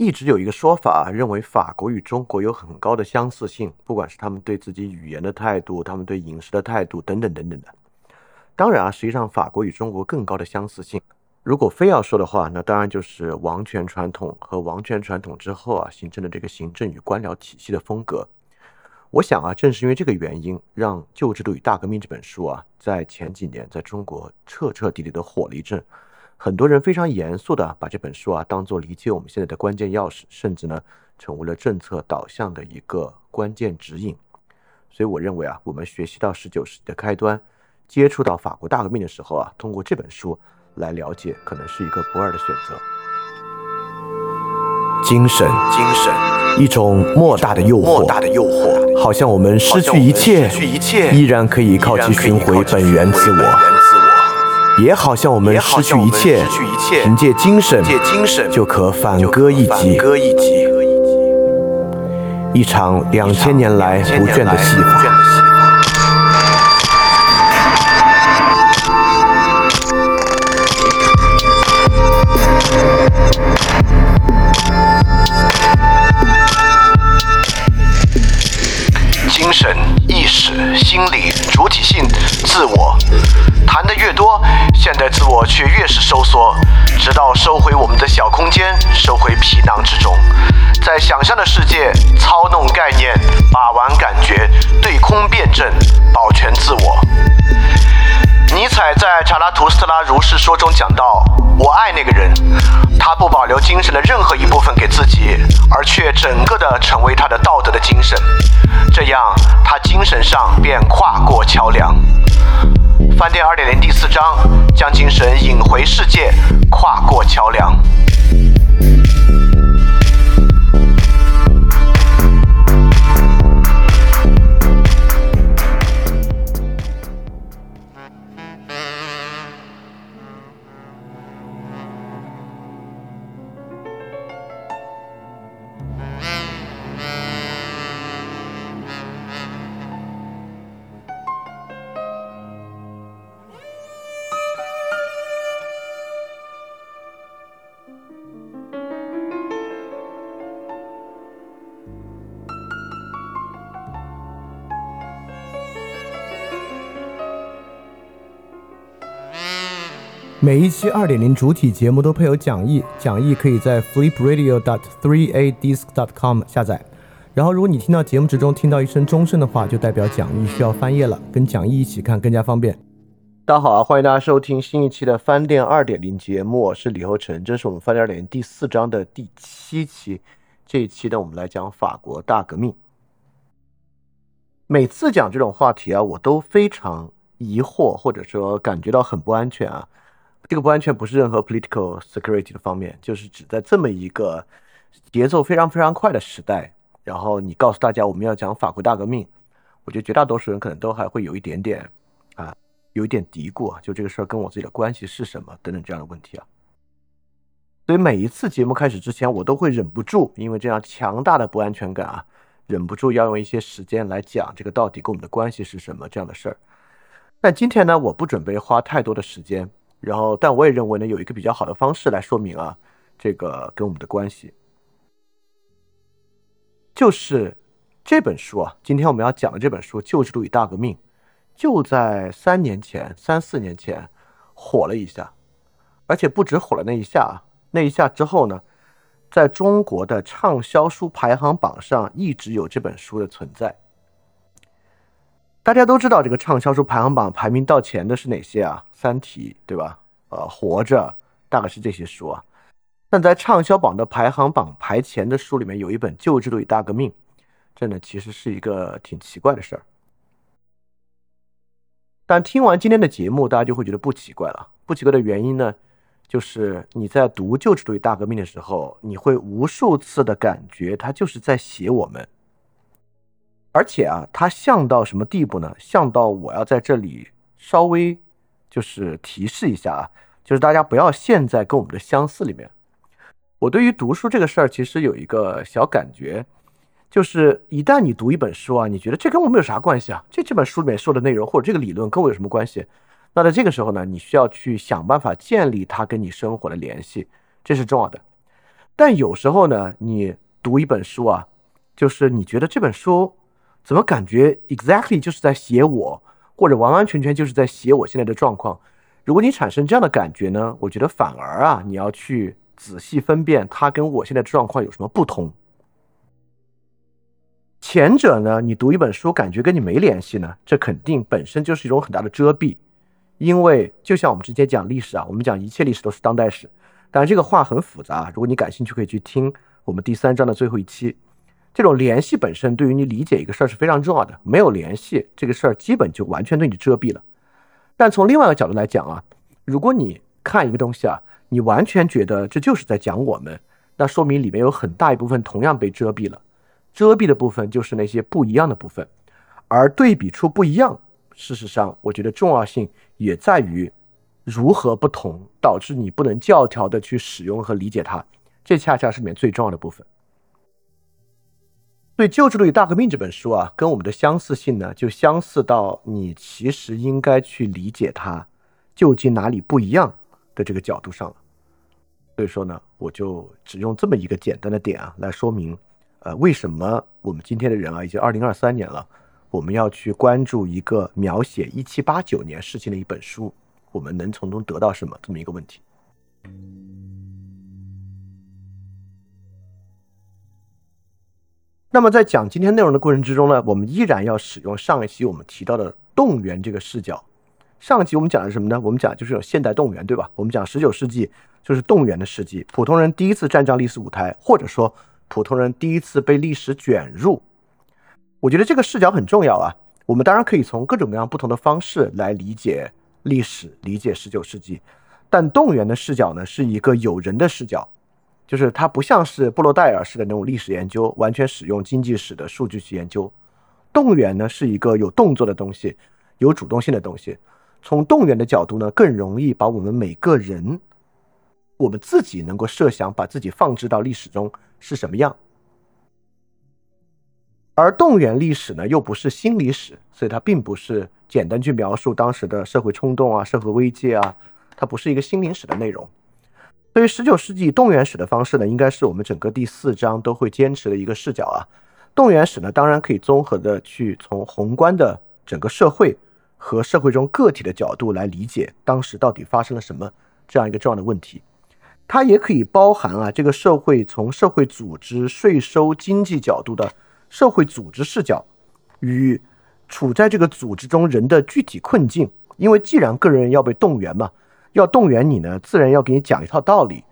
一直有一个说法，认为法国与中国有很高的相似性，不管是他们对自己语言的态度，他们对饮食的态度等等等等的。当然啊，实际上法国与中国更高的相似性，如果非要说的话，那当然就是王权传统和王权传统之后啊形成的这个行政与官僚体系的风格。我想啊，正是因为这个原因，让《旧制度与大革命》这本书啊，在前几年在中国彻彻底底的火了一阵。很多人非常严肃的把这本书啊当做理解我们现在的关键钥匙，甚至呢成为了政策导向的一个关键指引。所以我认为啊，我们学习到十九世纪的开端，接触到法国大革命的时候啊，通过这本书来了解，可能是一个不二的选择。精神，精神，一种莫大的诱惑，莫大的诱惑，好像我们失去一切，失去一切，依然可以靠其寻回本源自我。也好像我们失去一切，凭借精神就可反戈一击。一场两千年来不倦的戏法。精神、意识、心理、主体性、自我。谈的越多，现代自我却越是收缩，直到收回我们的小空间，收回皮囊之中，在想象的世界操弄概念，把玩感觉，对空辩证，保全自我。尼采在《查拉图斯特拉如是说》中讲到：“我爱那个人，他不保留精神的任何一部分给自己，而却整个的成为他的道德的精神，这样他精神上便跨过桥梁。”饭店二点零第四章，将精神引回世界，跨过桥梁。每一期二点零主体节目都配有讲义，讲义可以在 flipradio.dot3adisc.dot.com 下载。然后，如果你听到节目之中听到一声钟声的话，就代表讲义需要翻页了，跟讲义一起看更加方便。大家好啊，欢迎大家收听新一期的翻店二点零节目，我是李厚成，这是我们翻店二点零第四章的第七期。这一期呢，我们来讲法国大革命。每次讲这种话题啊，我都非常疑惑，或者说感觉到很不安全啊。这个不安全不是任何 political security 的方面，就是指在这么一个节奏非常非常快的时代，然后你告诉大家我们要讲法国大革命，我觉得绝大多数人可能都还会有一点点啊，有一点嘀咕啊，就这个事儿跟我自己的关系是什么等等这样的问题啊。所以每一次节目开始之前，我都会忍不住，因为这样强大的不安全感啊，忍不住要用一些时间来讲这个到底跟我们的关系是什么这样的事儿。但今天呢，我不准备花太多的时间。然后，但我也认为呢，有一个比较好的方式来说明啊，这个跟我们的关系，就是这本书啊，今天我们要讲的这本书《旧制度与大革命》，就在三年前、三四年前火了一下，而且不止火了那一下啊，那一下之后呢，在中国的畅销书排行榜上一直有这本书的存在。大家都知道这个畅销书排行榜排名到前的是哪些啊？《三体》对吧？呃，《活着》大概是这些书啊。但在畅销榜的排行榜排前的书里面，有一本《旧制度与大革命》，这呢其实是一个挺奇怪的事儿。但听完今天的节目，大家就会觉得不奇怪了。不奇怪的原因呢，就是你在读《旧制度与大革命》的时候，你会无数次的感觉它就是在写我们。而且啊，它像到什么地步呢？像到我要在这里稍微就是提示一下啊，就是大家不要陷在跟我们的相似里面。我对于读书这个事儿，其实有一个小感觉，就是一旦你读一本书啊，你觉得这跟我们有啥关系啊？这这本书里面说的内容或者这个理论跟我有什么关系？那在这个时候呢，你需要去想办法建立它跟你生活的联系，这是重要的。但有时候呢，你读一本书啊，就是你觉得这本书怎么感觉 exactly 就是在写我，或者完完全全就是在写我现在的状况。如果你产生这样的感觉呢，我觉得反而啊，你要去仔细分辨它跟我现在的状况有什么不同。前者呢，你读一本书感觉跟你没联系呢，这肯定本身就是一种很大的遮蔽，因为就像我们之前讲历史啊，我们讲一切历史都是当代史，但这个话很复杂。如果你感兴趣，可以去听我们第三章的最后一期。这种联系本身对于你理解一个事儿是非常重要的，没有联系，这个事儿基本就完全对你遮蔽了。但从另外一个角度来讲啊，如果你看一个东西啊，你完全觉得这就是在讲我们，那说明里面有很大一部分同样被遮蔽了。遮蔽的部分就是那些不一样的部分，而对比出不一样，事实上，我觉得重要性也在于如何不同导致你不能教条的去使用和理解它，这恰恰是里面最重要的部分。所以《旧制度与大革命》这本书啊，跟我们的相似性呢，就相似到你其实应该去理解它究竟哪里不一样的这个角度上了。所以说呢，我就只用这么一个简单的点啊来说明。呃，为什么我们今天的人啊，已经二零二三年了，我们要去关注一个描写一七八九年事情的一本书？我们能从中得到什么？这么一个问题。那么在讲今天内容的过程之中呢，我们依然要使用上一期我们提到的动员这个视角。上期我们讲的是什么呢？我们讲就是有现代动员，对吧？我们讲十九世纪就是动员的世纪，普通人第一次站上历史舞台，或者说。普通人第一次被历史卷入，我觉得这个视角很重要啊。我们当然可以从各种各样不同的方式来理解历史，理解十九世纪。但动员的视角呢，是一个有人的视角，就是它不像是布洛代尔式的那种历史研究，完全使用经济史的数据去研究。动员呢，是一个有动作的东西，有主动性的东西。从动员的角度呢，更容易把我们每个人，我们自己能够设想，把自己放置到历史中。是什么样？而动员历史呢，又不是心理史，所以它并不是简单去描述当时的社会冲动啊、社会危机啊，它不是一个心灵史的内容。对于，十九世纪动员史的方式呢，应该是我们整个第四章都会坚持的一个视角啊。动员史呢，当然可以综合的去从宏观的整个社会和社会中个体的角度来理解当时到底发生了什么这样一个重要的问题。它也可以包含啊，这个社会从社会组织、税收、经济角度的社会组织视角，与处在这个组织中人的具体困境。因为既然个人要被动员嘛，要动员你呢，自然要给你讲一套道理。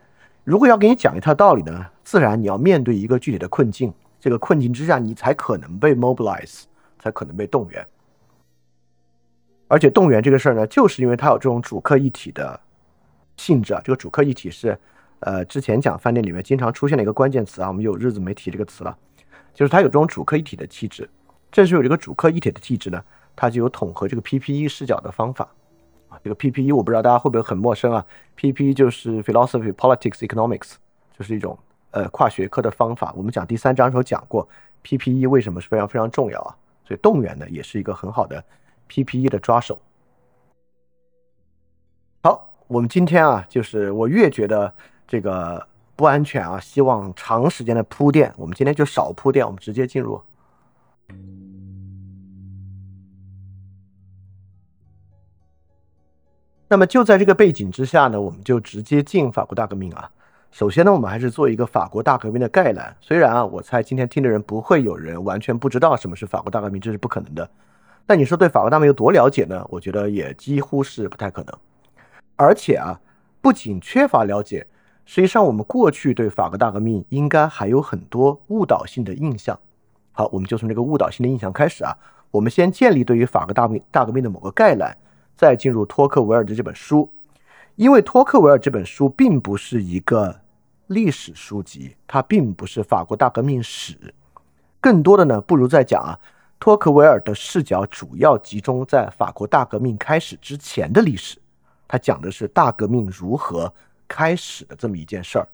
如果要给你讲一套道理呢，自然你要面对一个具体的困境。这个困境之下，你才可能被 mobilize，才可能被动员。而且动员这个事儿呢，就是因为它有这种主客一体的。性质啊，这个主客一体是，呃，之前讲饭店里面经常出现的一个关键词啊，我们有日子没提这个词了，就是它有这种主客一体的气质。正是有这个主客一体的气质呢，它就有统合这个 PPE 视角的方法。这个 PPE 我不知道大家会不会很陌生啊？PPE 就是 Philosophy, Politics, Economics，就是一种呃跨学科的方法。我们讲第三章的时候讲过，PPE 为什么是非常非常重要啊？所以动员呢也是一个很好的 PPE 的抓手。好我们今天啊，就是我越觉得这个不安全啊，希望长时间的铺垫，我们今天就少铺垫，我们直接进入。那么就在这个背景之下呢，我们就直接进法国大革命啊。首先呢，我们还是做一个法国大革命的概览。虽然啊，我猜今天听的人不会有人完全不知道什么是法国大革命，这是不可能的。但你说对法国大革命有多了解呢？我觉得也几乎是不太可能。而且啊，不仅缺乏了解，实际上我们过去对法国大革命应该还有很多误导性的印象。好，我们就从这个误导性的印象开始啊。我们先建立对于法国大革命大革命的某个概览，再进入托克维尔的这本书。因为托克维尔这本书并不是一个历史书籍，它并不是法国大革命史，更多的呢，不如在讲啊，托克维尔的视角主要集中在法国大革命开始之前的历史。他讲的是大革命如何开始的这么一件事儿，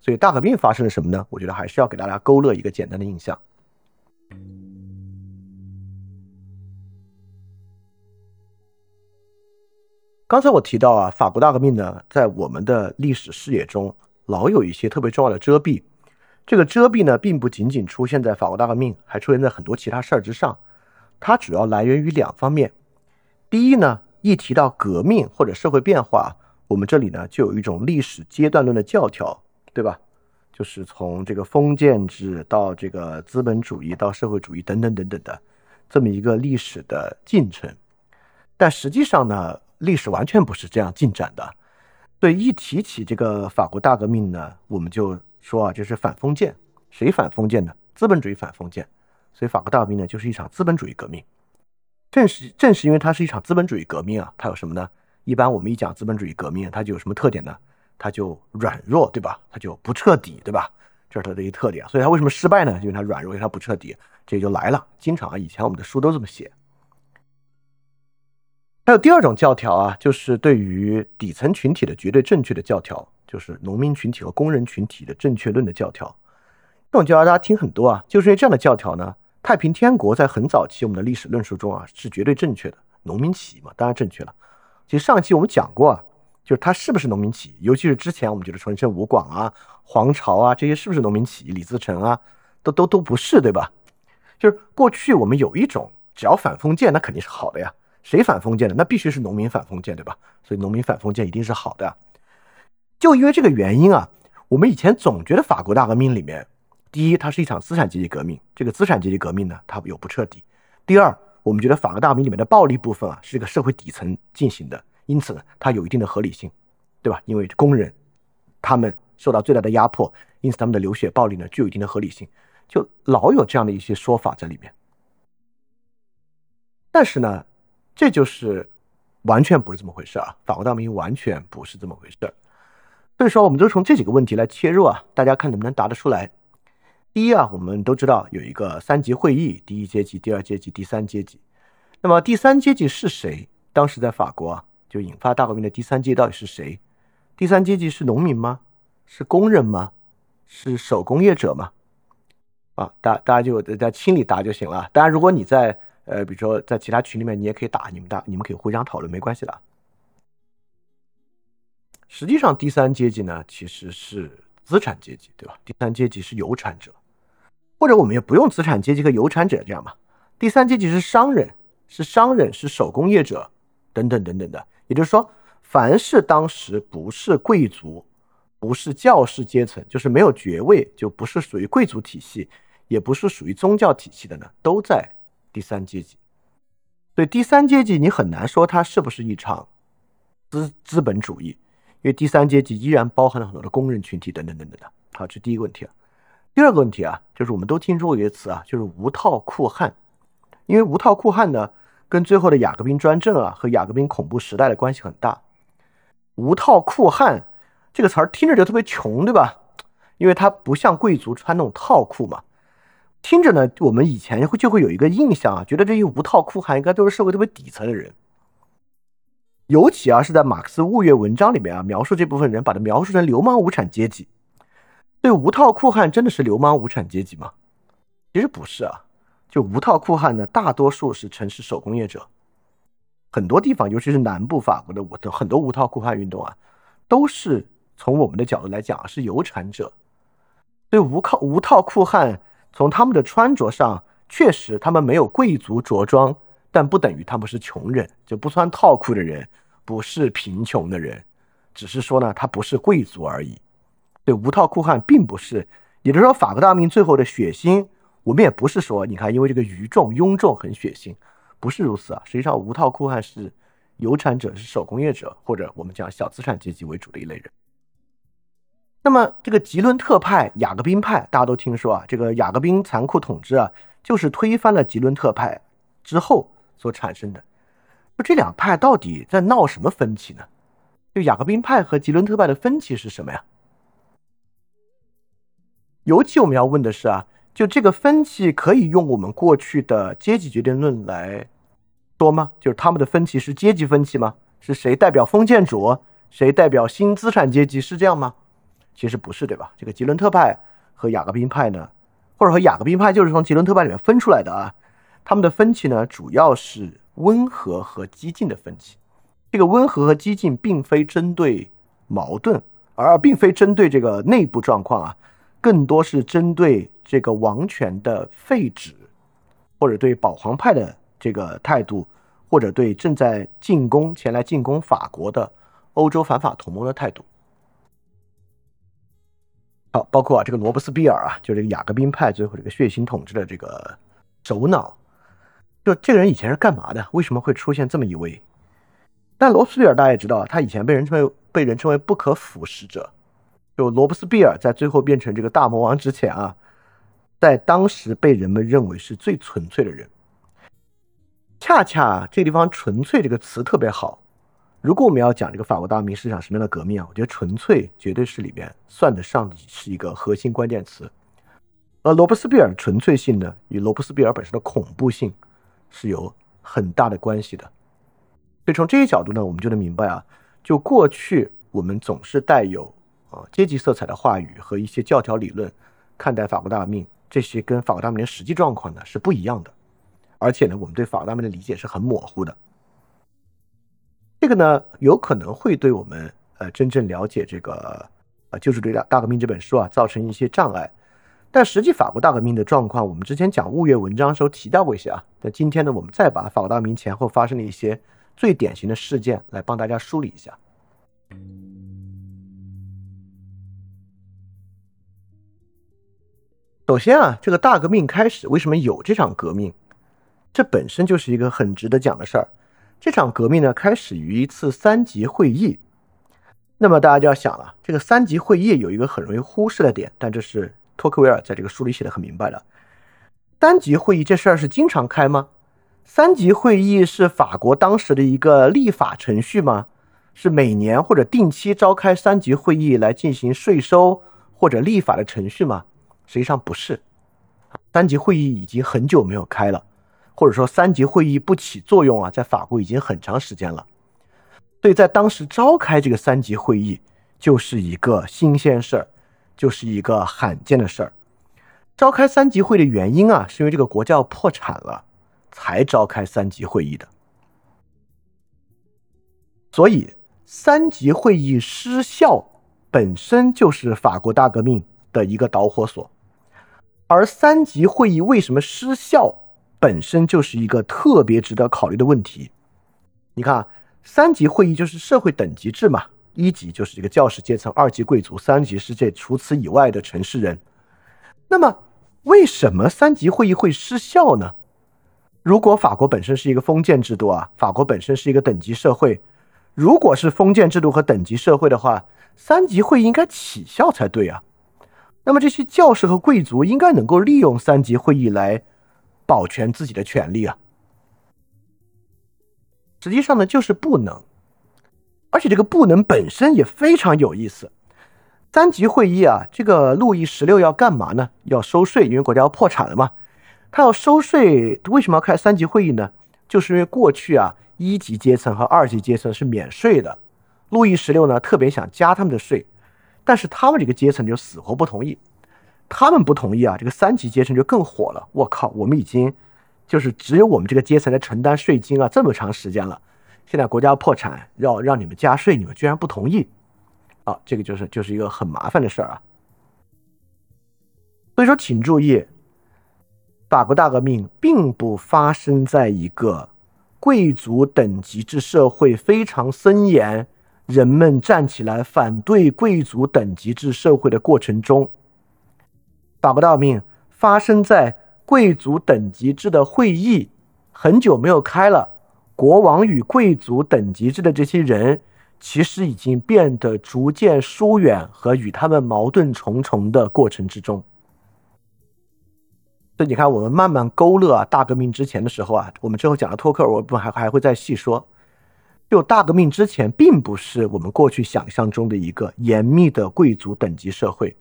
所以大革命发生了什么呢？我觉得还是要给大家勾勒一个简单的印象。刚才我提到啊，法国大革命呢，在我们的历史视野中，老有一些特别重要的遮蔽。这个遮蔽呢，并不仅仅出现在法国大革命，还出现在很多其他事儿之上。它主要来源于两方面。第一呢，一提到革命或者社会变化，我们这里呢就有一种历史阶段论的教条，对吧？就是从这个封建制到这个资本主义到社会主义等等等等的这么一个历史的进程。但实际上呢，历史完全不是这样进展的。对一提起这个法国大革命呢，我们就说啊，这是反封建。谁反封建呢？资本主义反封建。所以法国大革命呢，就是一场资本主义革命。正是正是因为它是一场资本主义革命啊，它有什么呢？一般我们一讲资本主义革命，它就有什么特点呢？它就软弱，对吧？它就不彻底，对吧？这是它的一个特点。所以它为什么失败呢？因为它软弱，因为它不彻底。这就来了。经常啊，以前我们的书都这么写。还有第二种教条啊，就是对于底层群体的绝对正确的教条，就是农民群体和工人群体的正确论的教条。这种教条大家听很多啊，就是因为这样的教条呢，太平天国在很早期我们的历史论述中啊是绝对正确的，农民起义嘛，当然正确了。其实上期我们讲过啊，就是它是不是农民起义，尤其是之前我们觉得纯正吴广啊、黄巢啊这些是不是农民起义，李自成啊，都都都不是，对吧？就是过去我们有一种，只要反封建，那肯定是好的呀。谁反封建的？那必须是农民反封建，对吧？所以农民反封建一定是好的。就因为这个原因啊，我们以前总觉得法国大革命里面，第一，它是一场资产阶级革命，这个资产阶级革命呢，它有不彻底；第二，我们觉得法国大革命里面的暴力部分啊，是一个社会底层进行的，因此呢，它有一定的合理性，对吧？因为工人他们受到最大的压迫，因此他们的流血暴力呢，具有一定的合理性，就老有这样的一些说法在里面。但是呢？这就是完全不是这么回事啊！法国大革命完全不是这么回事。所以说，我们就从这几个问题来切入啊，大家看能不能答得出来。第一啊，我们都知道有一个三级会议，第一阶级、第二阶级、第三阶级。那么第三阶级是谁？当时在法国啊就引发大革命的第三阶级到底是谁？第三阶级是农民吗？是工人吗？是手工业者吗？啊，大大家就在心里答就行了。当然，如果你在呃，比如说在其他群里面，你也可以打，你们打，你们可以互相讨论，没关系的。实际上，第三阶级呢，其实是资产阶级，对吧？第三阶级是有产者，或者我们也不用资产阶级和有产者这样吧。第三阶级是商人，是商人，是手工业者，等等等等的。也就是说，凡是当时不是贵族，不是教士阶层，就是没有爵位，就不是属于贵族体系，也不是属于宗教体系的呢，都在。第三阶级，对第三阶级你很难说它是不是一场资资本主义，因为第三阶级依然包含了很多的工人群体等等等等的。好，这第一个问题啊。第二个问题啊，就是我们都听说过一个词啊，就是无套酷汉。因为无套酷汉呢，跟最后的雅各宾专政啊和雅各宾恐怖时代的关系很大。无套酷汉这个词儿听着就特别穷，对吧？因为它不像贵族穿那种套裤嘛。听着呢，我们以前会就会有一个印象啊，觉得这些无套酷汉应该都是社会特别底层的人，尤其啊是在马克思物乐文章里面啊，描述这部分人，把它描述成流氓无产阶级。对，无套酷汉真的是流氓无产阶级吗？其实不是啊，就无套酷汉呢，大多数是城市手工业者，很多地方，尤其是南部法国的无很多无套酷汉运动啊，都是从我们的角度来讲啊，是有产者。对，无靠无套酷汉。从他们的穿着上，确实他们没有贵族着装，但不等于他们是穷人。就不穿套裤的人不是贫穷的人，只是说呢，他不是贵族而已。对，无套裤汉并不是，也就是说，法国大革命最后的血腥，我们也不是说，你看，因为这个愚众庸众很血腥，不是如此啊。实际上，无套裤汉是有产者，是手工业者，或者我们讲小资产阶级为主的一类人。那么，这个吉伦特派、雅各宾派，大家都听说啊。这个雅各宾残酷统治啊，就是推翻了吉伦特派之后所产生的。那这两派到底在闹什么分歧呢？就雅各宾派和吉伦特派的分歧是什么呀？尤其我们要问的是啊，就这个分歧可以用我们过去的阶级决定论来说吗？就是他们的分歧是阶级分歧吗？是谁代表封建主，谁代表新资产阶级？是这样吗？其实不是，对吧？这个吉伦特派和雅各宾派呢，或者和雅各宾派就是从吉伦特派里面分出来的啊。他们的分歧呢，主要是温和和激进的分歧。这个温和和激进并非针对矛盾，而并非针对这个内部状况啊，更多是针对这个王权的废止，或者对保皇派的这个态度，或者对正在进攻前来进攻法国的欧洲反法同盟的态度。好，包括啊这个罗伯斯庇尔啊，就这个雅各宾派最后这个血腥统治的这个首脑，就这个人以前是干嘛的？为什么会出现这么一位？但罗伯斯庇尔大家也知道，他以前被人称为被人称为不可腐蚀者。就罗伯斯庇尔在最后变成这个大魔王之前啊，在当时被人们认为是最纯粹的人。恰恰这地方“纯粹”这个词特别好。如果我们要讲这个法国大革命是场什么样的革命啊，我觉得“纯粹”绝对是里边算得上是一个核心关键词。而罗伯斯庇尔纯粹性呢，与罗伯斯庇尔本身的恐怖性是有很大的关系的。所以从这些角度呢，我们就能明白啊，就过去我们总是带有啊阶级色彩的话语和一些教条理论看待法国大革命，这些跟法国大革命的实际状况呢是不一样的，而且呢，我们对法国大革命的理解是很模糊的。这个呢，有可能会对我们呃真正了解这个呃就是对大大革命这本书啊造成一些障碍。但实际法国大革命的状况，我们之前讲物月文章时候提到过一些啊。那今天呢，我们再把法国大革命前后发生的一些。最典型的事件来帮大家梳理一下。首先啊，这个大革命开始为什么有这场革命？这本身就是一个很值得讲的事儿。这场革命呢，开始于一次三级会议。那么大家就要想了，这个三级会议有一个很容易忽视的点，但这是托克维尔在这个书里写的很明白的。三级会议这事儿是经常开吗？三级会议是法国当时的一个立法程序吗？是每年或者定期召开三级会议来进行税收或者立法的程序吗？实际上不是。三级会议已经很久没有开了，或者说三级会议不起作用啊，在法国已经很长时间了。所以在当时召开这个三级会议就是一个新鲜事儿，就是一个罕见的事儿。召开三级会的原因啊，是因为这个国家要破产了。才召开三级会议的，所以三级会议失效本身就是法国大革命的一个导火索，而三级会议为什么失效，本身就是一个特别值得考虑的问题。你看，三级会议就是社会等级制嘛，一级就是这个教师阶层，二级贵族，三级是这除此以外的城市人。那么，为什么三级会议会失效呢？如果法国本身是一个封建制度啊，法国本身是一个等级社会，如果是封建制度和等级社会的话，三级会议应该起效才对啊。那么这些教士和贵族应该能够利用三级会议来保全自己的权利啊。实际上呢，就是不能，而且这个不能本身也非常有意思。三级会议啊，这个路易十六要干嘛呢？要收税，因为国家要破产了嘛。他要收税，为什么要开三级会议呢？就是因为过去啊，一级阶层和二级阶层是免税的，路易十六呢特别想加他们的税，但是他们这个阶层就死活不同意，他们不同意啊，这个三级阶层就更火了。我靠，我们已经就是只有我们这个阶层在承担税金啊，这么长时间了，现在国家破产，要让你们加税，你们居然不同意，啊，这个就是就是一个很麻烦的事儿啊。所以说，请注意。法国大革命并不发生在一个贵族等级制社会非常森严，人们站起来反对贵族等级制社会的过程中。法国大革命发生在贵族等级制的会议很久没有开了，国王与贵族等级制的这些人其实已经变得逐渐疏远和与他们矛盾重重的过程之中。所以你看，我们慢慢勾勒啊，大革命之前的时候啊，我们之后讲到托克尔，我不还还会再细说。就大革命之前，并不是我们过去想象中的一个严密的贵族等级社会，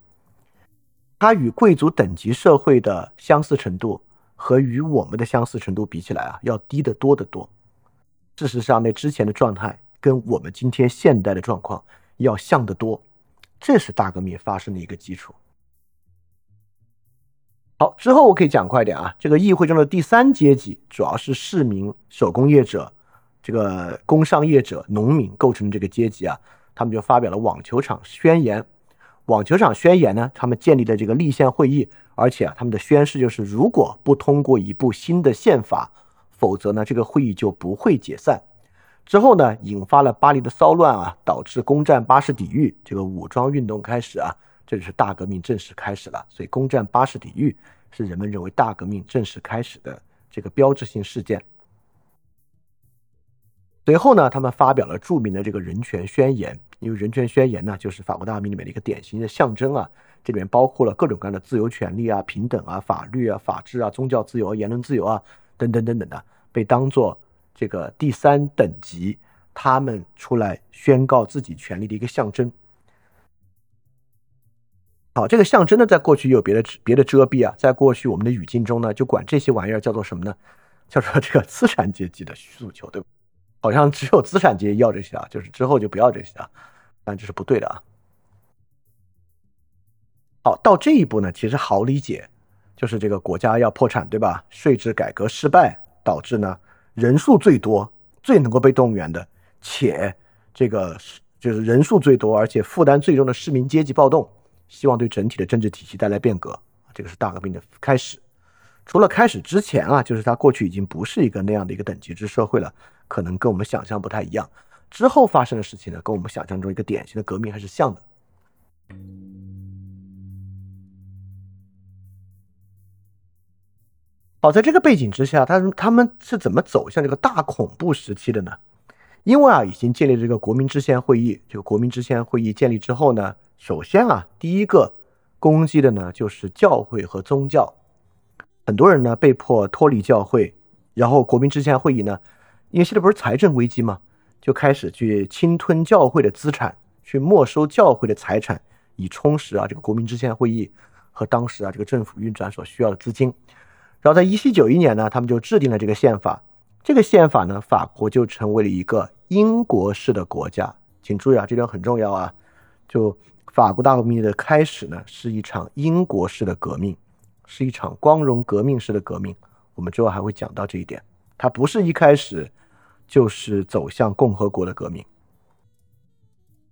它与贵族等级社会的相似程度和与我们的相似程度比起来啊，要低得多得多。事实上，那之前的状态跟我们今天现代的状况要像得多，这是大革命发生的一个基础。好，之后我可以讲快点啊。这个议会中的第三阶级主要是市民、手工业者、这个工商业者、农民构成的这个阶级啊，他们就发表了网球场宣言。网球场宣言呢，他们建立的这个立宪会议，而且啊，他们的宣誓就是，如果不通过一部新的宪法，否则呢，这个会议就不会解散。之后呢，引发了巴黎的骚乱啊，导致攻占巴士底狱，这个武装运动开始啊，这就是大革命正式开始了。所以，攻占巴士底狱是人们认为大革命正式开始的这个标志性事件。随后呢，他们发表了著名的这个人权宣言。因为人权宣言呢，就是法国大革命里面的一个典型的象征啊。这里面包括了各种各样的自由权利啊、平等啊、法律啊、法治啊、宗教自由、言论自由啊等等等等的，被当做这个第三等级，他们出来宣告自己权利的一个象征。好，这个象征呢，在过去有别的别的遮蔽啊，在过去我们的语境中呢，就管这些玩意儿叫做什么呢？叫做这个资产阶级的诉求，对吧？好像只有资产阶级要这些啊，就是之后就不要这些啊，但这是不对的啊。好，到这一步呢，其实好理解，就是这个国家要破产，对吧？税制改革失败，导致呢人数最多、最能够被动员的，且这个就是人数最多而且负担最重的市民阶级暴动，希望对整体的政治体系带来变革，这个是大革命的开始。除了开始之前啊，就是它过去已经不是一个那样的一个等级制社会了。可能跟我们想象不太一样，之后发生的事情呢，跟我们想象中一个典型的革命还是像的。好，在这个背景之下，他他们是怎么走向这个大恐怖时期的呢？因为啊，已经建立这个国民制宪会议，这个国民制宪会议建立之后呢，首先啊，第一个攻击的呢就是教会和宗教，很多人呢被迫脱离教会，然后国民制宪会议呢。因为现在不是财政危机吗？就开始去侵吞教会的资产，去没收教会的财产，以充实啊这个国民制宪会议和当时啊这个政府运转所需要的资金。然后在一七九一年呢，他们就制定了这个宪法。这个宪法呢，法国就成为了一个英国式的国家。请注意啊，这点很重要啊。就法国大革命的开始呢，是一场英国式的革命，是一场光荣革命式的革命。我们之后还会讲到这一点，它不是一开始。就是走向共和国的革命。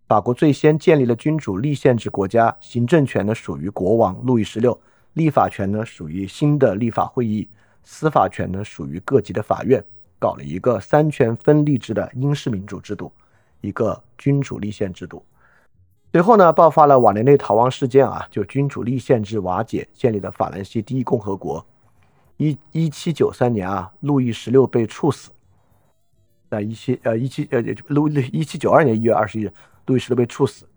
法国最先建立了君主立宪制国家，行政权呢属于国王路易十六，立法权呢属于新的立法会议，司法权呢属于各级的法院，搞了一个三权分立制的英式民主制度，一个君主立宪制度。随后呢，爆发了瓦雷内逃亡事件啊，就君主立宪制瓦解，建立了法兰西第一共和国。一一七九三年啊，路易十六被处死。在一七呃一七呃路一七九二年一月二十一日，路易十六被处死。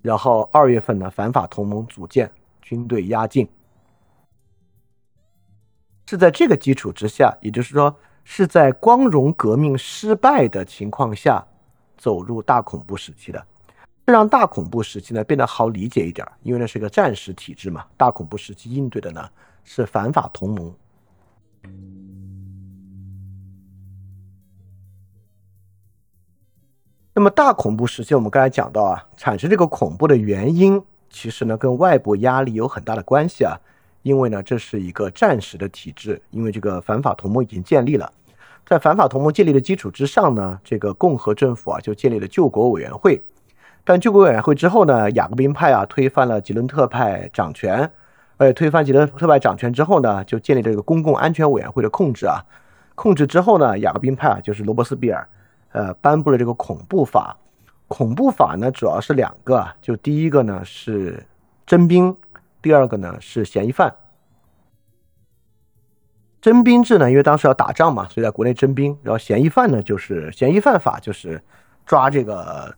然后二月份呢，反法同盟组建，军队压境。是在这个基础之下，也就是说是在光荣革命失败的情况下，走入大恐怖时期的。这让大恐怖时期呢变得好理解一点，因为那是个战时体制嘛。大恐怖时期应对的呢是反法同盟。那么大恐怖时期，我们刚才讲到啊，产生这个恐怖的原因，其实呢跟外部压力有很大的关系啊。因为呢这是一个战时的体制，因为这个反法同盟已经建立了，在反法同盟建立的基础之上呢，这个共和政府啊就建立了救国委员会。但救国委员会之后呢，雅各宾派啊推翻了吉伦特派掌权，而且推翻吉伦特派掌权之后呢，就建立这个公共安全委员会的控制啊。控制之后呢，雅各宾派啊就是罗伯斯庇尔。呃，颁布了这个恐怖法。恐怖法呢，主要是两个，就第一个呢是征兵，第二个呢是嫌疑犯。征兵制呢，因为当时要打仗嘛，所以在国内征兵。然后嫌疑犯呢，就是嫌疑犯法，就是抓这个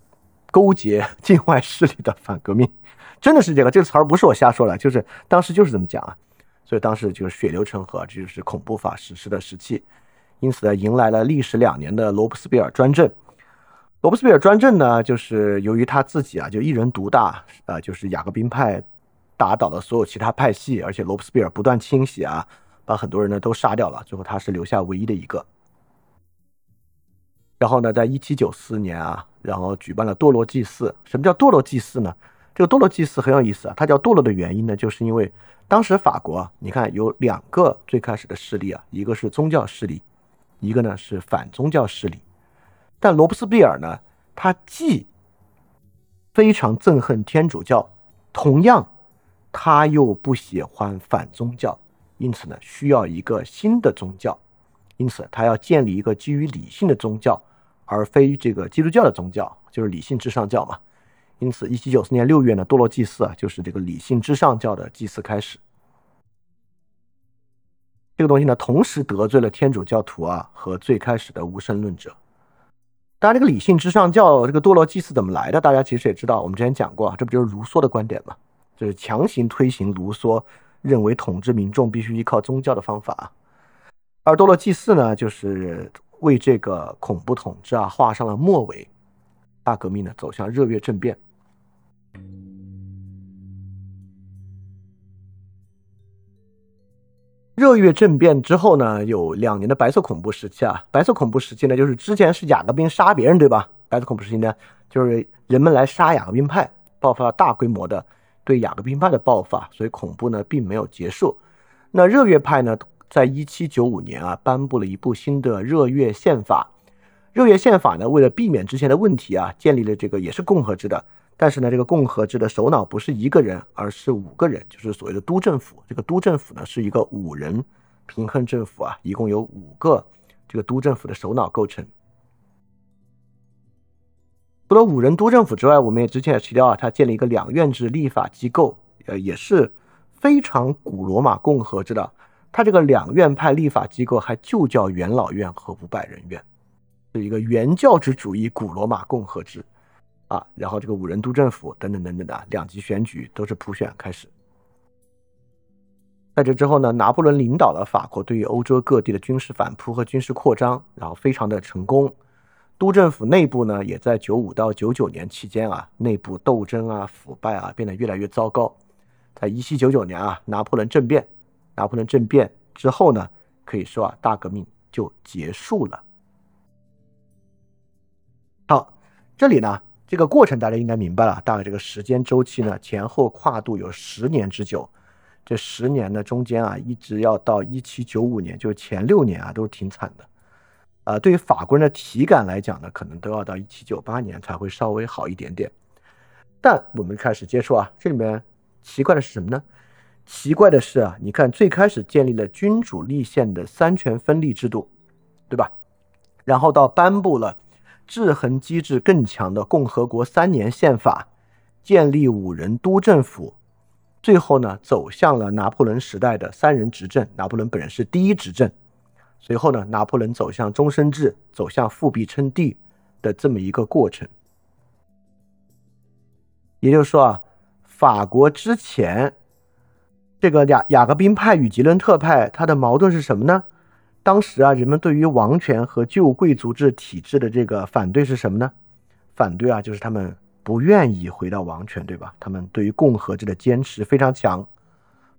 勾结 境外势力的反革命。真的是这个，这个词儿不是我瞎说的，就是当时就是这么讲啊。所以当时就是血流成河，这就是恐怖法实施的时期。因此呢，迎来了历时两年的罗伯斯庇尔专政。罗伯斯庇尔专政呢，就是由于他自己啊，就一人独大，呃，就是雅各宾派打倒了所有其他派系，而且罗伯斯庇尔不断清洗啊，把很多人呢都杀掉了，最后他是留下唯一的一个。然后呢，在一七九四年啊，然后举办了堕落祭祀。什么叫堕落祭祀呢？这个堕落祭祀很有意思啊，它叫堕落的原因呢，就是因为当时法国，你看有两个最开始的势力啊，一个是宗教势力。一个呢是反宗教势力，但罗伯斯庇尔呢，他既非常憎恨天主教，同样他又不喜欢反宗教，因此呢，需要一个新的宗教，因此他要建立一个基于理性的宗教，而非这个基督教的宗教，就是理性至上教嘛。因此，一七九四年六月呢，多洛祭祀啊，就是这个理性至上教的祭祀开始。这个东西呢，同时得罪了天主教徒啊和最开始的无神论者。当然，这个理性至上教这个堕落祭祀怎么来的？大家其实也知道，我们之前讲过，这不就是卢梭的观点吗？就是强行推行卢梭认为统治民众必须依靠宗教的方法。而堕落祭祀呢，就是为这个恐怖统治啊画上了末尾。大革命呢，走向热月政变。热月政变之后呢，有两年的白色恐怖时期啊。白色恐怖时期呢，就是之前是雅各宾杀别人，对吧？白色恐怖时期呢，就是人们来杀雅各宾派，爆发了大规模的对雅各宾派的爆发，所以恐怖呢并没有结束。那热月派呢，在一七九五年啊，颁布了一部新的热月宪法。热月宪法呢，为了避免之前的问题啊，建立了这个也是共和制的。但是呢，这个共和制的首脑不是一个人，而是五个人，就是所谓的督政府。这个督政府呢，是一个五人平衡政府啊，一共有五个这个督政府的首脑构成。除了五人督政府之外，我们也之前也提到啊，他建立一个两院制立法机构，呃，也是非常古罗马共和制的。他这个两院派立法机构还就叫元老院和五百人院，是一个原教旨主义古罗马共和制。啊，然后这个五人督政府等等等等的两级选举都是普选开始。在这之后呢，拿破仑领导了法国对于欧洲各地的军事反扑和军事扩张，然后非常的成功。督政府内部呢，也在九五到九九年期间啊，内部斗争啊、腐败啊变得越来越糟糕。在一七九九年啊，拿破仑政变，拿破仑政变之后呢，可以说啊，大革命就结束了。好，这里呢。这个过程大家应该明白了，大概这个时间周期呢，前后跨度有十年之久。这十年呢，中间啊，一直要到一七九五年，就是前六年啊，都是挺惨的。啊，对于法国人的体感来讲呢，可能都要到一七九八年才会稍微好一点点。但我们开始接触啊，这里面奇怪的是什么呢？奇怪的是啊，你看最开始建立了君主立宪的三权分立制度，对吧？然后到颁布了。制衡机制更强的共和国三年宪法，建立五人督政府，最后呢走向了拿破仑时代的三人执政。拿破仑本人是第一执政，随后呢拿破仑走向终身制，走向复辟称帝的这么一个过程。也就是说啊，法国之前这个雅雅各宾派与吉伦特派，它的矛盾是什么呢？当时啊，人们对于王权和旧贵族制体制的这个反对是什么呢？反对啊，就是他们不愿意回到王权，对吧？他们对于共和制的坚持非常强。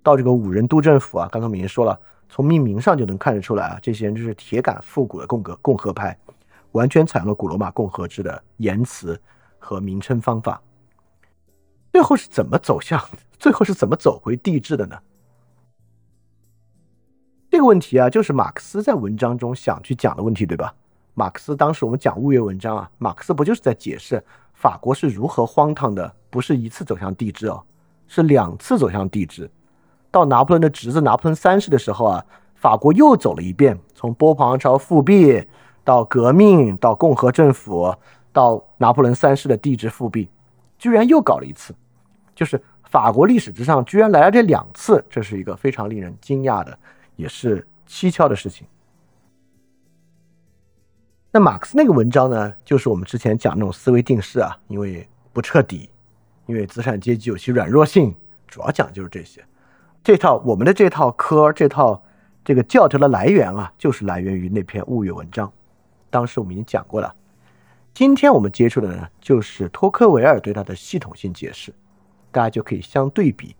到这个五人督政府啊，刚刚我们已经说了，从命名上就能看得出来啊，这些人就是铁杆复古的共和共和派，完全采用了古罗马共和制的言辞和名称方法。最后是怎么走向？最后是怎么走回帝制的呢？这个问题啊，就是马克思在文章中想去讲的问题，对吧？马克思当时我们讲物约文章啊，马克思不就是在解释法国是如何荒唐的？不是一次走向帝制哦，是两次走向帝制。到拿破仑的侄子拿破仑三世的时候啊，法国又走了一遍，从波旁朝复辟到革命，到共和政府，到拿破仑三世的帝制复辟，居然又搞了一次，就是法国历史之上居然来了这两次，这是一个非常令人惊讶的。也是蹊跷的事情。那马克思那个文章呢，就是我们之前讲那种思维定式啊，因为不彻底，因为资产阶级有其软弱性，主要讲就是这些。这套我们的这套科，这套这个教条的来源啊，就是来源于那篇物语文章。当时我们已经讲过了。今天我们接触的呢，就是托克维尔对它的系统性解释，大家就可以相对比。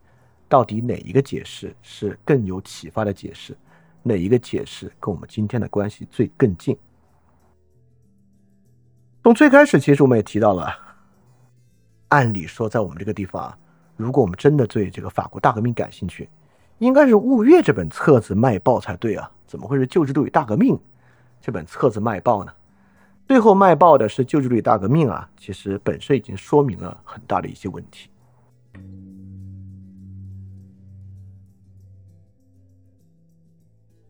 到底哪一个解释是更有启发的解释？哪一个解释跟我们今天的关系最更近？从最开始，其实我们也提到了，按理说，在我们这个地方啊，如果我们真的对这个法国大革命感兴趣，应该是《物月》这本册子卖爆才对啊！怎么会是《旧制度与大革命》这本册子卖爆呢？最后卖爆的是旧制度与大革命啊，其实本身已经说明了很大的一些问题。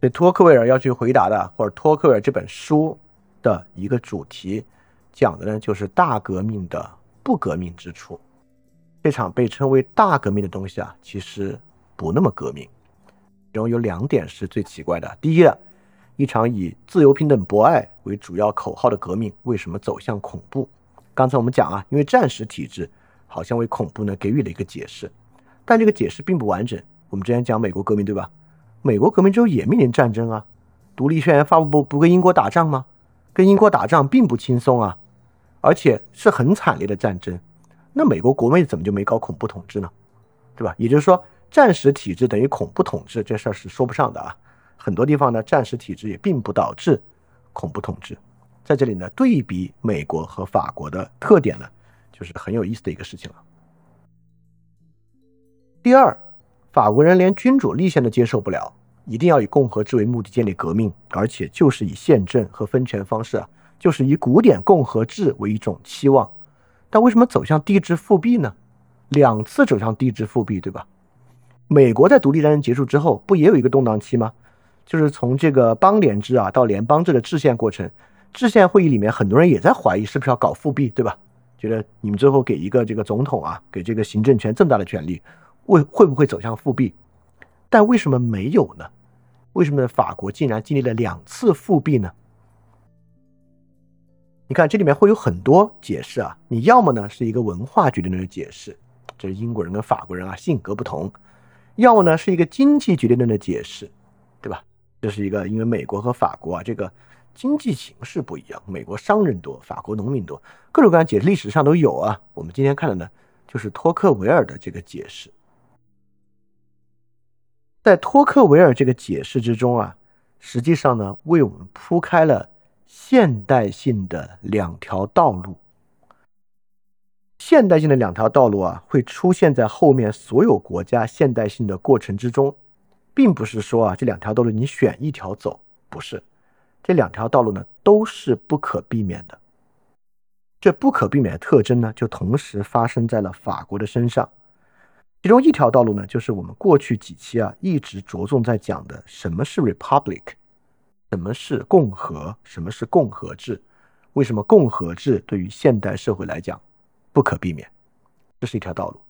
托克维尔要去回答的，或者托克维尔这本书的一个主题，讲的呢就是大革命的不革命之处。这场被称为大革命的东西啊，其实不那么革命。其中有两点是最奇怪的。第一。一场以自由、平等、博爱为主要口号的革命，为什么走向恐怖？刚才我们讲啊，因为战时体制好像为恐怖呢给予了一个解释，但这个解释并不完整。我们之前讲美国革命对吧？美国革命之后也面临战争啊，独立宣言发布不不跟英国打仗吗？跟英国打仗并不轻松啊，而且是很惨烈的战争。那美国国内怎么就没搞恐怖统治呢？对吧？也就是说，战时体制等于恐怖统治这事儿是说不上的啊。很多地方呢，战时体制也并不导致恐怖统治。在这里呢，对比美国和法国的特点呢，就是很有意思的一个事情了。第二，法国人连君主立宪都接受不了，一定要以共和制为目的建立革命，而且就是以宪政和分权方式啊，就是以古典共和制为一种期望。但为什么走向帝制复辟呢？两次走向帝制复辟，对吧？美国在独立战争结束之后，不也有一个动荡期吗？就是从这个邦联制啊到联邦制的制宪过程，制宪会议里面很多人也在怀疑是不是要搞复辟，对吧？觉得你们最后给一个这个总统啊，给这个行政权这么大的权利，会会不会走向复辟？但为什么没有呢？为什么法国竟然经历了两次复辟呢？你看这里面会有很多解释啊，你要么呢是一个文化决定论的解释，这是英国人跟法国人啊性格不同；要么呢是一个经济决定论的解释，对吧？这是一个，因为美国和法国啊，这个经济形势不一样，美国商人多，法国农民多，各种各样解释历史上都有啊。我们今天看的呢，就是托克维尔的这个解释。在托克维尔这个解释之中啊，实际上呢，为我们铺开了现代性的两条道路。现代性的两条道路啊，会出现在后面所有国家现代性的过程之中。并不是说啊，这两条道路你选一条走，不是，这两条道路呢都是不可避免的。这不可避免的特征呢，就同时发生在了法国的身上。其中一条道路呢，就是我们过去几期啊一直着重在讲的，什么是 republic，什么是共和，什么是共和制，为什么共和制对于现代社会来讲不可避免，这是一条道路。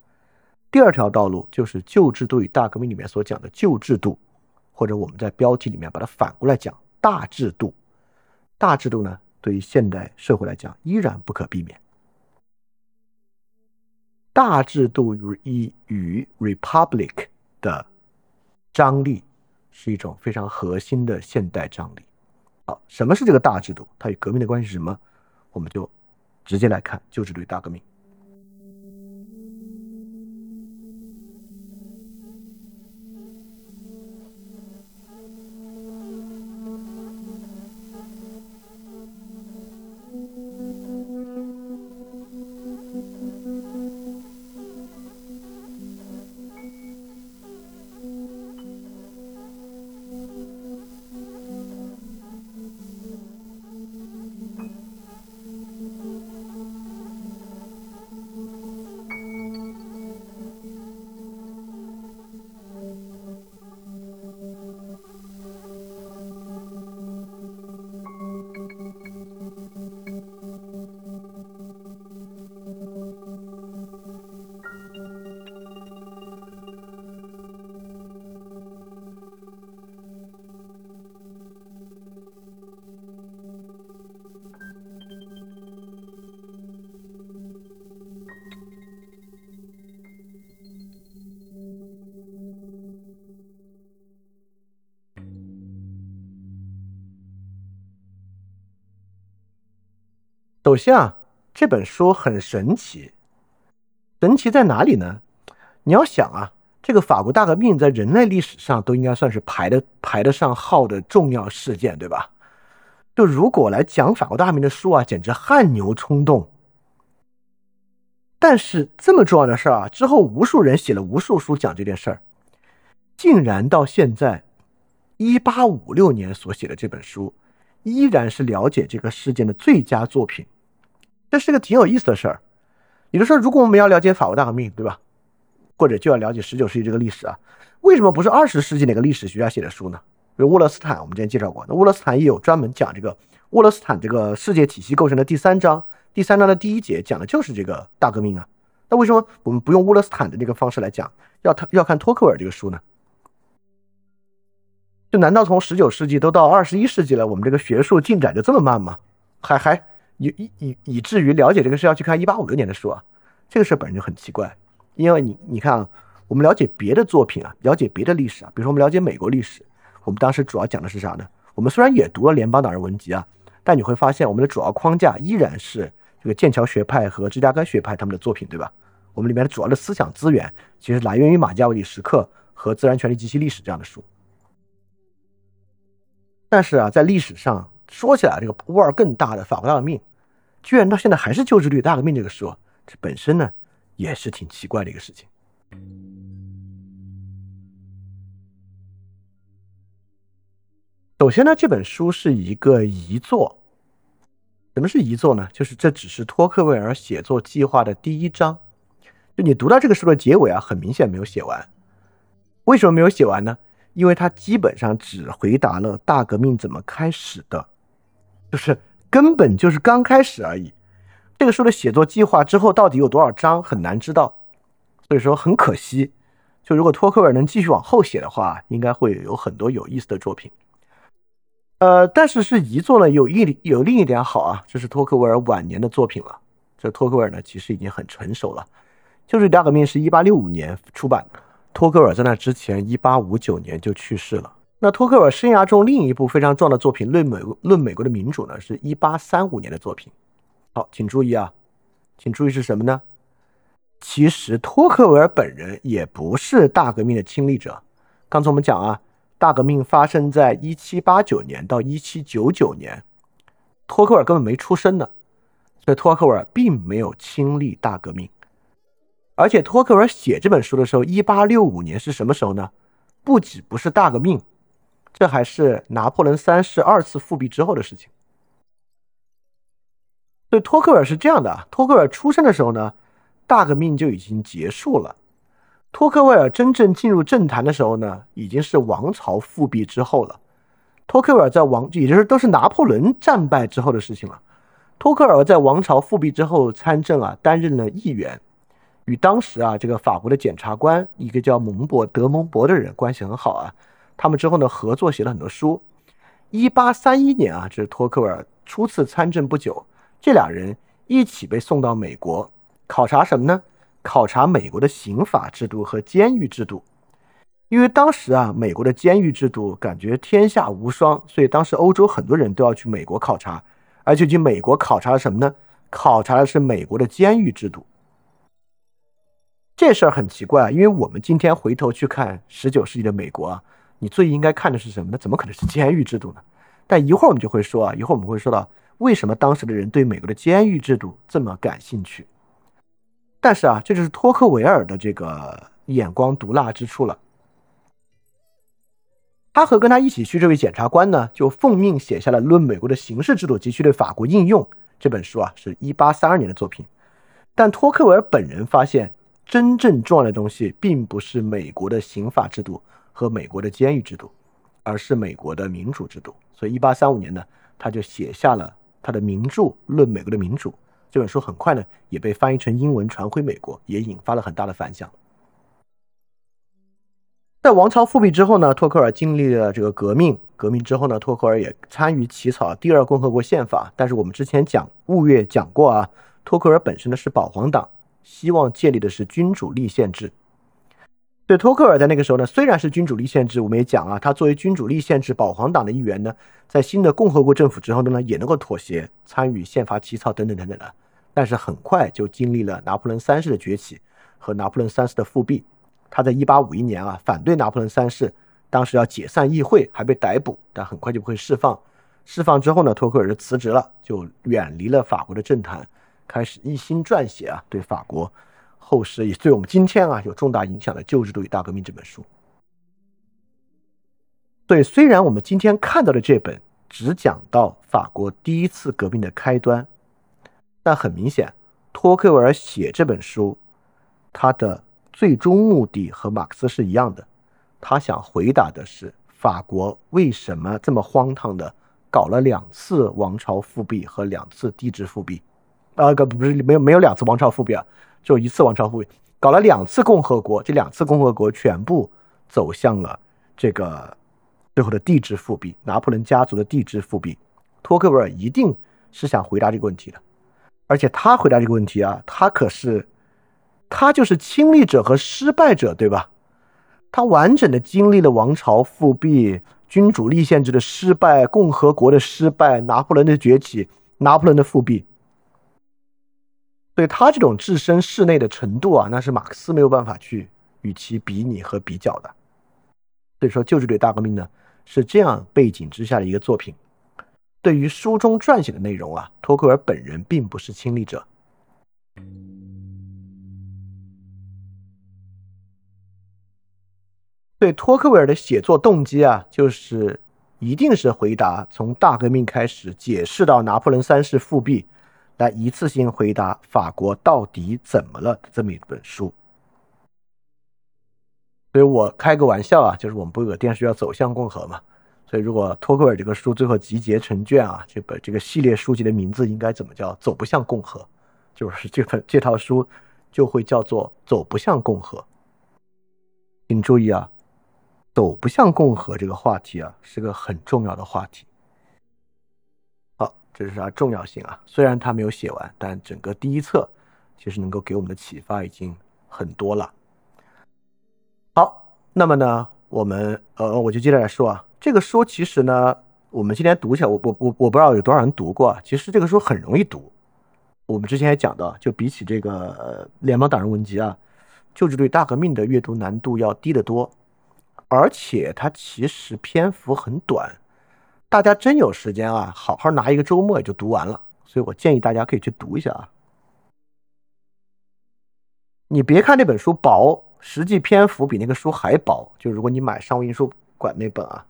第二条道路就是旧制度与大革命里面所讲的旧制度，或者我们在标题里面把它反过来讲大制度。大制度呢，对于现代社会来讲依然不可避免。大制度与与 republic 的张力是一种非常核心的现代张力。好，什么是这个大制度？它与革命的关系是什么？我们就直接来看旧制度与大革命。首先啊，这本书很神奇，神奇在哪里呢？你要想啊，这个法国大革命在人类历史上都应该算是排的排得上号的重要事件，对吧？就如果来讲法国大革命的书啊，简直汗牛充栋。但是这么重要的事儿啊，之后无数人写了无数书讲这件事儿，竟然到现在一八五六年所写的这本书。依然是了解这个事件的最佳作品。这是个挺有意思的事儿。也就是说，如果我们要了解法国大革命，对吧？或者就要了解十九世纪这个历史啊？为什么不是二十世纪哪个历史学家写的书呢？比如沃勒斯坦，我们之前介绍过，那沃勒斯坦也有专门讲这个沃勒斯坦这个世界体系构成的第三章，第三章的第一节讲的就是这个大革命啊。那为什么我们不用沃勒斯坦的那个方式来讲，要他要看托克维尔这个书呢？就难道从十九世纪都到二十一世纪了，我们这个学术进展就这么慢吗？还还以以以以至于了解这个事要去看一八五六年的书啊？这个事本身就很奇怪，因为你你看啊，我们了解别的作品啊，了解别的历史啊，比如说我们了解美国历史。我们当时主要讲的是啥呢？我们虽然也读了联邦党人文集啊，但你会发现我们的主要框架依然是这个剑桥学派和芝加哥学派他们的作品，对吧？我们里面的主要的思想资源其实来源于马加维里时刻和自然权利及其历史这样的书。但是啊，在历史上说起来，这个波尔更大的法国大革命，居然到现在还是旧制律大革命这个书，这本身呢也是挺奇怪的一个事情。首先呢，这本书是一个遗作。什么是遗作呢？就是这只是托克维尔写作计划的第一章。就你读到这个书的结尾啊，很明显没有写完。为什么没有写完呢？因为他基本上只回答了大革命怎么开始的，就是根本就是刚开始而已。这个书的写作计划之后到底有多少章，很难知道。所以说很可惜。就如果托克维尔能继续往后写的话，应该会有很多有意思的作品。呃，但是是遗作呢，有一有另一点好啊，这是托克维尔晚年的作品了。这托克维尔呢，其实已经很成熟了。就是大革命是一八六五年出版，托克维尔在那之前一八五九年就去世了。那托克尔生涯中另一部非常重要的作品《论美论美国的民主》呢，是一八三五年的作品。好，请注意啊，请注意是什么呢？其实托克维尔本人也不是大革命的亲历者。刚才我们讲啊。大革命发生在一七八九年到一七九九年，托克尔根本没出生呢，所以托克维尔并没有亲历大革命。而且托克维尔写这本书的时候，一八六五年是什么时候呢？不仅不是大革命，这还是拿破仑三世二次复辟之后的事情。所以托克维尔是这样的：托克维尔出生的时候呢，大革命就已经结束了。托克维尔真正进入政坛的时候呢，已经是王朝复辟之后了。托克维尔在王，也就是都是拿破仑战败之后的事情了。托克维尔在王朝复辟之后参政啊，担任了议员，与当时啊这个法国的检察官一个叫蒙博德蒙博的人关系很好啊。他们之后呢合作写了很多书。一八三一年啊，这是托克维尔初次参政不久，这俩人一起被送到美国考察什么呢？考察美国的刑法制度和监狱制度，因为当时啊，美国的监狱制度感觉天下无双，所以当时欧洲很多人都要去美国考察，而且去美国考察了什么呢？考察的是美国的监狱制度。这事儿很奇怪，因为我们今天回头去看十九世纪的美国啊，你最应该看的是什么呢？怎么可能是监狱制度呢？但一会儿我们就会说啊，一会儿我们会说到为什么当时的人对美国的监狱制度这么感兴趣。但是啊，这就是托克维尔的这个眼光毒辣之处了。他和跟他一起去这位检察官呢，就奉命写下了《论美国的刑事制度及其对法国应用》这本书啊，是一八三二年的作品。但托克维尔本人发现，真正重要的东西并不是美国的刑法制度和美国的监狱制度，而是美国的民主制度。所以一八三五年呢，他就写下了他的名著《论美国的民主》。这本书很快呢也被翻译成英文传回美国，也引发了很大的反响。在王朝复辟之后呢，托克尔经历了这个革命。革命之后呢，托克尔也参与起草第二共和国宪法。但是我们之前讲物月讲过啊，托克尔本身呢是保皇党，希望建立的是君主立宪制。对托克尔在那个时候呢，虽然是君主立宪制，我们也讲啊，他作为君主立宪制保皇党的一员呢，在新的共和国政府之后呢，也能够妥协，参与宪法起草等等等等的。但是很快就经历了拿破仑三世的崛起和拿破仑三世的复辟。他在一八五一年啊反对拿破仑三世，当时要解散议会，还被逮捕，但很快就会释放。释放之后呢，托克尔就辞职了，就远离了法国的政坛，开始一心撰写啊对法国后世也对我们今天啊有重大影响的《旧制度与大革命》这本书。对，虽然我们今天看到的这本。只讲到法国第一次革命的开端。但很明显，托克维尔写这本书，他的最终目的和马克思是一样的，他想回答的是法国为什么这么荒唐的搞了两次王朝复辟和两次帝制复辟。啊，个不是没有没有两次王朝复辟啊，就一次王朝复辟，搞了两次共和国，这两次共和国全部走向了这个最后的帝制复辟，拿破仑家族的帝制复辟。托克维尔一定是想回答这个问题的，而且他回答这个问题啊，他可是他就是亲历者和失败者，对吧？他完整的经历了王朝复辟、君主立宪制的失败、共和国的失败、拿破仑的崛起、拿破仑的复辟。所以他这种置身事内的程度啊，那是马克思没有办法去与其比拟和比较的。所以说，《旧制度大革命》呢是这样背景之下的一个作品。对于书中撰写的内容啊，托克维尔本人并不是亲历者。对托克维尔的写作动机啊，就是一定是回答从大革命开始解释到拿破仑三世复辟。来一次性回答法国到底怎么了这么一本书，所以我开个玩笑啊，就是我们不有个电视要走向共和嘛，所以如果托克尔这个书最后集结成卷啊，这本这个系列书籍的名字应该怎么叫？走不向共和，就是这本这套书就会叫做走不向共和。请注意啊，走不向共和这个话题啊，是个很重要的话题。这是它重要性啊！虽然它没有写完，但整个第一册其实能够给我们的启发已经很多了。好，那么呢，我们呃，我就接着来说啊，这个书其实呢，我们今天读起来，我我我我不知道有多少人读过啊。其实这个书很容易读，我们之前也讲到，就比起这个《联邦党人文集》啊，《就是对大革命》的阅读难度要低得多，而且它其实篇幅很短。大家真有时间啊，好好拿一个周末也就读完了，所以我建议大家可以去读一下啊。你别看这本书薄，实际篇幅比那个书还薄。就如果你买商务印书馆那本啊，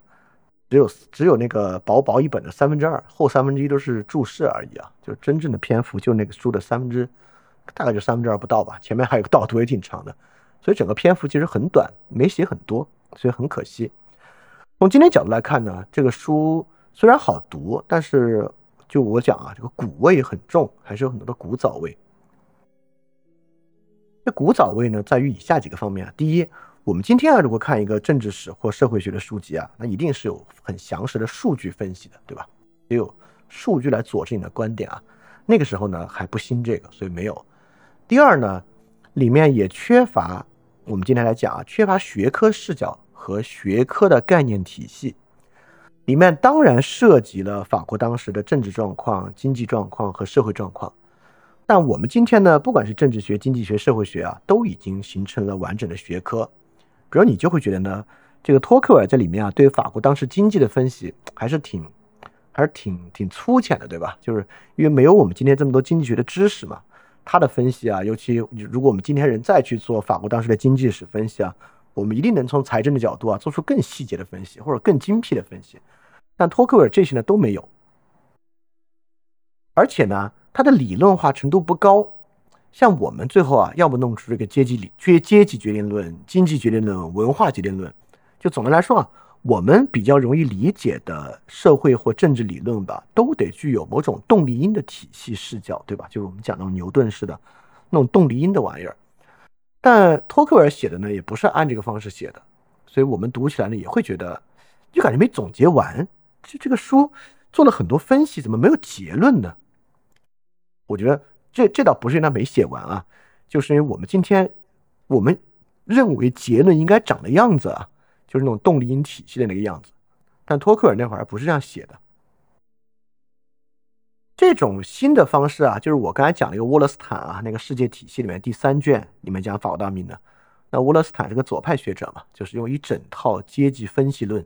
只有只有那个薄薄一本的三分之二，后三分之一都是注释而已啊。就真正的篇幅就那个书的三分之，大概就三分之二不到吧。前面还有个导读也挺长的，所以整个篇幅其实很短，没写很多，所以很可惜。从今天角度来看呢，这个书。虽然好读，但是就我讲啊，这个古味很重，还是有很多的古早味。这古早味呢，在于以下几个方面啊。第一，我们今天啊，如果看一个政治史或社会学的书籍啊，那一定是有很详实的数据分析的，对吧？也有数据来佐证你的观点啊。那个时候呢，还不兴这个，所以没有。第二呢，里面也缺乏我们今天来讲啊，缺乏学科视角和学科的概念体系。里面当然涉及了法国当时的政治状况、经济状况和社会状况，但我们今天呢，不管是政治学、经济学、社会学啊，都已经形成了完整的学科。比如你就会觉得呢，这个托克尔在里面啊，对法国当时经济的分析还是挺，还是挺挺粗浅的，对吧？就是因为没有我们今天这么多经济学的知识嘛，他的分析啊，尤其如果我们今天人再去做法国当时的经济史分析啊。我们一定能从财政的角度啊，做出更细节的分析或者更精辟的分析，但托克维尔这些呢都没有，而且呢，他的理论化程度不高。像我们最后啊，要么弄出这个阶级理阶阶级决定论、经济决定论、文化决定论，就总的来说啊，我们比较容易理解的社会或政治理论吧，都得具有某种动力因的体系视角，对吧？就是我们讲到牛顿式的那种动力因的玩意儿。但托克维尔写的呢，也不是按这个方式写的，所以我们读起来呢，也会觉得就感觉没总结完。就这个书做了很多分析，怎么没有结论呢？我觉得这这倒不是因为他没写完啊，就是因为我们今天我们认为结论应该长的样子啊，就是那种动力因体系的那个样子。但托克尔那会儿不是这样写的。这种新的方式啊，就是我刚才讲了一个沃勒斯坦啊，那个世界体系里面第三卷里面讲法国大革命的。那沃勒斯坦是个左派学者嘛，就是用一整套阶级分析论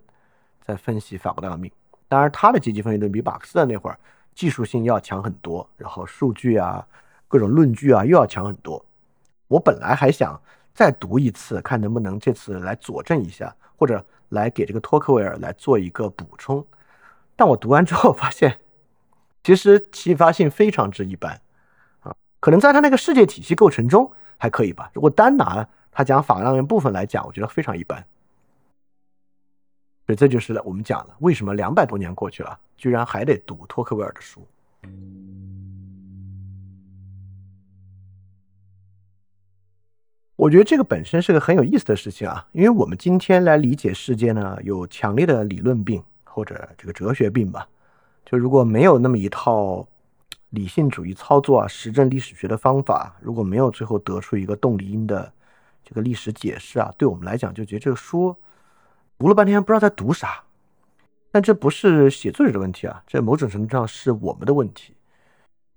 在分析法国大革命。当然，他的阶级分析论比马克思的那会儿技术性要强很多，然后数据啊、各种论据啊又要强很多。我本来还想再读一次，看能不能这次来佐证一下，或者来给这个托克维尔来做一个补充。但我读完之后发现，其实启发性非常之一般啊。可能在他那个世界体系构成中还可以吧。如果单拿他讲法国大革命部分来讲，我觉得非常一般。所以这就是我们讲的，为什么两百多年过去了，居然还得读托克维尔的书。我觉得这个本身是个很有意思的事情啊，因为我们今天来理解世界呢，有强烈的理论病或者这个哲学病吧。就如果没有那么一套理性主义操作啊、实证历史学的方法，如果没有最后得出一个动力因的这个历史解释啊，对我们来讲就觉得这个书读了半天不知道在读啥。但这不是写作者的问题啊，这某种程度上是我们的问题。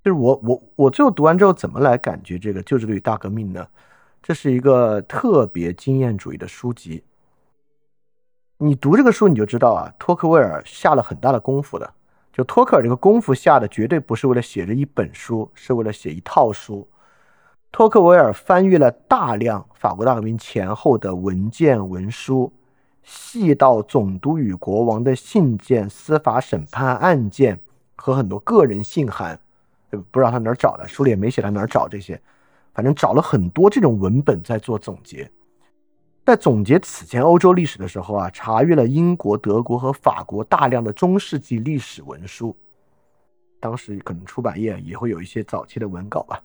就是我我我最后读完之后怎么来感觉这个旧制度与大革命呢？这是一个特别经验主义的书籍。你读这个书，你就知道啊，托克维尔下了很大的功夫的。就托克尔这个功夫下的，绝对不是为了写这一本书，是为了写一套书。托克维尔翻阅了大量法国大革命前后的文件文书，细到总督与国王的信件、司法审判案件和很多个人信函，不知道他哪儿找的，书里也没写他哪儿找这些。反正找了很多这种文本在做总结，在总结此前欧洲历史的时候啊，查阅了英国、德国和法国大量的中世纪历史文书，当时可能出版业也会有一些早期的文稿吧，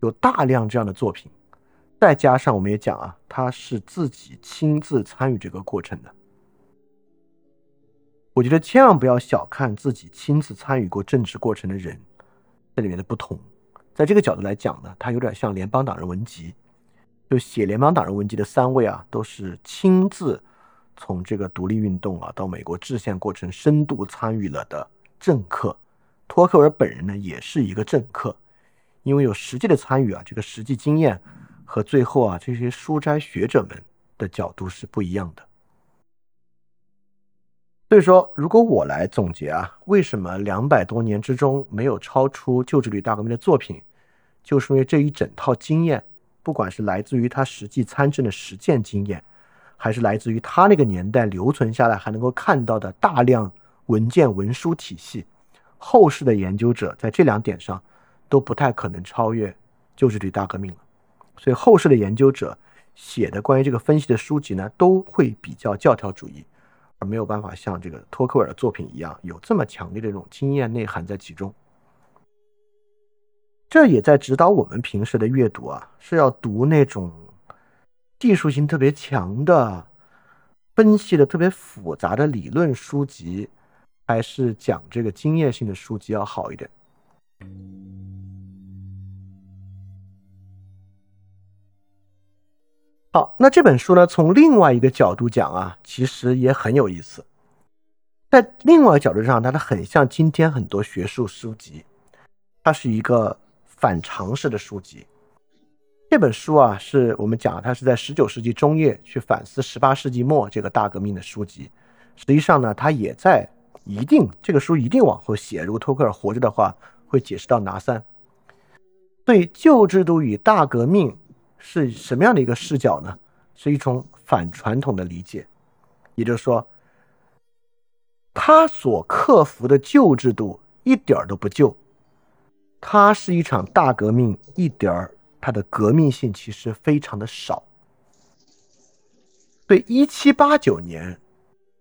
有大量这样的作品，再加上我们也讲啊，他是自己亲自参与这个过程的，我觉得千万不要小看自己亲自参与过政治过程的人，这里面的不同。在这个角度来讲呢，他有点像联邦党人文集，就写联邦党人文集的三位啊，都是亲自从这个独立运动啊到美国制宪过程深度参与了的政客。托克尔本人呢，也是一个政客，因为有实际的参与啊，这个实际经验和最后啊这些书斋学者们的角度是不一样的。所以说，如果我来总结啊，为什么两百多年之中没有超出旧制度大革命的作品，就是因为这一整套经验，不管是来自于他实际参政的实践经验，还是来自于他那个年代留存下来还能够看到的大量文件文书体系，后世的研究者在这两点上都不太可能超越旧制度大革命了。所以后世的研究者写的关于这个分析的书籍呢，都会比较教条主义。而没有办法像这个托克维尔的作品一样有这么强烈的这种经验内涵在其中，这也在指导我们平时的阅读啊，是要读那种技术性特别强的、分析的特别复杂的理论书籍，还是讲这个经验性的书籍要好一点。好，那这本书呢？从另外一个角度讲啊，其实也很有意思。在另外一个角度上，它它很像今天很多学术书籍，它是一个反常识的书籍。这本书啊，是我们讲它是在十九世纪中叶去反思十八世纪末这个大革命的书籍。实际上呢，它也在一定这个书一定往后写。如果托克尔活着的话，会解释到拿三。对旧制度与大革命。是什么样的一个视角呢？是一种反传统的理解，也就是说，他所克服的旧制度一点儿都不旧，它是一场大革命，一点儿它的革命性其实非常的少。对，一七八九年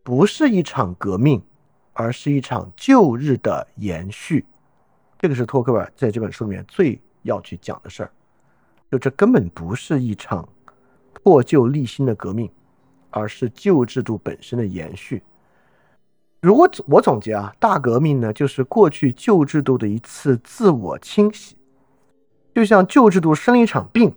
不是一场革命，而是一场旧日的延续，这个是托克维尔在这本书里面最要去讲的事儿。就这根本不是一场破旧立新的革命，而是旧制度本身的延续。如果我总结啊，大革命呢，就是过去旧制度的一次自我清洗，就像旧制度生了一场病，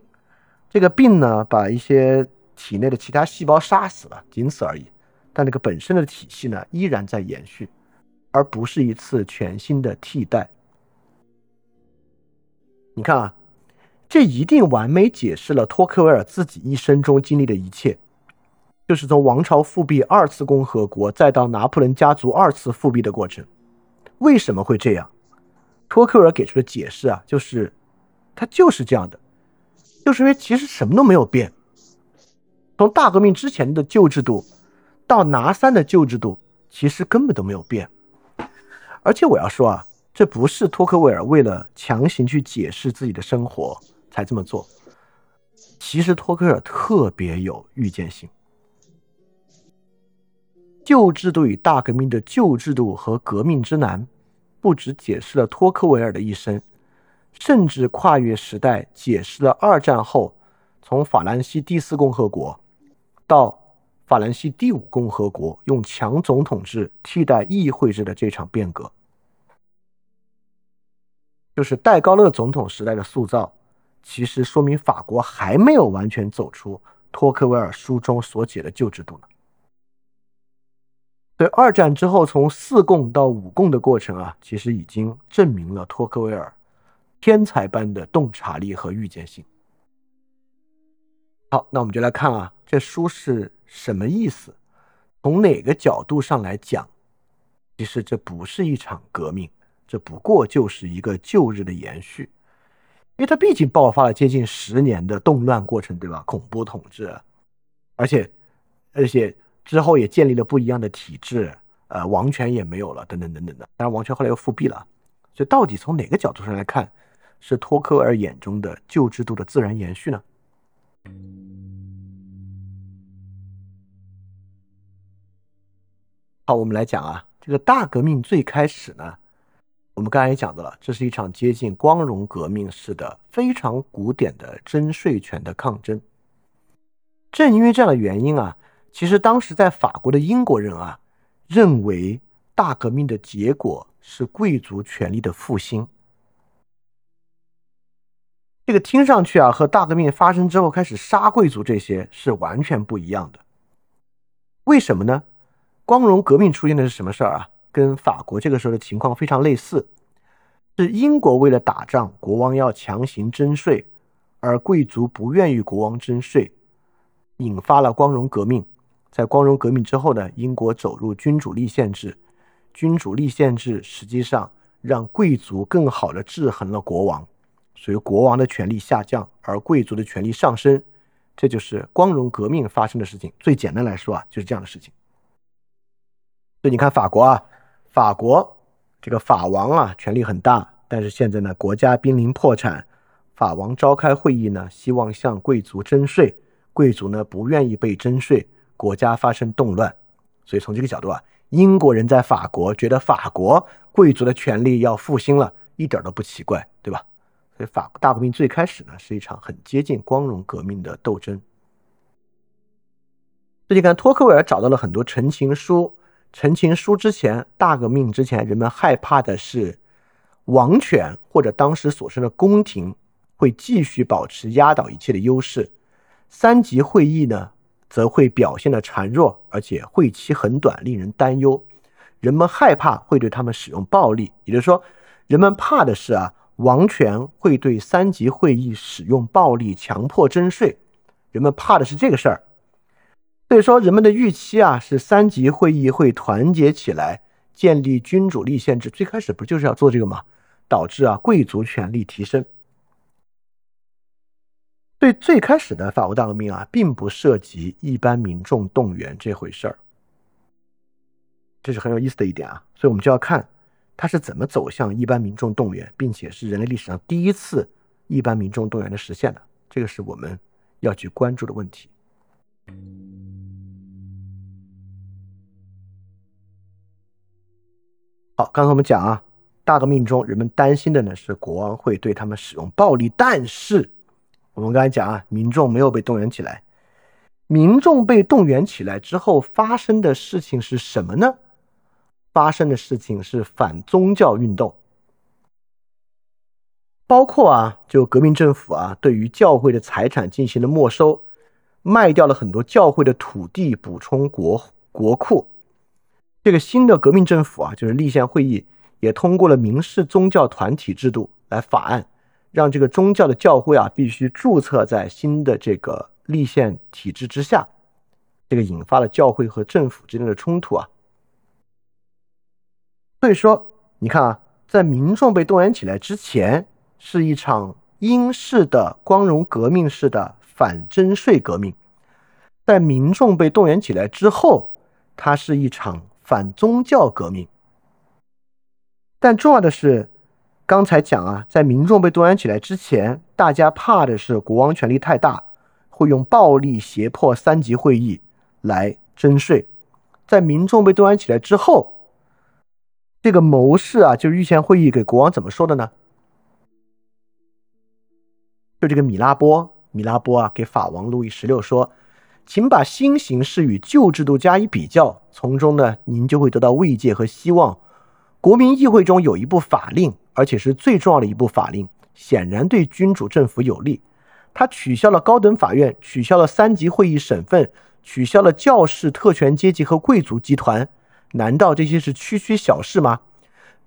这个病呢，把一些体内的其他细胞杀死了，仅此而已。但那个本身的体系呢，依然在延续，而不是一次全新的替代。你看啊。这一定完美解释了托克维尔自己一生中经历的一切，就是从王朝复辟、二次共和国，再到拿破仑家族二次复辟的过程。为什么会这样？托克维尔给出的解释啊，就是他就是这样的，就是因为其实什么都没有变。从大革命之前的旧制度，到拿三的旧制度，其实根本都没有变。而且我要说啊，这不是托克维尔为了强行去解释自己的生活才这么做。其实托克尔特别有预见性。旧制度与大革命的旧制度和革命之难，不只解释了托克维尔的一生，甚至跨越时代解释了二战后从法兰西第四共和国到法兰西第五共和国用强总统制替代议会制的这场变革。就是戴高乐总统时代的塑造，其实说明法国还没有完全走出托克维尔书中所解的旧制度呢。对二战之后从四共到五共的过程啊，其实已经证明了托克维尔天才般的洞察力和预见性。好，那我们就来看啊，这书是什么意思？从哪个角度上来讲，其实这不是一场革命，这不过就是一个旧日的延续，因为它毕竟爆发了接近十年的动乱过程，对吧？恐怖统治，而且，而且。之后也建立了不一样的体制，呃，王权也没有了，等等等等的。当然，王权后来又复辟了。所以，到底从哪个角度上来看，是托克尔眼中的旧制度的自然延续呢？好，我们来讲啊，这个大革命最开始呢，我们刚才也讲到了，这是一场接近光荣革命式的、非常古典的征税权的抗争。正因为这样的原因啊。其实当时在法国的英国人啊，认为大革命的结果是贵族权力的复兴。这个听上去啊，和大革命发生之后开始杀贵族这些是完全不一样的。为什么呢？光荣革命出现的是什么事儿啊？跟法国这个时候的情况非常类似，是英国为了打仗，国王要强行征税，而贵族不愿意国王征税，引发了光荣革命。在光荣革命之后呢，英国走入君主立宪制。君主立宪制实际上让贵族更好的制衡了国王，所以国王的权力下降，而贵族的权力上升。这就是光荣革命发生的事情。最简单来说啊，就是这样的事情。所以你看法国啊，法国这个法王啊，权力很大，但是现在呢，国家濒临破产，法王召开会议呢，希望向贵族征税，贵族呢不愿意被征税。国家发生动乱，所以从这个角度啊，英国人在法国觉得法国贵族的权利要复兴了，一点都不奇怪，对吧？所以法大革命最开始呢，是一场很接近光荣革命的斗争。最近看托克维尔找到了很多陈情书，陈情书之前，大革命之前，人们害怕的是王权或者当时所称的宫廷会继续保持压倒一切的优势，三级会议呢？则会表现的孱弱，而且会期很短，令人担忧。人们害怕会对他们使用暴力，也就是说，人们怕的是啊，王权会对三级会议使用暴力，强迫征税。人们怕的是这个事儿。所以说，人们的预期啊，是三级会议会团结起来，建立君主立宪制。最开始不就是要做这个吗？导致啊，贵族权力提升。对最开始的法国大革命啊，并不涉及一般民众动员这回事儿，这是很有意思的一点啊。所以我们就要看它是怎么走向一般民众动员，并且是人类历史上第一次一般民众动员的实现的，这个是我们要去关注的问题。好，刚才我们讲啊，大革命中人们担心的呢是国王会对他们使用暴力，但是。我们刚才讲啊，民众没有被动员起来。民众被动员起来之后发生的事情是什么呢？发生的事情是反宗教运动，包括啊，就革命政府啊，对于教会的财产进行了没收，卖掉了很多教会的土地，补充国国库。这个新的革命政府啊，就是立宪会议，也通过了民事宗教团体制度来法案。让这个宗教的教会啊，必须注册在新的这个立宪体制之下，这个引发了教会和政府之间的冲突啊。所以说，你看啊，在民众被动员起来之前，是一场英式的光荣革命式的反征税革命；在民众被动员起来之后，它是一场反宗教革命。但重要的是，刚才讲啊，在民众被动员起来之前，大家怕的是国王权力太大，会用暴力胁迫三级会议来征税。在民众被动员起来之后，这个谋士啊，就是御前会议给国王怎么说的呢？就这个米拉波，米拉波啊，给法王路易十六说，请把新形势与旧制度加以比较，从中呢，您就会得到慰藉和希望。国民议会中有一部法令，而且是最重要的一部法令，显然对君主政府有利。他取消了高等法院，取消了三级会议省份，取消了教士、特权阶级和贵族集团。难道这些是区区小事吗？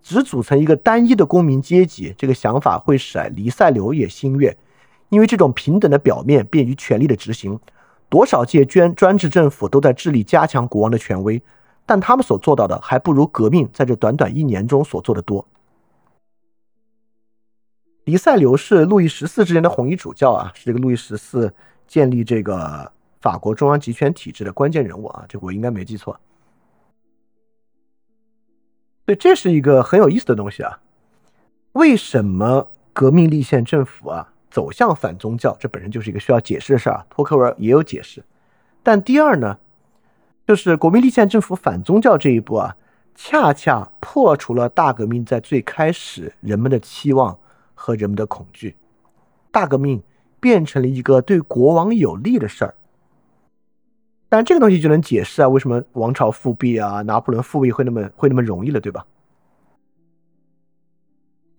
只组成一个单一的公民阶级，这个想法会使黎塞留也心悦。因为这种平等的表面便于权力的执行，多少届专专制政府都在致力加强国王的权威，但他们所做到的还不如革命在这短短一年中所做的多。黎塞留是路易十四之前的红衣主教啊，是这个路易十四建立这个法国中央集权体制的关键人物啊，这我应该没记错。对，这是一个很有意思的东西啊，为什么革命立宪政府啊？走向反宗教，这本身就是一个需要解释的事儿。托克维尔也有解释，但第二呢，就是国民立宪政府反宗教这一步啊，恰恰破除了大革命在最开始人们的期望和人们的恐惧。大革命变成了一个对国王有利的事儿，但这个东西就能解释啊，为什么王朝复辟啊，拿破仑复辟会那么会那么容易了，对吧？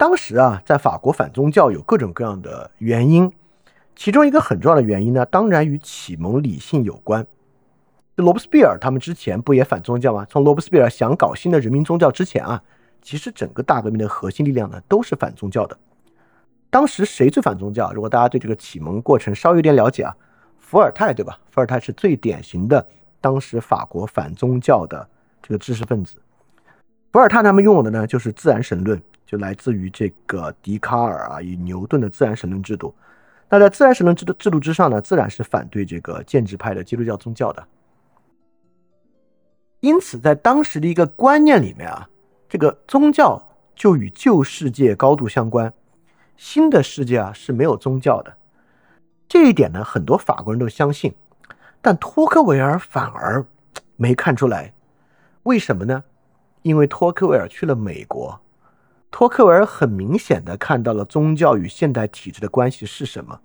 当时啊，在法国反宗教有各种各样的原因，其中一个很重要的原因呢，当然与启蒙理性有关。罗伯斯庇尔他们之前不也反宗教吗？从罗伯斯庇尔想搞新的人民宗教之前啊，其实整个大革命的核心力量呢都是反宗教的。当时谁最反宗教？如果大家对这个启蒙过程稍微有点了解啊，伏尔泰对吧？伏尔泰是最典型的当时法国反宗教的这个知识分子。伏尔泰他们拥有的呢就是自然神论。就来自于这个笛卡尔啊，与牛顿的自然神论制度。那在自然神论制度制度之上呢，自然是反对这个建制派的基督教宗教的。因此，在当时的一个观念里面啊，这个宗教就与旧世界高度相关，新的世界啊是没有宗教的。这一点呢，很多法国人都相信，但托克维尔反而没看出来。为什么呢？因为托克维尔去了美国。托克维尔很明显的看到了宗教与现代体制的关系是什么。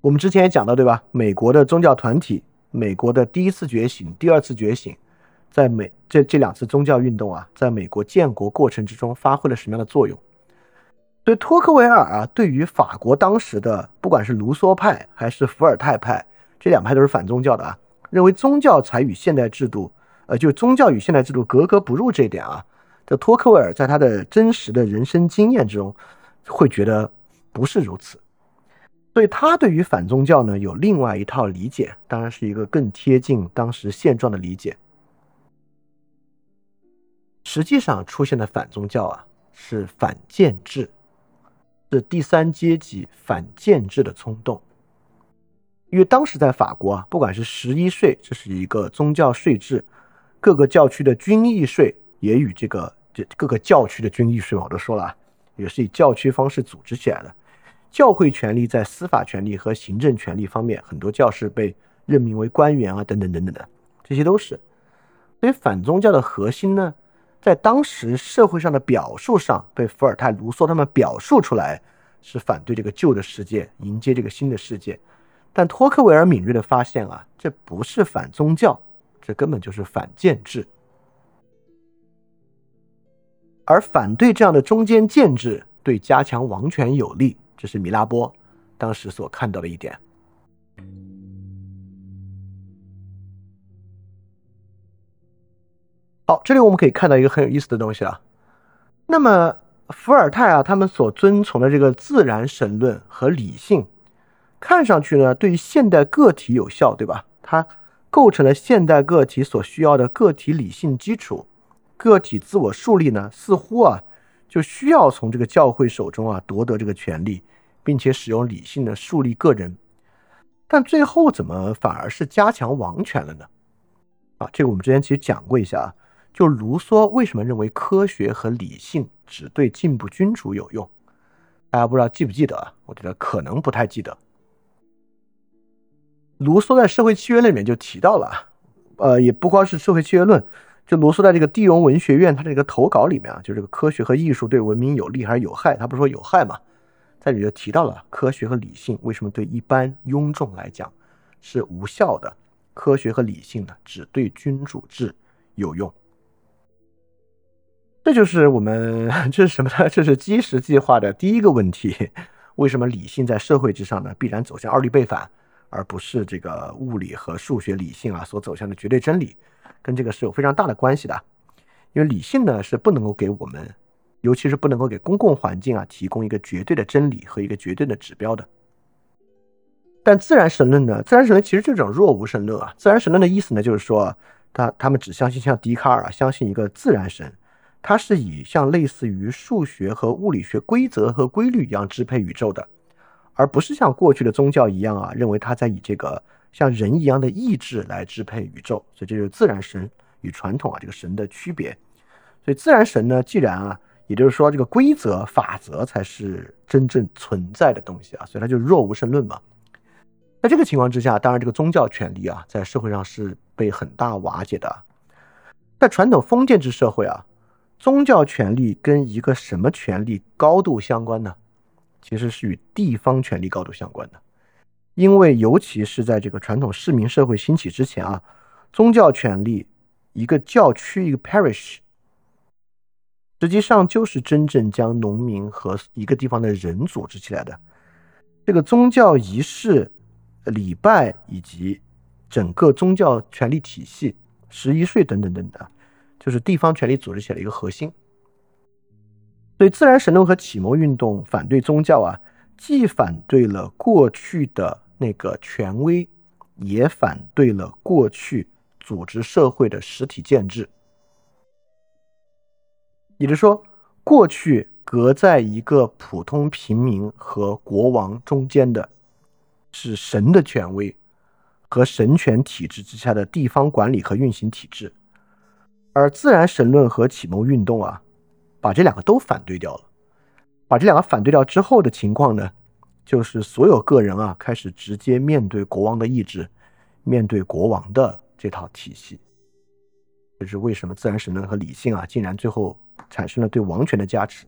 我们之前也讲到，对吧？美国的宗教团体，美国的第一次觉醒、第二次觉醒，在美这这两次宗教运动啊，在美国建国过程之中发挥了什么样的作用？对托克维尔啊，对于法国当时的不管是卢梭派还是伏尔泰派，这两派都是反宗教的啊，认为宗教才与现代制度，呃，就宗教与现代制度格格不入这一点啊。这托克维尔在他的真实的人生经验之中，会觉得不是如此，所以他对于反宗教呢有另外一套理解，当然是一个更贴近当时现状的理解。实际上出现的反宗教啊，是反建制，是第三阶级反建制的冲动。因为当时在法国啊，不管是十一税，这是一个宗教税制，各个教区的军役税也与这个。这各个教区的军役税，我都说了，也是以教区方式组织起来的。教会权力在司法权力和行政权力方面，很多教士被任命为官员啊，等等等等的，这些都是。所以反宗教的核心呢，在当时社会上的表述上，被伏尔泰、卢梭他们表述出来是反对这个旧的世界，迎接这个新的世界。但托克维尔敏锐的发现啊，这不是反宗教，这根本就是反建制。而反对这样的中间建制，对加强王权有利，这是米拉波当时所看到的一点。好，这里我们可以看到一个很有意思的东西啊。那么伏尔泰啊，他们所遵从的这个自然神论和理性，看上去呢，对于现代个体有效，对吧？它构成了现代个体所需要的个体理性基础。个体自我树立呢，似乎啊就需要从这个教会手中啊夺得这个权利，并且使用理性的树立个人。但最后怎么反而是加强王权了呢？啊，这个我们之前其实讲过一下啊，就卢梭为什么认为科学和理性只对进步君主有用？大家不知道记不记得啊？我觉得可能不太记得。卢梭在《社会契约论》里面就提到了，呃，也不光是《社会契约论》，就卢梭在这个地荣文学院他这个投稿里面啊，就这个科学和艺术对文明有利还是有害？他不是说有害嘛？在里就提到了科学和理性为什么对一般庸众来讲是无效的？科学和理性呢，只对君主制有用。这就是我们这是什么呢？这是基石计划的第一个问题：为什么理性在社会之上呢必然走向二律背反？而不是这个物理和数学理性啊所走向的绝对真理，跟这个是有非常大的关系的。因为理性呢是不能够给我们，尤其是不能够给公共环境啊提供一个绝对的真理和一个绝对的指标的。但自然神论呢，自然神论其实就这种若无神论啊，自然神论的意思呢就是说，他他们只相信像笛卡尔啊相信一个自然神，他是以像类似于数学和物理学规则和规律一样支配宇宙的。而不是像过去的宗教一样啊，认为他在以这个像人一样的意志来支配宇宙，所以这就是自然神与传统啊这个神的区别。所以自然神呢，既然啊，也就是说这个规则法则才是真正存在的东西啊，所以它就若无神论嘛。在这个情况之下，当然这个宗教权力啊，在社会上是被很大瓦解的。在传统封建制社会啊，宗教权力跟一个什么权力高度相关呢？其实是与地方权力高度相关的，因为尤其是在这个传统市民社会兴起之前啊，宗教权力一个教区一个 parish，实际上就是真正将农民和一个地方的人组织起来的。这个宗教仪式、礼拜以及整个宗教权力体系、十一税等等等等，就是地方权力组织起来一个核心。所以，自然神论和启蒙运动反对宗教啊，既反对了过去的那个权威，也反对了过去组织社会的实体建制。也就是说，过去隔在一个普通平民和国王中间的，是神的权威和神权体制之下的地方管理和运行体制，而自然神论和启蒙运动啊。把这两个都反对掉了，把这两个反对掉之后的情况呢，就是所有个人啊开始直接面对国王的意志，面对国王的这套体系。这是为什么自然神论和理性啊，竟然最后产生了对王权的加持？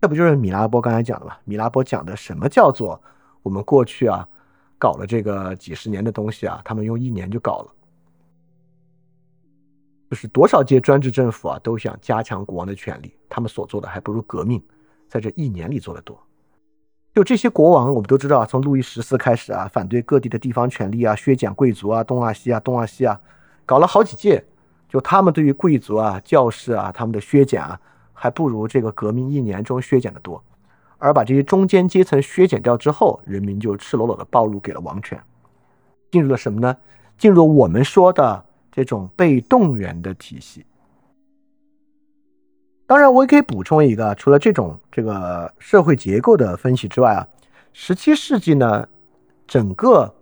这不就是米拉波刚才讲的吗？米拉波讲的什么叫做我们过去啊搞了这个几十年的东西啊，他们用一年就搞了。就是多少届专制政府啊，都想加强国王的权力，他们所做的还不如革命在这一年里做的多。就这些国王，我们都知道啊，从路易十四开始啊，反对各地的地方权力啊，削减贵族啊，东啊西啊，东啊西啊，搞了好几届。就他们对于贵族啊、教士啊，他们的削减啊，还不如这个革命一年中削减的多。而把这些中间阶层削减掉之后，人民就赤裸裸的暴露给了王权，进入了什么呢？进入我们说的。这种被动员的体系，当然我也可以补充一个，除了这种这个社会结构的分析之外啊，十七世纪呢，整个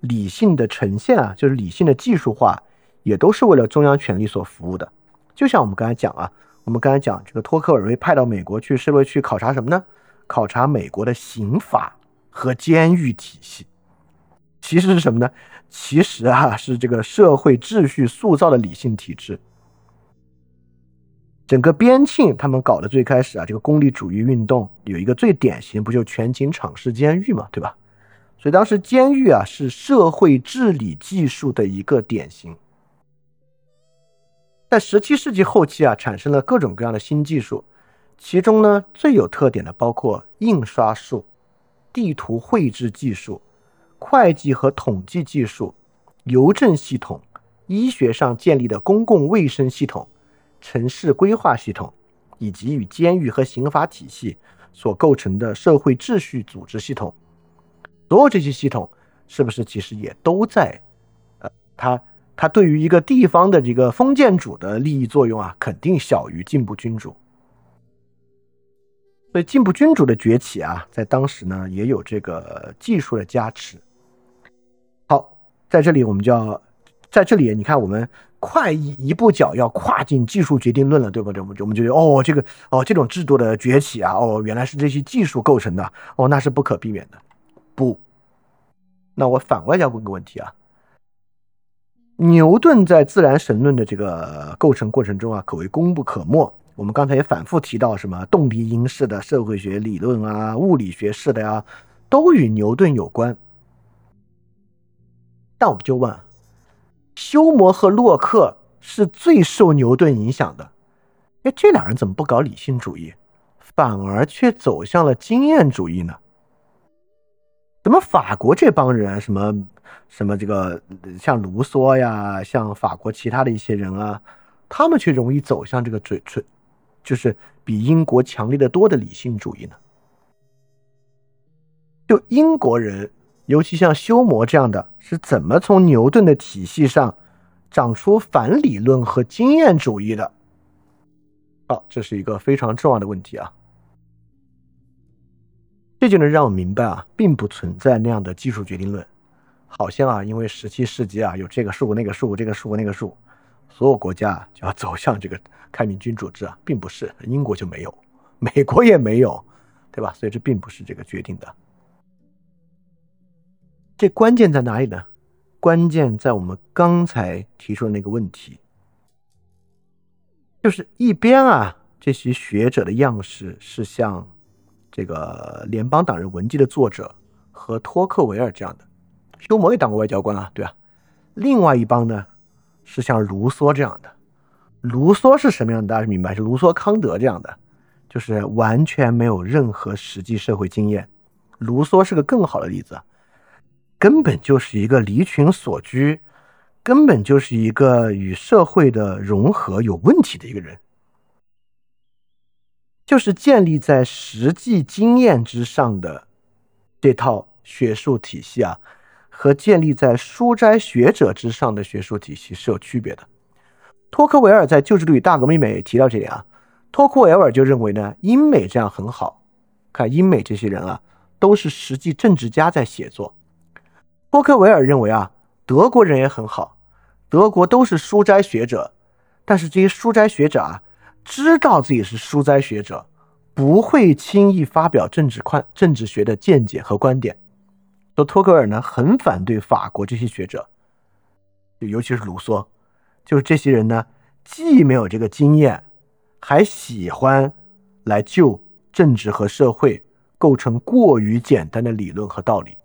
理性的呈现啊，就是理性的技术化，也都是为了中央权力所服务的。就像我们刚才讲啊，我们刚才讲这个托克尔被派到美国去，是为了去考察什么呢？考察美国的刑法和监狱体系。其实是什么呢？其实啊，是这个社会秩序塑造的理性体制。整个边沁他们搞的最开始啊，这个功利主义运动有一个最典型，不就全景敞式监狱嘛，对吧？所以当时监狱啊是社会治理技术的一个典型。在十七世纪后期啊，产生了各种各样的新技术，其中呢最有特点的包括印刷术、地图绘制技术。会计和统计技术、邮政系统、医学上建立的公共卫生系统、城市规划系统，以及与监狱和刑法体系所构成的社会秩序组织系统，所有这些系统是不是其实也都在？呃，它它对于一个地方的这个封建主的利益作用啊，肯定小于进步君主。所以进步君主的崛起啊，在当时呢，也有这个技术的加持。好在这里，我们就要在这里，你看，我们快一一步脚要跨进技术决定论了，对不对？我们就我们就觉得哦，这个哦，这种制度的崛起啊，哦，原来是这些技术构成的，哦，那是不可避免的。不，那我反过来要问个问题啊，牛顿在自然神论的这个构成过程中啊，可谓功不可没。我们刚才也反复提到什么动力因式的社会学理论啊，物理学式的呀，都与牛顿有关。但我们就问。休谟和洛克是最受牛顿影响的，哎，这俩人怎么不搞理性主义，反而却走向了经验主义呢？怎么法国这帮人，什么什么这个像卢梭呀，像法国其他的一些人啊，他们却容易走向这个最最，就是比英国强烈的多的理性主义呢？就英国人。尤其像休谟这样的，是怎么从牛顿的体系上长出反理论和经验主义的？好，这是一个非常重要的问题啊！这就能让我明白啊，并不存在那样的技术决定论，好像啊，因为十七世纪啊有这个数、那个数、这个数、那个数，所有国家就要走向这个开明君主制啊，并不是，英国就没有，美国也没有，对吧？所以这并不是这个决定的。这关键在哪里呢？关键在我们刚才提出的那个问题，就是一边啊，这些学者的样式是像这个《联邦党人文集》的作者和托克维尔这样的，休谟也当过外交官啊，对吧？另外一帮呢，是像卢梭这样的。卢梭是什么样的？大家明白？是卢梭康德这样的，就是完全没有任何实际社会经验。卢梭是个更好的例子。根本就是一个离群所居，根本就是一个与社会的融合有问题的一个人，就是建立在实际经验之上的这套学术体系啊，和建立在书斋学者之上的学术体系是有区别的。托克维尔在《旧制度与大革命》里也提到这点啊，托克维尔就认为呢，英美这样很好，看英美这些人啊，都是实际政治家在写作。托克维尔认为啊，德国人也很好，德国都是书斋学者，但是这些书斋学者啊，知道自己是书斋学者，不会轻易发表政治宽政治学的见解和观点。说托克尔呢，很反对法国这些学者，就尤其是卢梭，就是这些人呢，既没有这个经验，还喜欢来就政治和社会构成过于简单的理论和道理。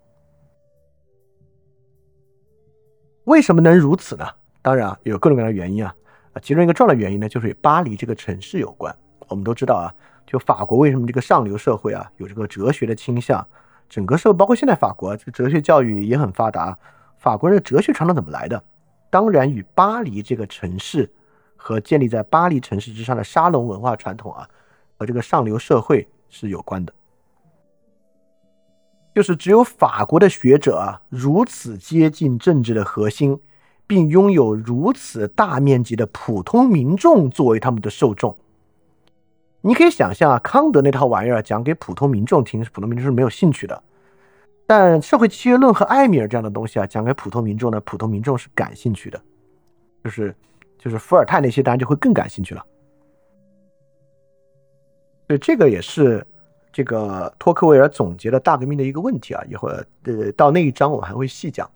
为什么能如此呢？当然啊，有各种各样的原因啊。啊，其中一个重要的原因呢，就是与巴黎这个城市有关。我们都知道啊，就法国为什么这个上流社会啊有这个哲学的倾向，整个社会包括现在法国这个哲学教育也很发达。法国人的哲学传统怎么来的？当然与巴黎这个城市和建立在巴黎城市之上的沙龙文化传统啊，和这个上流社会是有关的。就是只有法国的学者啊，如此接近政治的核心，并拥有如此大面积的普通民众作为他们的受众。你可以想象啊，康德那套玩意儿讲给普通民众听，普通民众是没有兴趣的；但社会契约论和艾米尔这样的东西啊，讲给普通民众呢，普通民众是感兴趣的。就是就是伏尔泰那些，当然就会更感兴趣了。所以这个也是。这个托克维尔总结了大革命的一个问题啊，一会儿呃到那一章我还会细讲。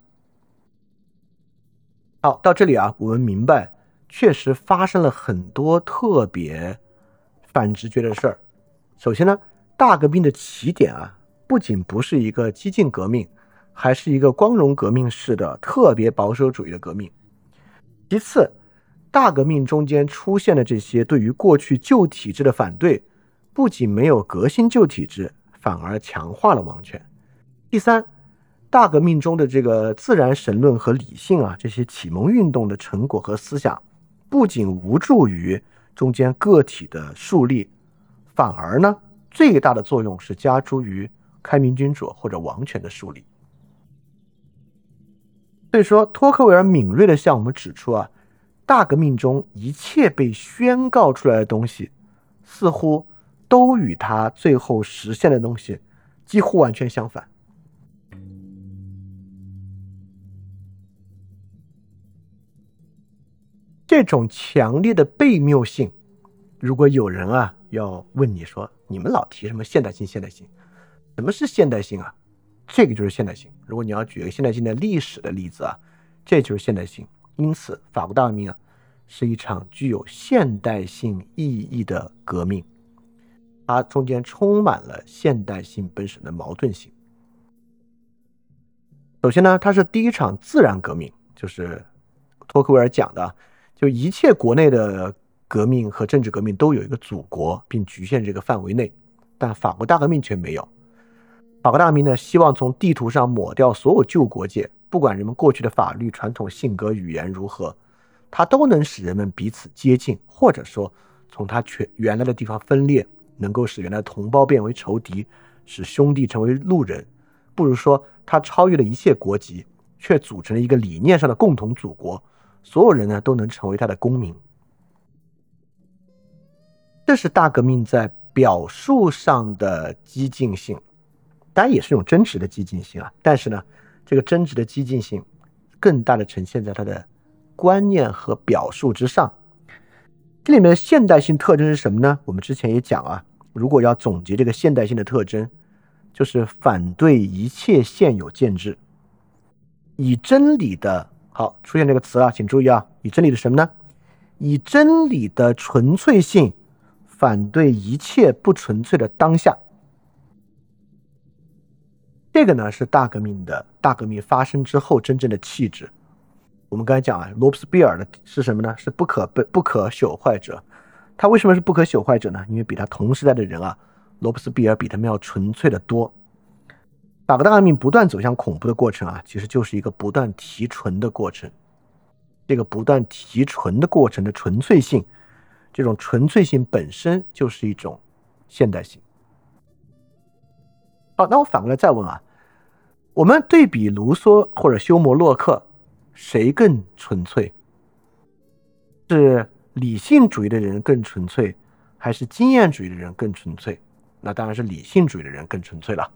好，到这里啊，我们明白确实发生了很多特别反直觉的事儿。首先呢，大革命的起点啊，不仅不是一个激进革命，还是一个光荣革命式的特别保守主义的革命。其次，大革命中间出现的这些对于过去旧体制的反对。不仅没有革新旧体制，反而强化了王权。第三，大革命中的这个自然神论和理性啊，这些启蒙运动的成果和思想，不仅无助于中间个体的树立，反而呢，最大的作用是加诸于开明君主或者王权的树立。所以说，托克维尔敏锐的向我们指出啊，大革命中一切被宣告出来的东西，似乎。都与他最后实现的东西几乎完全相反。这种强烈的悖谬性，如果有人啊要问你说，你们老提什么现代性，现代性，什么是现代性啊？这个就是现代性。如果你要举一个现代性的历史的例子啊，这就是现代性。因此，法国大革命啊，是一场具有现代性意义的革命，它中间充满了现代性本身的矛盾性。首先呢，它是第一场自然革命，就是托克维尔讲的，就一切国内的革命和政治革命都有一个祖国，并局限这个范围内，但法国大革命却没有。法国大革命呢，希望从地图上抹掉所有旧国界。不管人们过去的法律、传统、性格、语言如何，它都能使人们彼此接近，或者说从它全原来的地方分裂，能够使原来同胞变为仇敌，使兄弟成为路人。不如说，他超越了一切国籍，却组成了一个理念上的共同祖国，所有人呢都能成为他的公民。这是大革命在表述上的激进性，当然也是一种真实的激进性啊。但是呢。这个真实的激进性，更大的呈现在他的观念和表述之上。这里面的现代性特征是什么呢？我们之前也讲啊，如果要总结这个现代性的特征，就是反对一切现有建制，以真理的好出现这个词啊，请注意啊，以真理的什么呢？以真理的纯粹性反对一切不纯粹的当下。这个呢是大革命的大革命发生之后真正的气质。我们刚才讲啊，罗伯斯庇尔的是什么呢？是不可被不可朽坏者。他为什么是不可朽坏者呢？因为比他同时代的人啊，罗伯斯庇尔比他们要纯粹的多。法国大革命不断走向恐怖的过程啊，其实就是一个不断提纯的过程。这个不断提纯的过程的纯粹性，这种纯粹性本身就是一种现代性。好，那我反过来再问啊。我们对比卢梭或者休谟、洛克，谁更纯粹？是理性主义的人更纯粹，还是经验主义的人更纯粹？那当然是理性主义的人更纯粹了。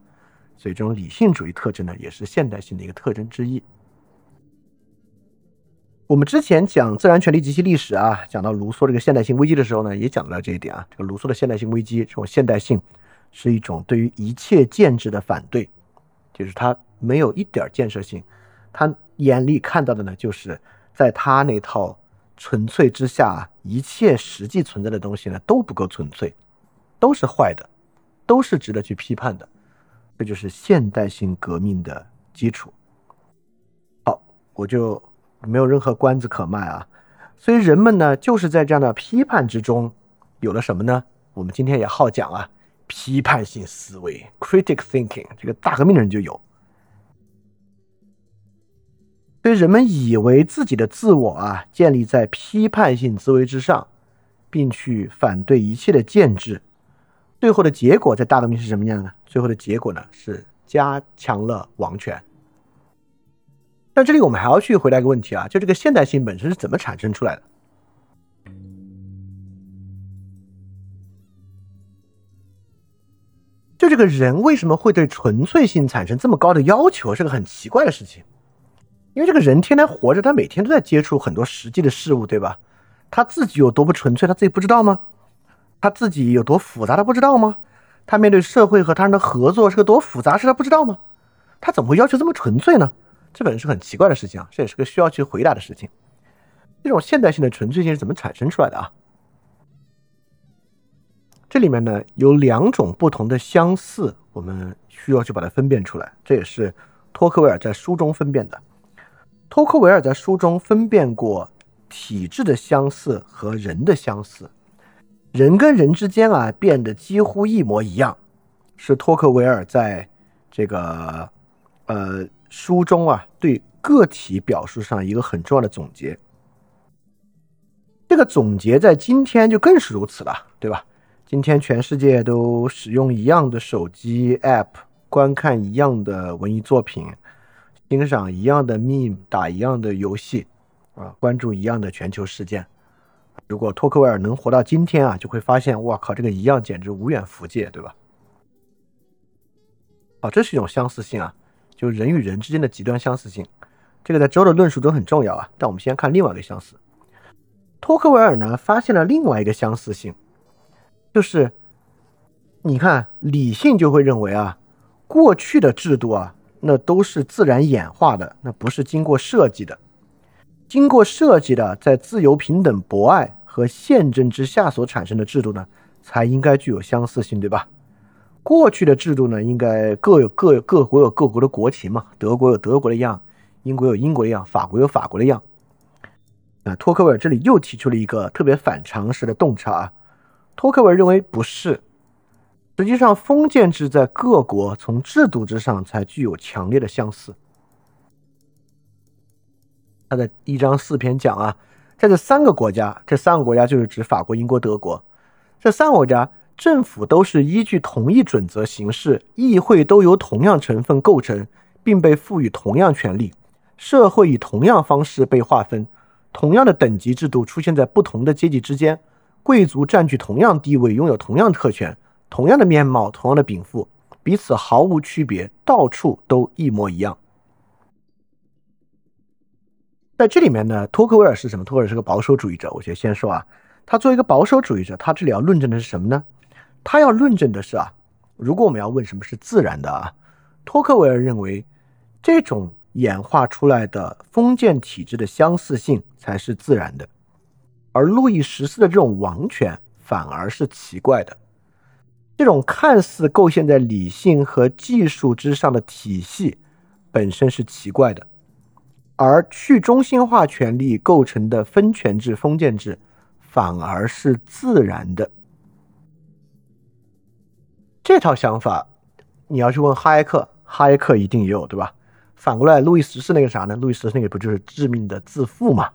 所以这种理性主义特征呢，也是现代性的一个特征之一。我们之前讲自然权利及其历史啊，讲到卢梭这个现代性危机的时候呢，也讲到了这一点啊。这个卢梭的现代性危机，这种现代性是一种对于一切建制的反对，就是他。没有一点建设性，他眼里看到的呢，就是在他那套纯粹之下，一切实际存在的东西呢都不够纯粹，都是坏的，都是值得去批判的。这就是现代性革命的基础。好，我就没有任何关子可卖啊。所以人们呢，就是在这样的批判之中，有了什么呢？我们今天也好讲啊，批判性思维 （critic thinking），这个大革命的人就有。所以人们以为自己的自我啊建立在批判性思维之上，并去反对一切的建制，最后的结果在大革命是什么样呢？最后的结果呢是加强了王权。但这里我们还要去回答一个问题啊，就这个现代性本身是怎么产生出来的？就这个人为什么会对纯粹性产生这么高的要求，是个很奇怪的事情。因为这个人天天活着，他每天都在接触很多实际的事物，对吧？他自己有多不纯粹，他自己不知道吗？他自己有多复杂，他不知道吗？他面对社会和他人的合作是个多复杂事，他不知道吗？他怎么会要求这么纯粹呢？这本是很奇怪的事情啊，这也是个需要去回答的事情。这种现代性的纯粹性是怎么产生出来的啊？这里面呢有两种不同的相似，我们需要去把它分辨出来。这也是托克维尔在书中分辨的。托克维尔在书中分辨过体质的相似和人的相似，人跟人之间啊变得几乎一模一样，是托克维尔在这个呃书中啊对个体表述上一个很重要的总结。这个总结在今天就更是如此了，对吧？今天全世界都使用一样的手机 App，观看一样的文艺作品。欣赏一样的 meme，打一样的游戏，啊，关注一样的全球事件。如果托克维尔能活到今天啊，就会发现，哇靠，这个一样简直无远弗届，对吧？好，这是一种相似性啊，就人与人之间的极端相似性。这个在周的论述中很重要啊。但我们先看另外一个相似。托克维尔呢发现了另外一个相似性，就是你看理性就会认为啊，过去的制度啊，那都是自然演化的，那不是经过设计的。经过设计的，在自由、平等、博爱和宪政之下所产生的制度呢，才应该具有相似性，对吧？过去的制度呢，应该各有各各国有各国的国情嘛，德国有德国的样，英国有英国的样，法国有法国的样。啊，托克维尔这里又提出了一个特别反常识的洞察啊。托克维尔认为不是，实际上封建制在各国从制度之上才具有强烈的相似。他的一章四篇讲啊，在这三个国家，这三个国家就是指法国、英国、德国，这三个国家政府都是依据同一准则行事，议会都由同样成分构成，并被赋予同样权利，社会以同样方式被划分。同样的等级制度出现在不同的阶级之间，贵族占据同样地位，拥有同样特权，同样的面貌，同样的禀赋，彼此毫无区别，到处都一模一样。在这里面呢，托克维尔是什么？托克维尔是个保守主义者。我先先说啊，他作为一个保守主义者，他这里要论证的是什么呢？他要论证的是啊，如果我们要问什么是自然的啊，托克维尔认为这种。演化出来的封建体制的相似性才是自然的，而路易十四的这种王权反而是奇怪的。这种看似构建在理性和技术之上的体系本身是奇怪的，而去中心化权力构成的分权制封建制反而是自然的。这套想法，你要去问哈耶克，哈耶克一定也有，对吧？反过来，路易十四那个啥呢？路易十四那个不就是致命的自负嘛？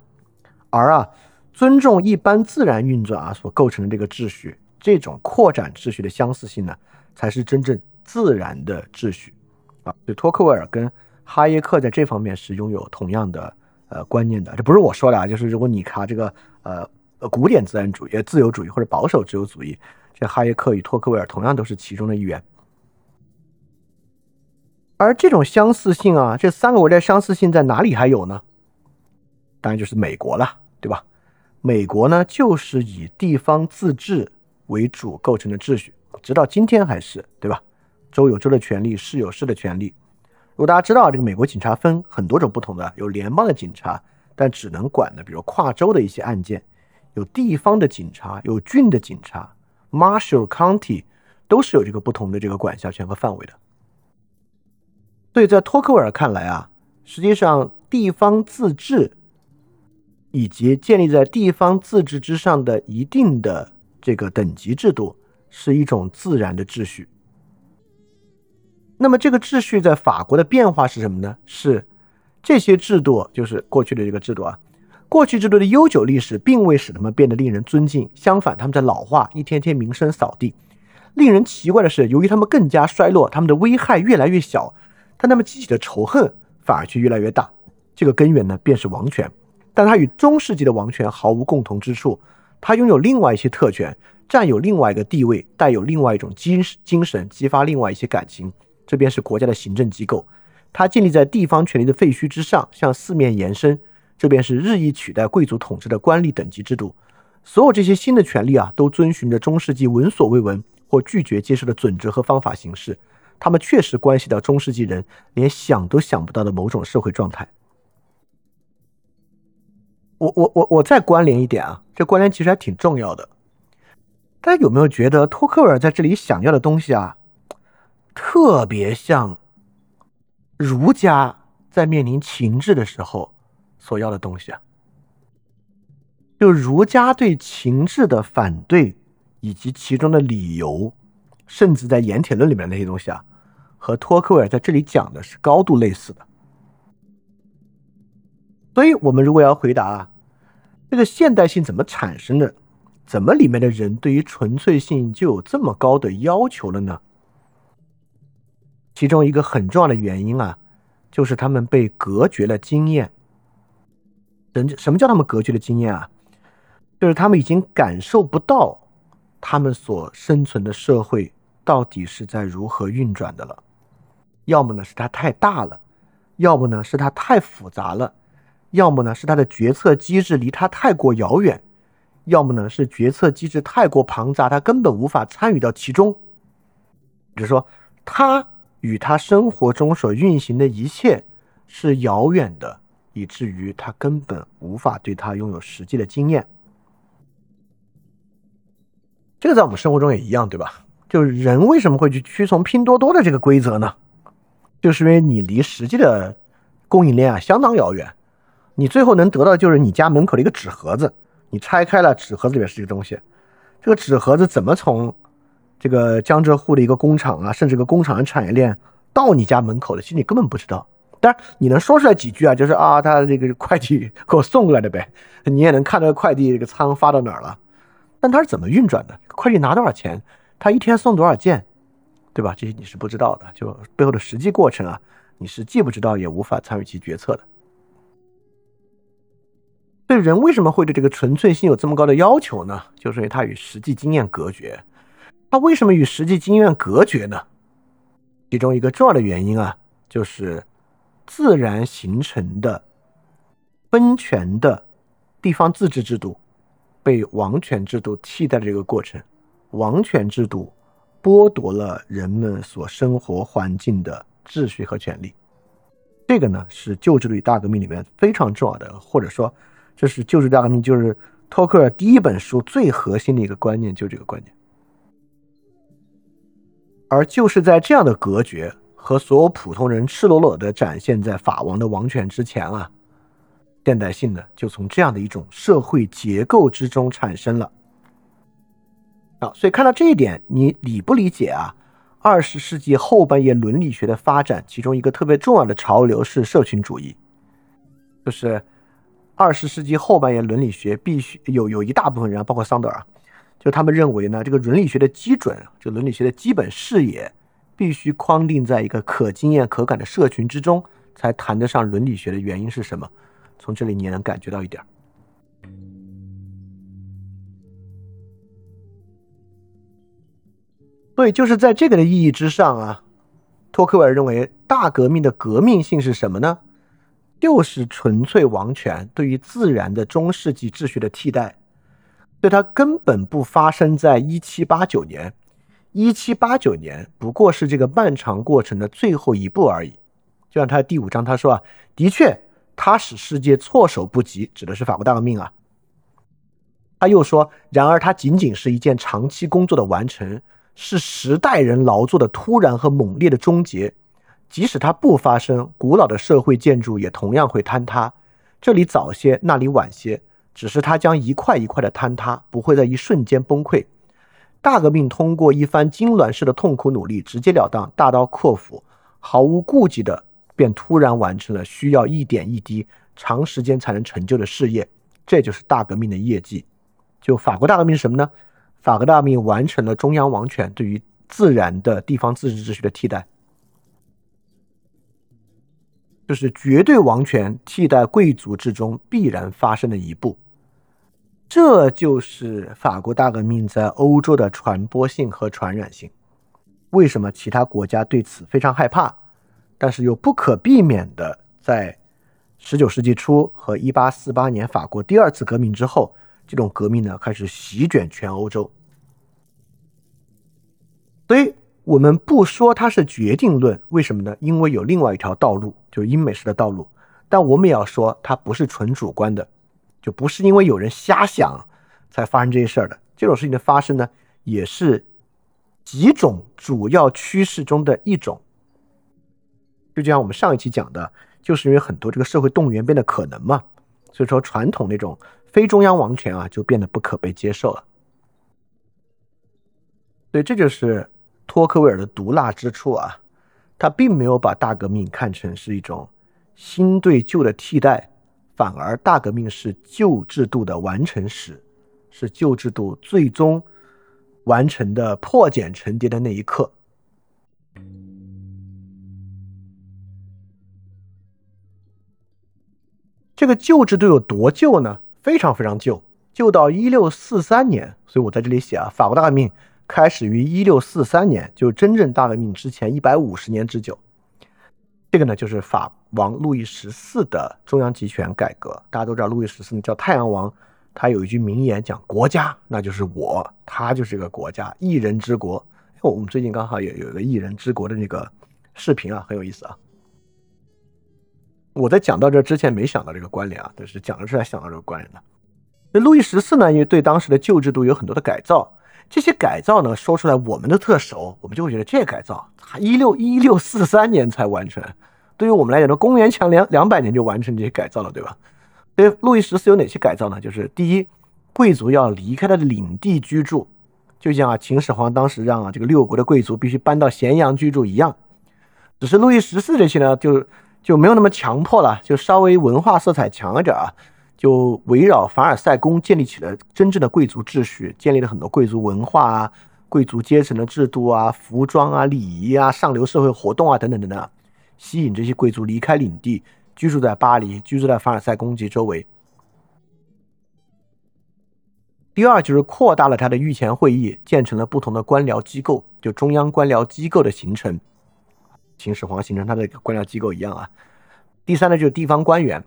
而啊，尊重一般自然运转啊所构成的这个秩序，这种扩展秩序的相似性呢，才是真正自然的秩序啊。所以托克维尔跟哈耶克在这方面是拥有同样的呃观念的。这不是我说的啊，就是如果你看这个呃古典自然主义、自由主义或者保守自由主义，这哈耶克与托克维尔同样都是其中的一员。而这种相似性啊，这三个国家相似性在哪里还有呢？当然就是美国了，对吧？美国呢，就是以地方自治为主构成的秩序，直到今天还是，对吧？州有州的权利，市有市的权利。如果大家知道，这个美国警察分很多种不同的，有联邦的警察，但只能管的，比如跨州的一些案件；有地方的警察，有郡的警察，Marshall County 都是有这个不同的这个管辖权和范围的。所以在托克维尔看来啊，实际上地方自治以及建立在地方自治之上的一定的这个等级制度是一种自然的秩序。那么这个秩序在法国的变化是什么呢？是这些制度，就是过去的这个制度啊，过去制度的悠久历史并未使他们变得令人尊敬，相反，他们在老化，一天天名声扫地。令人奇怪的是，由于他们更加衰落，他们的危害越来越小。但他们激起的仇恨反而却越来越大，这个根源呢，便是王权。但它与中世纪的王权毫无共同之处，它拥有另外一些特权，占有另外一个地位，带有另外一种精精神，激发另外一些感情。这便是国家的行政机构，它建立在地方权力的废墟之上，向四面延伸。这便是日益取代贵族统治的官吏等级制度。所有这些新的权利啊，都遵循着中世纪闻所未闻或拒绝接受的准则和方法行事。他们确实关系到中世纪人连想都想不到的某种社会状态。我我我我再关联一点啊，这关联其实还挺重要的。大家有没有觉得托克维尔在这里想要的东西啊，特别像儒家在面临情志的时候所要的东西啊？就儒家对情志的反对以及其中的理由。甚至在《盐铁论》里面那些东西啊，和托克维尔在这里讲的是高度类似的。所以，我们如果要回答啊，这个现代性怎么产生的？怎么里面的人对于纯粹性就有这么高的要求了呢？其中一个很重要的原因啊，就是他们被隔绝了经验。人什么叫他们隔绝了经验啊？就是他们已经感受不到。他们所生存的社会到底是在如何运转的了？要么呢是它太大了，要么呢是它太复杂了，要么呢是他的决策机制离他太过遥远，要么呢是决策机制太过庞杂，他根本无法参与到其中。比如说，他与他生活中所运行的一切是遥远的，以至于他根本无法对他拥有实际的经验。这个在我们生活中也一样，对吧？就是人为什么会去屈从拼多多的这个规则呢？就是因为你离实际的供应链啊相当遥远，你最后能得到就是你家门口的一个纸盒子，你拆开了纸盒子里面是这个东西，这个纸盒子怎么从这个江浙沪的一个工厂啊，甚至个工厂的产业链到你家门口的，其实你根本不知道。当然你能说出来几句啊，就是啊，他这个快递给我送过来的呗，你也能看到快递这个仓发到哪儿了。但它是怎么运转的？快递拿多少钱？他一天送多少件？对吧？这些你是不知道的。就背后的实际过程啊，你是既不知道也无法参与其决策的。对人为什么会对这个纯粹性有这么高的要求呢？就是因为它与实际经验隔绝。它为什么与实际经验隔绝呢？其中一个重要的原因啊，就是自然形成的分权的地方自治制度。被王权制度替代的这个过程，王权制度剥夺了人们所生活环境的秩序和权利。这个呢是旧制度大革命里面非常重要的，或者说这是旧时大革命就是托克尔第一本书最核心的一个观念，就这个观念。而就是在这样的隔绝和所有普通人赤裸裸的展现在法王的王权之前啊。现代性呢，就从这样的一种社会结构之中产生了。啊，所以看到这一点，你理不理解啊？二十世纪后半叶伦理学的发展，其中一个特别重要的潮流是社群主义，就是二十世纪后半叶伦理学必须有有一大部分人啊，包括桑德尔，就他们认为呢，这个伦理学的基准，就伦理学的基本视野，必须框定在一个可经验可感的社群之中，才谈得上伦理学的原因是什么？从这里你也能感觉到一点所以就是在这个的意义之上啊，托克维尔认为大革命的革命性是什么呢？就是纯粹王权对于自然的中世纪秩序的替代，对它根本不发生在一七八九年，一七八九年不过是这个漫长过程的最后一步而已。就像他第五章他说啊，的确。它使世界措手不及，指的是法国大革命啊。他又说，然而它仅仅是一件长期工作的完成，是十代人劳作的突然和猛烈的终结。即使它不发生，古老的社会建筑也同样会坍塌，这里早些，那里晚些，只是它将一块一块的坍塌，不会在一瞬间崩溃。大革命通过一番痉挛式的痛苦努力，直截了当、大刀阔斧、毫无顾忌的。便突然完成了需要一点一滴、长时间才能成就的事业，这就是大革命的业绩。就法国大革命是什么呢？法国大革命完成了中央王权对于自然的地方自治秩序的替代，就是绝对王权替代贵族之中必然发生的一步。这就是法国大革命在欧洲的传播性和传染性。为什么其他国家对此非常害怕？但是又不可避免的，在十九世纪初和一八四八年法国第二次革命之后，这种革命呢开始席卷全欧洲。所以我们不说它是决定论，为什么呢？因为有另外一条道路，就是英美式的道路。但我们也要说，它不是纯主观的，就不是因为有人瞎想才发生这些事儿的。这种事情的发生呢，也是几种主要趋势中的一种。就像我们上一期讲的，就是因为很多这个社会动员变得可能嘛，所以说传统那种非中央王权啊就变得不可被接受了。所以这就是托克维尔的毒辣之处啊，他并没有把大革命看成是一种新对旧的替代，反而大革命是旧制度的完成史，是旧制度最终完成的破茧成蝶的那一刻。这个旧制度有多旧呢？非常非常旧，旧到一六四三年。所以我在这里写啊，法国大革命开始于一六四三年，就真正大革命之前一百五十年之久。这个呢，就是法王路易十四的中央集权改革。大家都知道，路易十四呢叫太阳王，他有一句名言讲：“国家那就是我，他就是一个国家，一人之国。”我们最近刚好也有一个一人之国的那个视频啊，很有意思啊。我在讲到这之前没想到这个关联啊，但是讲了出来想到这个关联的。那路易十四呢，因为对当时的旧制度有很多的改造，这些改造呢说出来我们都特熟，我们就会觉得这改造一六一六四三年才完成，对于我们来讲，说公元前两两百年就完成这些改造了，对吧？所以路易十四有哪些改造呢？就是第一，贵族要离开他的领地居住，就像啊秦始皇当时让啊这个六国的贵族必须搬到咸阳居住一样。只是路易十四这些呢，就就没有那么强迫了，就稍微文化色彩强一点啊，就围绕凡尔赛宫建立起了真正的贵族秩序，建立了很多贵族文化啊、贵族阶层的制度啊、服装啊、礼仪啊、上流社会活动啊等等等等，吸引这些贵族离开领地。居住在巴黎，居住在凡尔赛宫及周围。第二就是扩大了他的御前会议，建成了不同的官僚机构，就中央官僚机构的形成。秦始皇形成他的官僚机构一样啊。第三呢，就是地方官员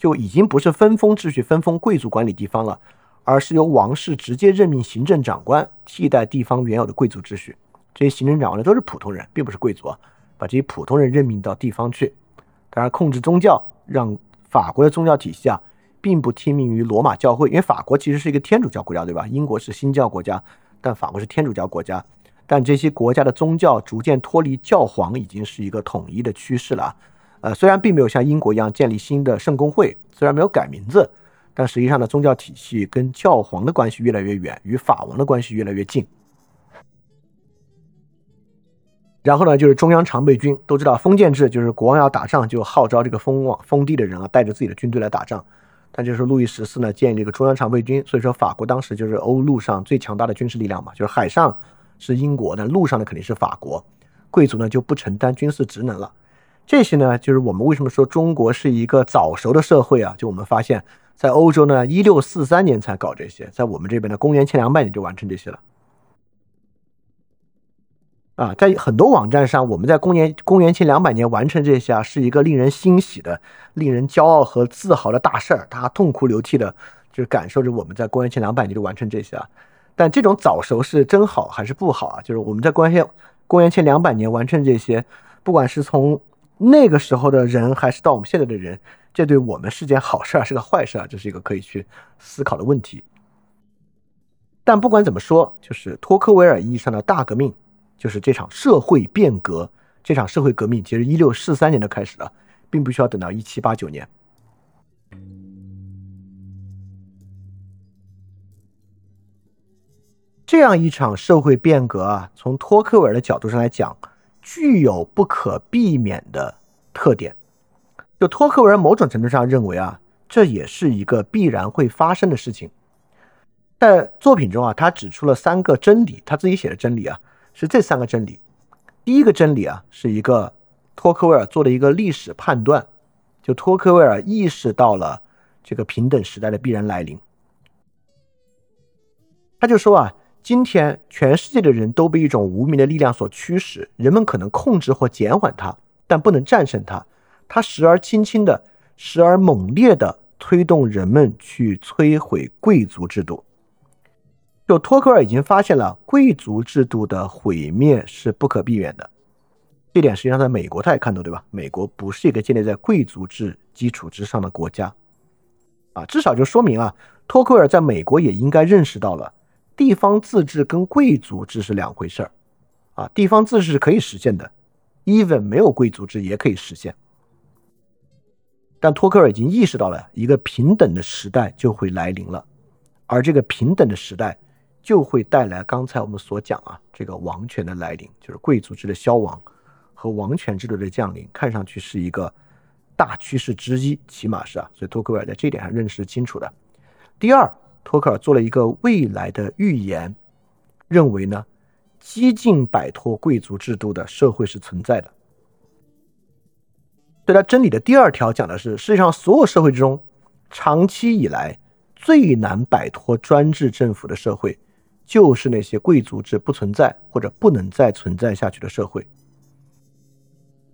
就已经不是分封秩序、分封贵族管理地方了，而是由王室直接任命行政长官，替代地方原有的贵族秩序。这些行政长官呢，都是普通人，并不是贵族啊，把这些普通人任命到地方去。当然，控制宗教，让法国的宗教体系啊，并不听命于罗马教会，因为法国其实是一个天主教国家，对吧？英国是新教国家，但法国是天主教国家。但这些国家的宗教逐渐脱离教皇，已经是一个统一的趋势了。呃，虽然并没有像英国一样建立新的圣公会，虽然没有改名字，但实际上呢，宗教体系跟教皇的关系越来越远，与法王的关系越来越近。然后呢，就是中央常备军都知道封建制，就是国王要打仗就号召这个封王封地的人啊，带着自己的军队来打仗。但就是路易十四呢，建立一个中央常备军，所以说法国当时就是欧陆上最强大的军事力量嘛，就是海上是英国，但陆上的肯定是法国。贵族呢就不承担军事职能了。这些呢，就是我们为什么说中国是一个早熟的社会啊？就我们发现，在欧洲呢，一六四三年才搞这些，在我们这边呢，公元前两百年就完成这些了。啊，在很多网站上，我们在公元公元前两百年完成这些啊，是一个令人欣喜的、令人骄傲和自豪的大事儿。大家痛哭流涕的，就是感受着我们在公元前两百年就完成这些啊。但这种早熟是真好还是不好啊？就是我们在公元公元前两百年完成这些，不管是从那个时候的人，还是到我们现在的人，这对我们是件好事儿，是个坏事儿，这是一个可以去思考的问题。但不管怎么说，就是托克维尔意义上的大革命。就是这场社会变革，这场社会革命其实一六四三年就开始了，并不需要等到一七八九年。这样一场社会变革啊，从托克维尔的角度上来讲，具有不可避免的特点。就托克维尔某种程度上认为啊，这也是一个必然会发生的事情。在作品中啊，他指出了三个真理，他自己写的真理啊。是这三个真理。第一个真理啊，是一个托克维尔做的一个历史判断，就托克维尔意识到了这个平等时代的必然来临。他就说啊，今天全世界的人都被一种无名的力量所驱使，人们可能控制或减缓它，但不能战胜它。它时而轻轻的，时而猛烈的推动人们去摧毁贵族制度。就托克尔已经发现了贵族制度的毁灭是不可避免的，这点实际上在美国他也看到，对吧？美国不是一个建立在贵族制基础之上的国家，啊，至少就说明啊，托克尔在美国也应该认识到了地方自治跟贵族制是两回事儿，啊，地方自治是可以实现的，even 没有贵族制也可以实现，但托克尔已经意识到了一个平等的时代就会来临了，而这个平等的时代。就会带来刚才我们所讲啊，这个王权的来临，就是贵族制的消亡和王权制度的降临，看上去是一个大趋势之一，起码是啊，所以托克尔在这点上认识清楚的。第二，托克尔做了一个未来的预言，认为呢，激进摆脱贵族制度的社会是存在的。对他真理的第二条讲的是，世界上所有社会之中，长期以来最难摆脱专制政府的社会。就是那些贵族制不存在或者不能再存在下去的社会。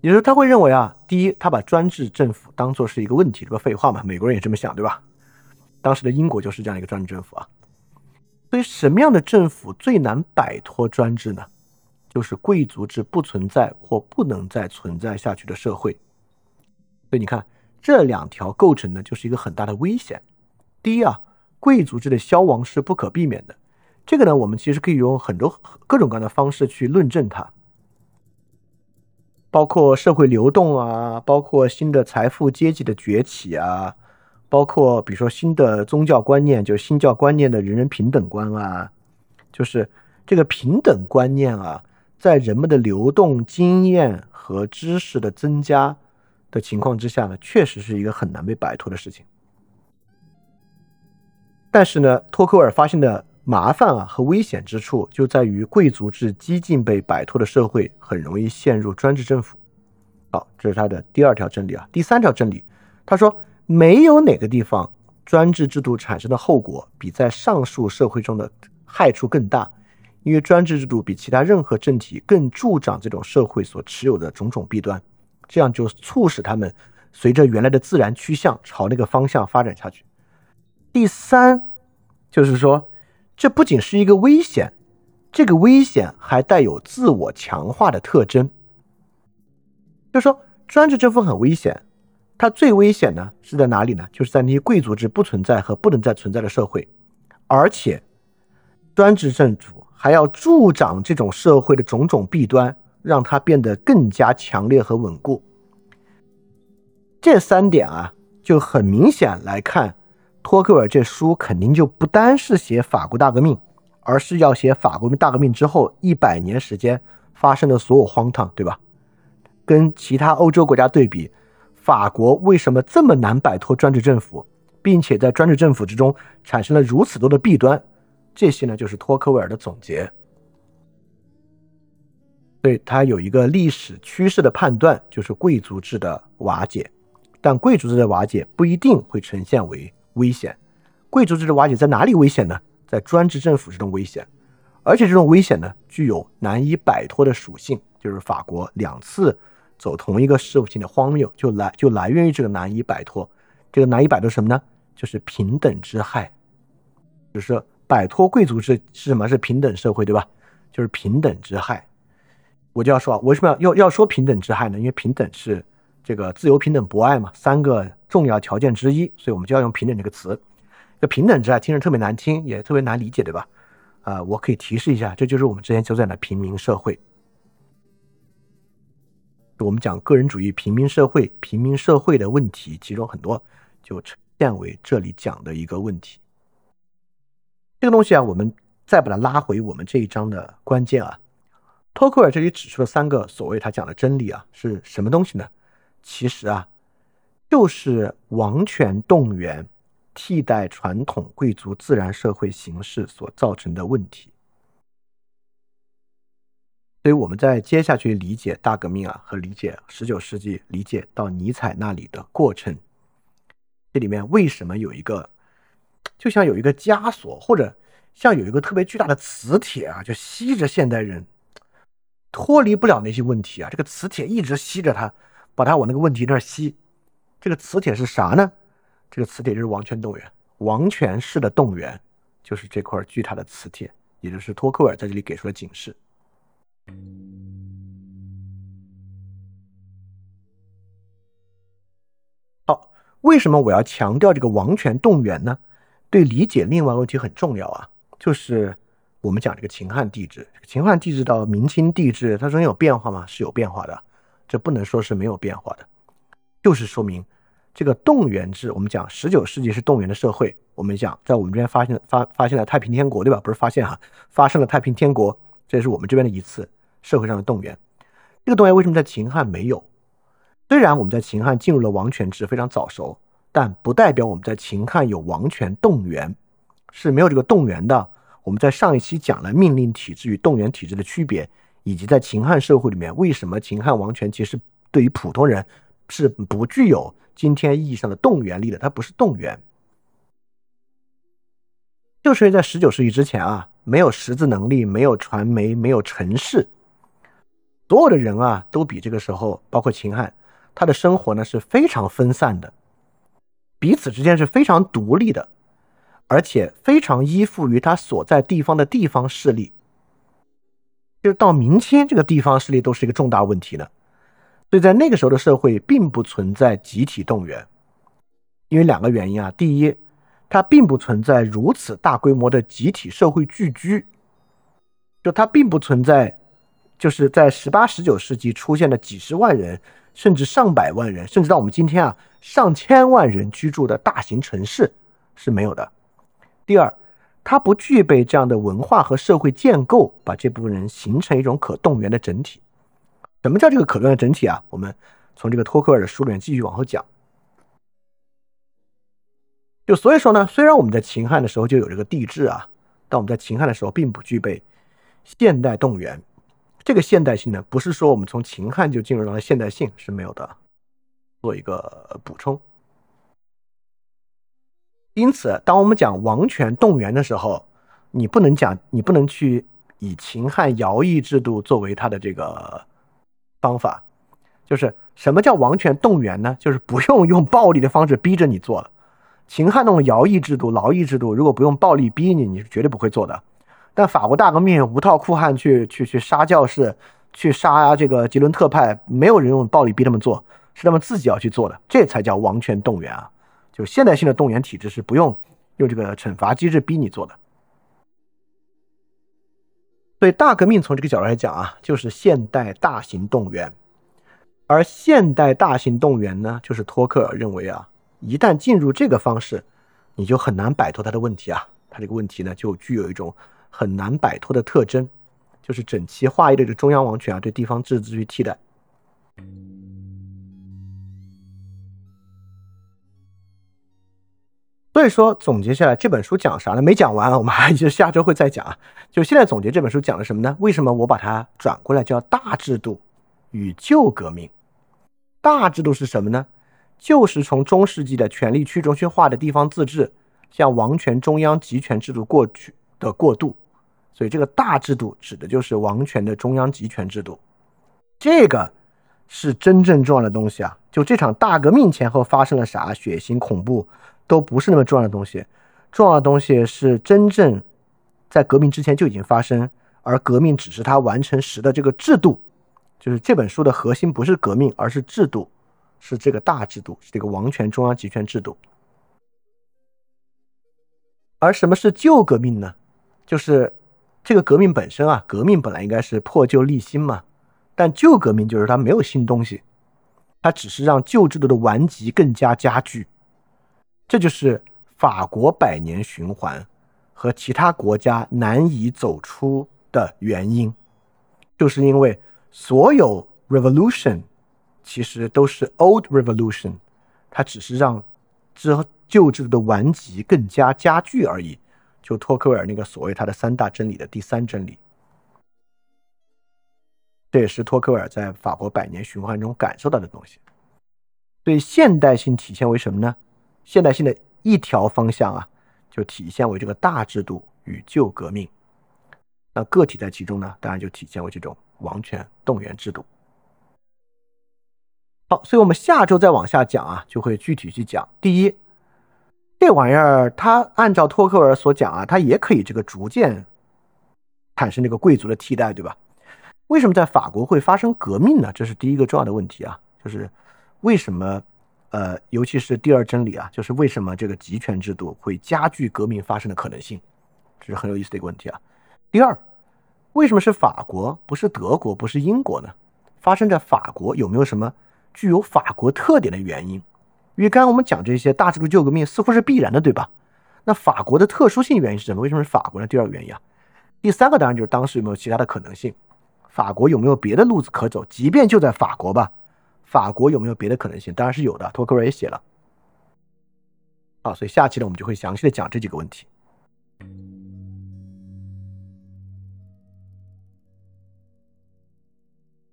也就是他会认为啊，第一，他把专制政府当做是一个问题，这不废话嘛？美国人也这么想，对吧？当时的英国就是这样一个专制政府啊。所以，什么样的政府最难摆脱专制呢？就是贵族制不存在或不能再存在下去的社会。所以你看，这两条构成的就是一个很大的危险。第一啊，贵族制的消亡是不可避免的。这个呢，我们其实可以用很多各种各样的方式去论证它，包括社会流动啊，包括新的财富阶级的崛起啊，包括比如说新的宗教观念，就是新教观念的人人平等观啊，就是这个平等观念啊，在人们的流动经验和知识的增加的情况之下呢，确实是一个很难被摆脱的事情。但是呢，托克尔发现的。麻烦啊和危险之处就在于贵族制激进被摆脱的社会很容易陷入专制政府。好，这是他的第二条真理啊。第三条真理，他说没有哪个地方专制制度产生的后果比在上述社会中的害处更大，因为专制制度比其他任何政体更助长这种社会所持有的种种弊端，这样就促使他们随着原来的自然趋向朝那个方向发展下去。第三就是说。这不仅是一个危险，这个危险还带有自我强化的特征。就说专制政府很危险，它最危险呢是在哪里呢？就是在那些贵族制不存在和不能再存在的社会，而且专制政府还要助长这种社会的种种弊端，让它变得更加强烈和稳固。这三点啊，就很明显来看。托克维尔这书肯定就不单是写法国大革命，而是要写法国大革命之后一百年时间发生的所有荒唐，对吧？跟其他欧洲国家对比，法国为什么这么难摆脱专制政府，并且在专制政府之中产生了如此多的弊端？这些呢，就是托克维尔的总结。对他有一个历史趋势的判断，就是贵族制的瓦解，但贵族制的瓦解不一定会呈现为。危险，贵族制的瓦解在哪里危险呢？在专制政府之中危险，而且这种危险呢，具有难以摆脱的属性，就是法国两次走同一个事情的荒谬，就来就来源于这个难以摆脱。这个难以摆脱什么呢？就是平等之害，就是摆脱贵族制是什么？是平等社会，对吧？就是平等之害。我就要说啊，为什么要要要说平等之害呢？因为平等是。这个自由、平等、博爱嘛，三个重要条件之一，所以我们就要用平等这个词。这平等之爱听着特别难听，也特别难理解，对吧？啊，我可以提示一下，这就是我们之前就在的平民社会。我们讲个人主义、平民社会、平民社会的问题，其中很多就呈现为这里讲的一个问题。这个东西啊，我们再把它拉回我们这一章的关键啊，托克尔这里指出了三个所谓他讲的真理啊，是什么东西呢？其实啊，就是王权动员替代传统贵族自然社会形式所造成的问题。所以我们在接下去理解大革命啊，和理解十九世纪、理解到尼采那里的过程，这里面为什么有一个，就像有一个枷锁，或者像有一个特别巨大的磁铁啊，就吸着现代人，脱离不了那些问题啊，这个磁铁一直吸着他。把它往那个问题那儿吸，这个磁铁是啥呢？这个磁铁就是王权动员，王权式的动员就是这块巨大的磁铁，也就是托克尔在这里给出了警示。好，为什么我要强调这个王权动员呢？对理解另外问题很重要啊，就是我们讲这个秦汉帝制，秦汉帝制到明清帝制，它中间有变化吗？是有变化的。这不能说是没有变化的，就是说明这个动员制。我们讲十九世纪是动员的社会，我们讲在我们这边发现发发现了太平天国，对吧？不是发现哈，发生了太平天国，这是我们这边的一次社会上的动员。这个动员为什么在秦汉没有？虽然我们在秦汉进入了王权制非常早熟，但不代表我们在秦汉有王权动员是没有这个动员的。我们在上一期讲了命令体制与动员体制的区别。以及在秦汉社会里面，为什么秦汉王权其实对于普通人是不具有今天意义上的动员力的？它不是动员，就是因为在十九世纪之前啊，没有识字能力，没有传媒，没有城市，所有的人啊，都比这个时候，包括秦汉，他的生活呢是非常分散的，彼此之间是非常独立的。而且非常依附于他所在地方的地方势力。就到明清，这个地方势力都是一个重大问题呢。所以在那个时候的社会，并不存在集体动员，因为两个原因啊。第一，它并不存在如此大规模的集体社会聚居，就它并不存在，就是在十八、十九世纪出现的几十万人，甚至上百万人，甚至到我们今天啊，上千万人居住的大型城市是没有的。第二，它不具备这样的文化和社会建构，把这部分人形成一种可动员的整体。什么叫这个可动员整体啊？我们从这个托克尔的书里面继续往后讲。就所以说呢，虽然我们在秦汉的时候就有这个帝制啊，但我们在秦汉的时候并不具备现代动员。这个现代性呢，不是说我们从秦汉就进入到了现代性是没有的。做一个补充。因此，当我们讲王权动员的时候，你不能讲，你不能去以秦汉徭役制度作为它的这个。方法就是什么叫王权动员呢？就是不用用暴力的方式逼着你做了。秦汉那种徭役制度、劳役制度，如果不用暴力逼你，你是绝对不会做的。但法国大革命无套酷汉去去去杀教士，去杀这个吉伦特派，没有人用暴力逼他们做，是他们自己要去做的，这才叫王权动员啊！就现代性的动员体制是不用用这个惩罚机制逼你做的。所以大革命从这个角度来讲啊，就是现代大型动员，而现代大型动员呢，就是托克尔认为啊，一旦进入这个方式，你就很难摆脱他的问题啊，他这个问题呢，就具有一种很难摆脱的特征，就是整齐划一的这中央王权啊，对地方自治去替代。所以说，总结下来这本书讲啥呢？没讲完，我们还 就下周会再讲啊。就现在总结这本书讲了什么呢？为什么我把它转过来叫大制度与旧革命？大制度是什么呢？就是从中世纪的权力去中心化的地方自治向王权中央集权制度过去的过渡。所以这个大制度指的就是王权的中央集权制度。这个是真正重要的东西啊！就这场大革命前后发生了啥？血腥恐怖。都不是那么重要的东西，重要的东西是真正在革命之前就已经发生，而革命只是它完成时的这个制度。就是这本书的核心不是革命，而是制度，是这个大制度，是这个王权中央集权制度。而什么是旧革命呢？就是这个革命本身啊，革命本来应该是破旧立新嘛，但旧革命就是它没有新东西，它只是让旧制度的顽疾更加加剧。这就是法国百年循环和其他国家难以走出的原因，就是因为所有 revolution 其实都是 old revolution，它只是让之旧制度的顽疾更加加剧而已。就托克维尔那个所谓他的三大真理的第三真理，这也是托克维尔在法国百年循环中感受到的东西。对现代性体现为什么呢？现代性的一条方向啊，就体现为这个大制度与旧革命。那个体在其中呢，当然就体现为这种王权动员制度。好，所以我们下周再往下讲啊，就会具体去讲。第一，这玩意儿它按照托克尔所讲啊，它也可以这个逐渐产生这个贵族的替代，对吧？为什么在法国会发生革命呢？这是第一个重要的问题啊，就是为什么？呃，尤其是第二真理啊，就是为什么这个集权制度会加剧革命发生的可能性，这是很有意思的一个问题啊。第二，为什么是法国，不是德国，不是英国呢？发生在法国有没有什么具有法国特点的原因？因为刚刚我们讲这些大制度旧革命似乎是必然的，对吧？那法国的特殊性原因是什么？为什么是法国呢？第二个原因啊。第三个当然就是当时有没有其他的可能性？法国有没有别的路子可走？即便就在法国吧。法国有没有别的可能性？当然是有的。托克维尔也写了，好，所以下期呢，我们就会详细的讲这几个问题。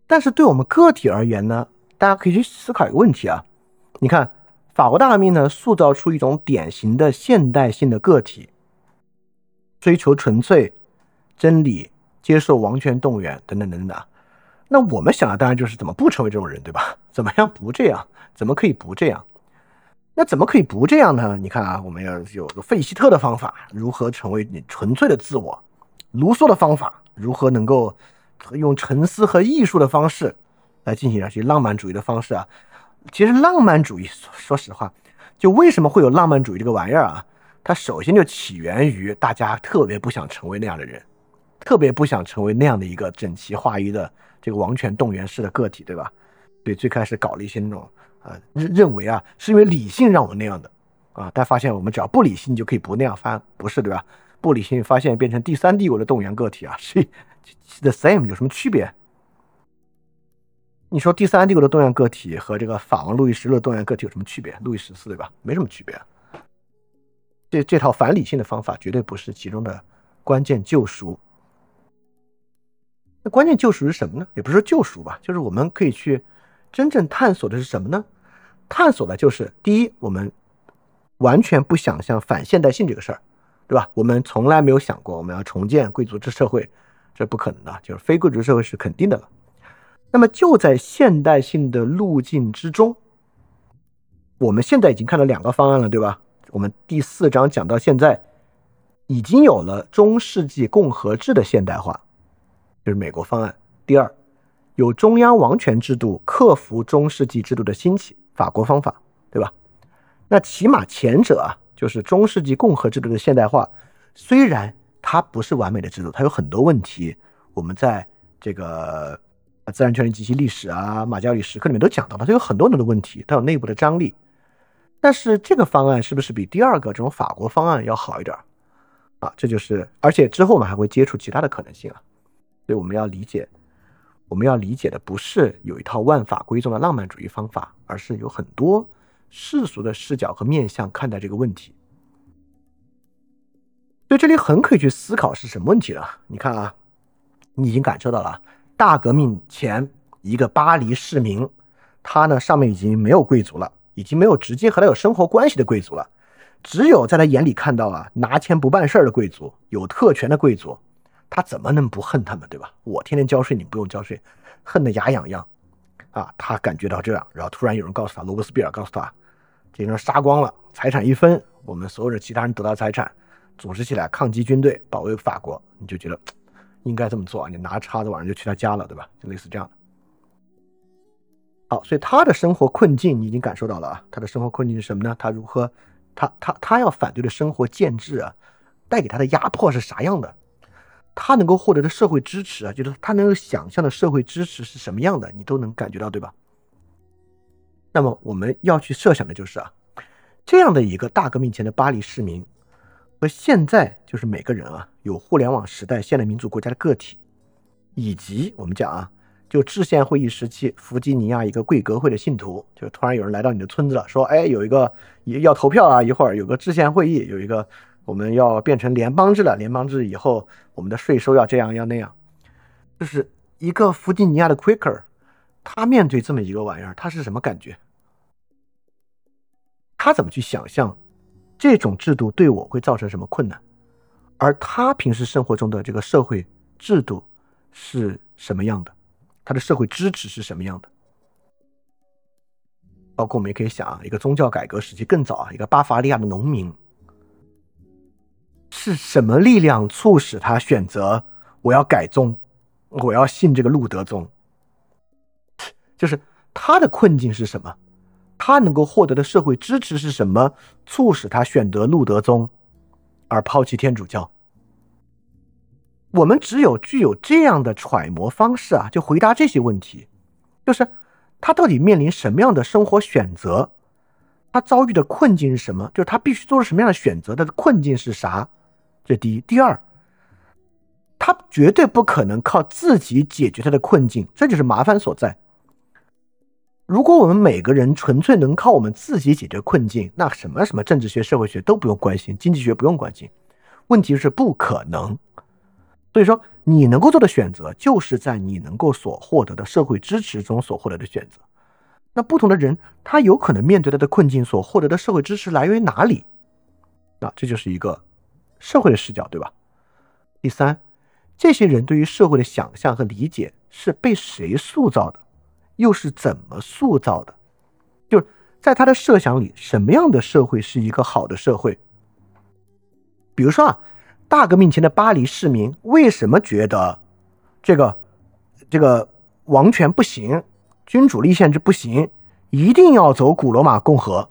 但是对我们个体而言呢，大家可以去思考一个问题啊。你看，法国大革命呢，塑造出一种典型的现代性的个体，追求纯粹真理，接受王权动员，等等等等。那我们想的当然就是怎么不成为这种人，对吧？怎么样不这样？怎么可以不这样？那怎么可以不这样呢？你看啊，我们要有个费希特的方法，如何成为你纯粹的自我；卢梭的方法，如何能够用沉思和艺术的方式来进行一些浪漫主义的方式啊？其实浪漫主义，说实话，就为什么会有浪漫主义这个玩意儿啊？它首先就起源于大家特别不想成为那样的人，特别不想成为那样的一个整齐划一的这个王权动员式的个体，对吧？对最开始搞了一些那种。啊，认认为啊，是因为理性让我那样的，啊，但发现我们只要不理性就可以不那样，发不是对吧？不理性发现变成第三帝国的动员个体啊，是 the same 有什么区别？你说第三帝国的动员个体和这个法王路易十六的动员个体有什么区别？路易十四对吧？没什么区别。这这套反理性的方法绝对不是其中的关键救赎。那关键救赎是什么呢？也不是救赎吧，就是我们可以去真正探索的是什么呢？探索的就是第一，我们完全不想象反现代性这个事儿，对吧？我们从来没有想过我们要重建贵族制社会，这不可能的，就是非贵族社会是肯定的了。那么就在现代性的路径之中，我们现在已经看到两个方案了，对吧？我们第四章讲到现在，已经有了中世纪共和制的现代化，就是美国方案。第二，有中央王权制度克服中世纪制度的兴起。法国方法，对吧？那起码前者啊，就是中世纪共和制度的现代化，虽然它不是完美的制度，它有很多问题。我们在这个啊自然权利及其历史啊、马加里时刻里面都讲到了，它有很多很多的问题，它有内部的张力。但是这个方案是不是比第二个这种法国方案要好一点啊？这就是，而且之后我们还会接触其他的可能性啊。所以我们要理解。我们要理解的不是有一套万法归宗的浪漫主义方法，而是有很多世俗的视角和面向看待这个问题。所以这里很可以去思考是什么问题了。你看啊，你已经感受到了大革命前一个巴黎市民，他呢上面已经没有贵族了，已经没有直接和他有生活关系的贵族了，只有在他眼里看到啊拿钱不办事儿的贵族，有特权的贵族。他怎么能不恨他们，对吧？我天天交税，你不用交税，恨得牙痒痒，啊！他感觉到这样，然后突然有人告诉他，罗伯斯庇尔告诉他，这人杀光了，财产一分，我们所有的其他人得到财产，组织起来抗击军队，保卫法国，你就觉得应该这么做啊，你拿叉子晚上就去他家了，对吧？就类似这样的。好，所以他的生活困境你已经感受到了啊，他的生活困境是什么呢？他如何，他他他要反对的生活建制啊，带给他的压迫是啥样的？他能够获得的社会支持啊，就是他能够想象的社会支持是什么样的，你都能感觉到，对吧？那么我们要去设想的就是啊，这样的一个大革命前的巴黎市民，和现在就是每个人啊，有互联网时代现代民主国家的个体，以及我们讲啊，就制宪会议时期弗吉尼亚一个贵格会的信徒，就突然有人来到你的村子了，说，哎，有一个要投票啊，一会儿有个制宪会议，有一个。我们要变成联邦制了，联邦制以后，我们的税收要这样要那样，就是一个弗吉尼亚的 Quaker，他面对这么一个玩意儿，他是什么感觉？他怎么去想象这种制度对我会造成什么困难？而他平时生活中的这个社会制度是什么样的？他的社会支持是什么样的？包括我们也可以想啊，一个宗教改革时期更早啊，一个巴伐利亚的农民。是什么力量促使他选择我要改宗，我要信这个路德宗？就是他的困境是什么？他能够获得的社会支持是什么？促使他选择路德宗而抛弃天主教？我们只有具有这样的揣摩方式啊，就回答这些问题：就是他到底面临什么样的生活选择？他遭遇的困境是什么？就是他必须做出什么样的选择？他的困境是啥？这第一，第二，他绝对不可能靠自己解决他的困境，这就是麻烦所在。如果我们每个人纯粹能靠我们自己解决困境，那什么什么政治学、社会学都不用关心，经济学不用关心，问题是不可能。所以说，你能够做的选择，就是在你能够所获得的社会支持中所获得的选择。那不同的人，他有可能面对他的困境所获得的社会支持来源于哪里？那这就是一个。社会的视角，对吧？第三，这些人对于社会的想象和理解是被谁塑造的，又是怎么塑造的？就是在他的设想里，什么样的社会是一个好的社会？比如说啊，大革命前的巴黎市民为什么觉得这个这个王权不行，君主立宪制不行，一定要走古罗马共和？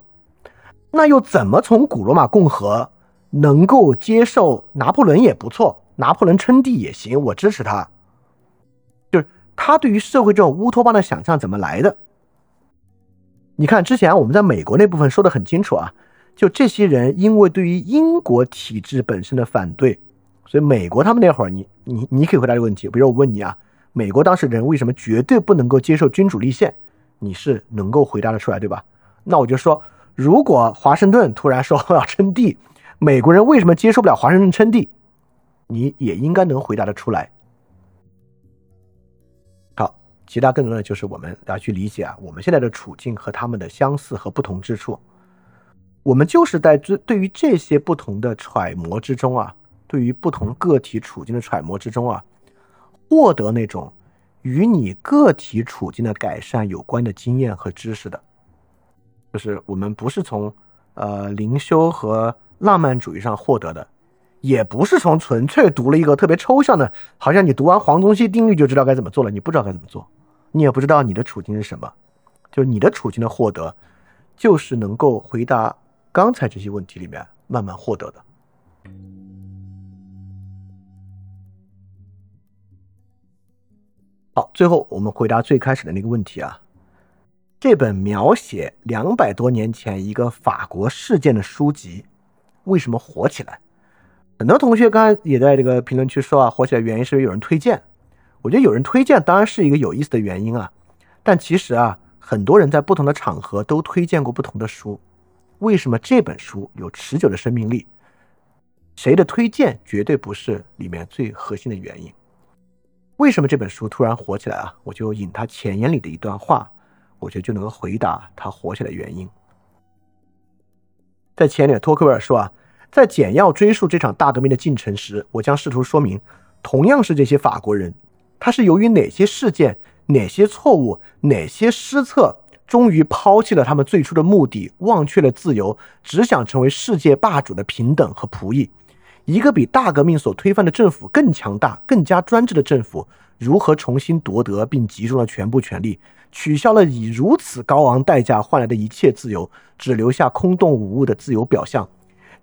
那又怎么从古罗马共和能够接受拿破仑也不错，拿破仑称帝也行，我支持他。他对于社会这种乌托邦的想象怎么来的？你看之前我们在美国那部分说的很清楚啊。就这些人，因为对于英国体制本身的反对，所以美国他们那会儿，你你你可以回答这个问题。比如我问你啊，美国当时人为什么绝对不能够接受君主立宪？你是能够回答得出来，对吧？那我就说，如果华盛顿突然说要称帝，美国人为什么接受不了华盛顿称帝？你也应该能回答得出来。其他更多的就是我们要去理解啊，我们现在的处境和他们的相似和不同之处。我们就是在这对于这些不同的揣摩之中啊，对于不同个体处境的揣摩之中啊，获得那种与你个体处境的改善有关的经验和知识的，就是我们不是从呃灵修和浪漫主义上获得的，也不是从纯粹读了一个特别抽象的，好像你读完黄宗羲定律就知道该怎么做了，你不知道该怎么做，你也不知道你的处境是什么，就是你的处境的获得，就是能够回答。刚才这些问题里面慢慢获得的。好，最后我们回答最开始的那个问题啊，这本描写两百多年前一个法国事件的书籍为什么火起来？很多同学刚才也在这个评论区说啊，火起来原因是有人推荐。我觉得有人推荐当然是一个有意思的原因啊，但其实啊，很多人在不同的场合都推荐过不同的书。为什么这本书有持久的生命力？谁的推荐绝对不是里面最核心的原因。为什么这本书突然火起来啊？我就引他前言里的一段话，我觉得就能够回答他火起来的原因。在前言，托克维尔说啊，在简要追溯这场大革命的进程时，我将试图说明，同样是这些法国人，他是由于哪些事件、哪些错误、哪些失策。终于抛弃了他们最初的目的，忘却了自由，只想成为世界霸主的平等和仆役。一个比大革命所推翻的政府更强大、更加专制的政府，如何重新夺得并集中了全部权力，取消了以如此高昂代价换来的一切自由，只留下空洞无物的自由表象？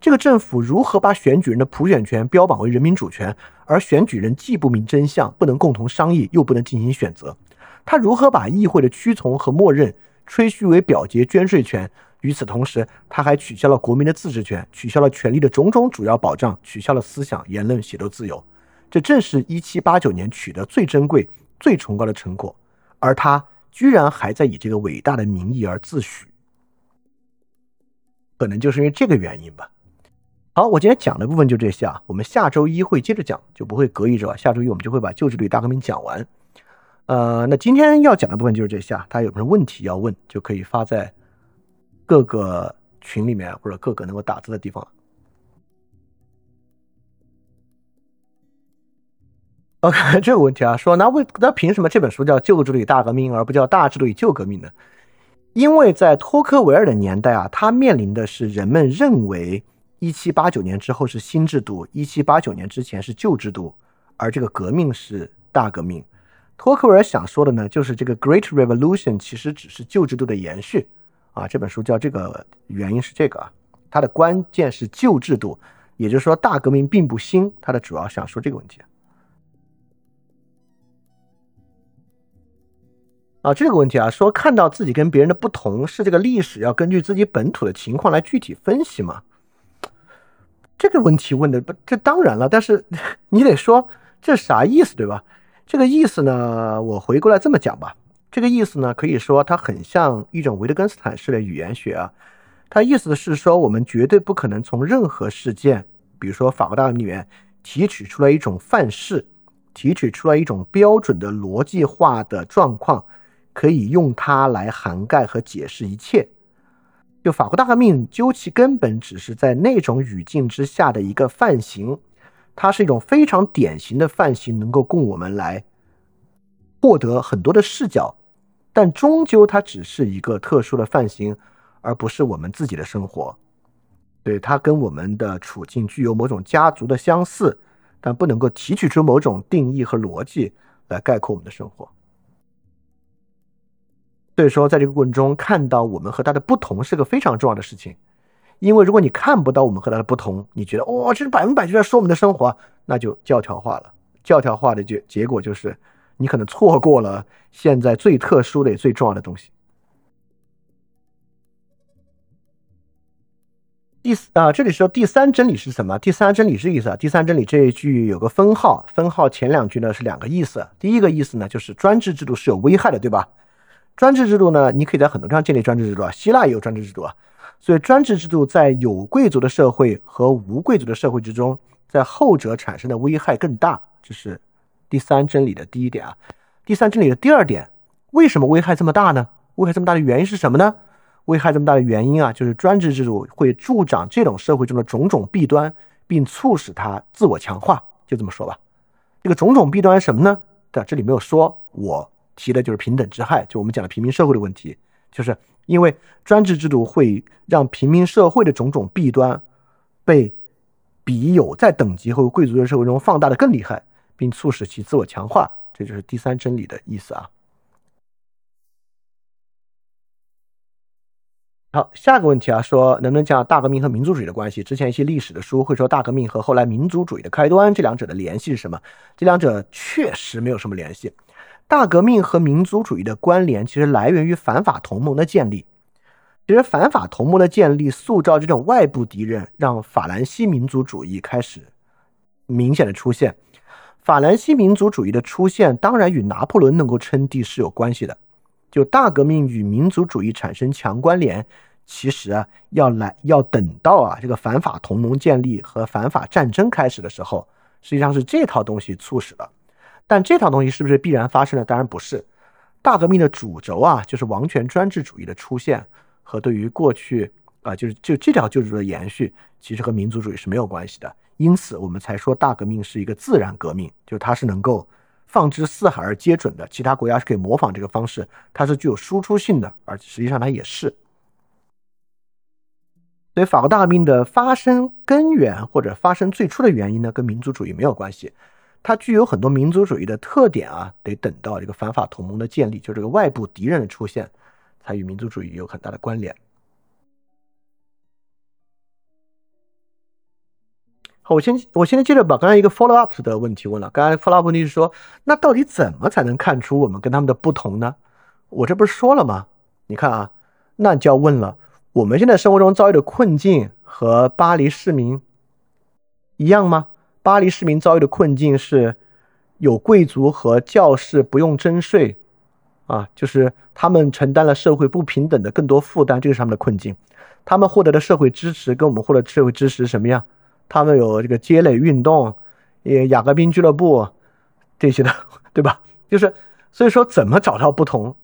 这个政府如何把选举人的普选权标榜为人民主权，而选举人既不明真相，不能共同商议，又不能进行选择？他如何把议会的屈从和默认？吹嘘为表决捐税权，与此同时，他还取消了国民的自治权，取消了权利的种种主要保障，取消了思想、言论、写作自由。这正是一七八九年取得最珍贵、最崇高的成果，而他居然还在以这个伟大的名义而自诩。可能就是因为这个原因吧。好，我今天讲的部分就这些啊，我们下周一会接着讲，就不会隔一周啊。下周一我们就会把旧制度大革命讲完。呃，那今天要讲的部分就是这些啊。大家有什么问题要问，就可以发在各个群里面或者各个能够打字的地方。OK，这个问题啊，说那为那凭什么这本书叫《旧制度与大革命》而不叫《大制度与旧革命》呢？因为在托克维尔的年代啊，他面临的是人们认为一七八九年之后是新制度，一七八九年之前是旧制度，而这个革命是大革命。托克维尔想说的呢，就是这个 Great Revolution 其实只是旧制度的延续啊。这本书叫这个原因是这个啊，它的关键是旧制度，也就是说大革命并不新。他的主要想说这个问题啊，这个问题啊，说看到自己跟别人的不同，是这个历史要根据自己本土的情况来具体分析吗？这个问题问的不，这当然了，但是 你得说这啥意思，对吧？这个意思呢，我回过来这么讲吧。这个意思呢，可以说它很像一种维特根斯坦式的语言学啊。它意思是说，我们绝对不可能从任何事件，比如说法国大革命里面提取出来一种范式，提取出来一种标准的逻辑化的状况，可以用它来涵盖和解释一切。就法国大革命究其根本，只是在那种语境之下的一个范型。它是一种非常典型的范型，能够供我们来获得很多的视角，但终究它只是一个特殊的范型，而不是我们自己的生活。对它跟我们的处境具有某种家族的相似，但不能够提取出某种定义和逻辑来概括我们的生活。所以说，在这个过程中看到我们和他的不同是个非常重要的事情。因为如果你看不到我们和他的不同，你觉得哦，这是百分百就在说我们的生活，那就教条化了。教条化的结结果就是，你可能错过了现在最特殊的、也最重要的东西。第四啊，这里说第三真理是什么？第三真理是意思啊？第三真理这一句有个分号，分号前两句呢是两个意思。第一个意思呢就是专制制度是有危害的，对吧？专制制度呢，你可以在很多地方建立专制制度啊，希腊也有专制制度啊。所以专制制度在有贵族的社会和无贵族的社会之中，在后者产生的危害更大。这是第三真理的第一点啊。第三真理的第二点，为什么危害这么大呢？危害这么大的原因是什么呢？危害这么大的原因啊，就是专制制度会助长这种社会中的种种弊端，并促使它自我强化。就这么说吧，这个种种弊端是什么呢？在这里没有说，我提的就是平等之害，就我们讲的平民社会的问题，就是因为专制制度会让平民社会的种种弊端被比有在等级和贵族的社会中放大的更厉害，并促使其自我强化。这就是第三真理的意思啊。好，下个问题啊，说能不能讲大革命和民族主义的关系？之前一些历史的书会说大革命和后来民族主义的开端，这两者的联系是什么？这两者确实没有什么联系。大革命和民族主义的关联其实来源于反法同盟的建立。其实反法同盟的建立塑造这种外部敌人，让法兰西民族主义开始明显的出现。法兰西民族主义的出现当然与拿破仑能够称帝是有关系的。就大革命与民族主义产生强关联，其实啊，要来要等到啊这个反法同盟建立和反法战争开始的时候，实际上是这套东西促使的。但这套东西是不是必然发生的？当然不是。大革命的主轴啊，就是王权专制主义的出现和对于过去啊，就是就这条旧制度的延续，其实和民族主义是没有关系的。因此，我们才说大革命是一个自然革命，就它是能够。放之四海而皆准的，其他国家是可以模仿这个方式，它是具有输出性的，而实际上它也是。所以法国大革命的发生根源或者发生最初的原因呢，跟民族主义没有关系，它具有很多民族主义的特点啊，得等到这个反法同盟的建立，就这个外部敌人的出现，才与民族主义有很大的关联。好我先，我现在接着把刚才一个 follow up 的问题问了。刚才 follow up 问题是说，那到底怎么才能看出我们跟他们的不同呢？我这不是说了吗？你看啊，那就要问了，我们现在生活中遭遇的困境和巴黎市民一样吗？巴黎市民遭遇的困境是有贵族和教士不用征税啊，就是他们承担了社会不平等的更多负担，这个是他们的困境。他们获得的社会支持跟我们获得社会支持什么样？他们有这个街垒运动，也雅各宾俱乐部这些的，对吧？就是所以说，怎么找到不同？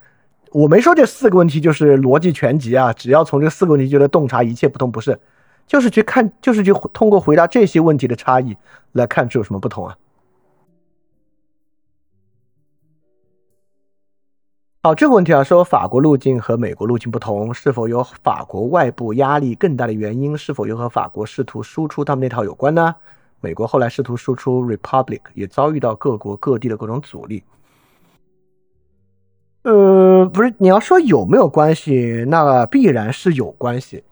我没说这四个问题就是逻辑全集啊，只要从这四个问题就能洞察一切不同，不是？就是去看，就是去通过回答这些问题的差异来看这有什么不同啊？好，这个问题啊，说法国路径和美国路径不同，是否有法国外部压力更大的原因？是否又和法国试图输出他们那套有关呢？美国后来试图输出 Republic，也遭遇到各国各地的各种阻力。呃，不是，你要说有没有关系，那必然是有关系。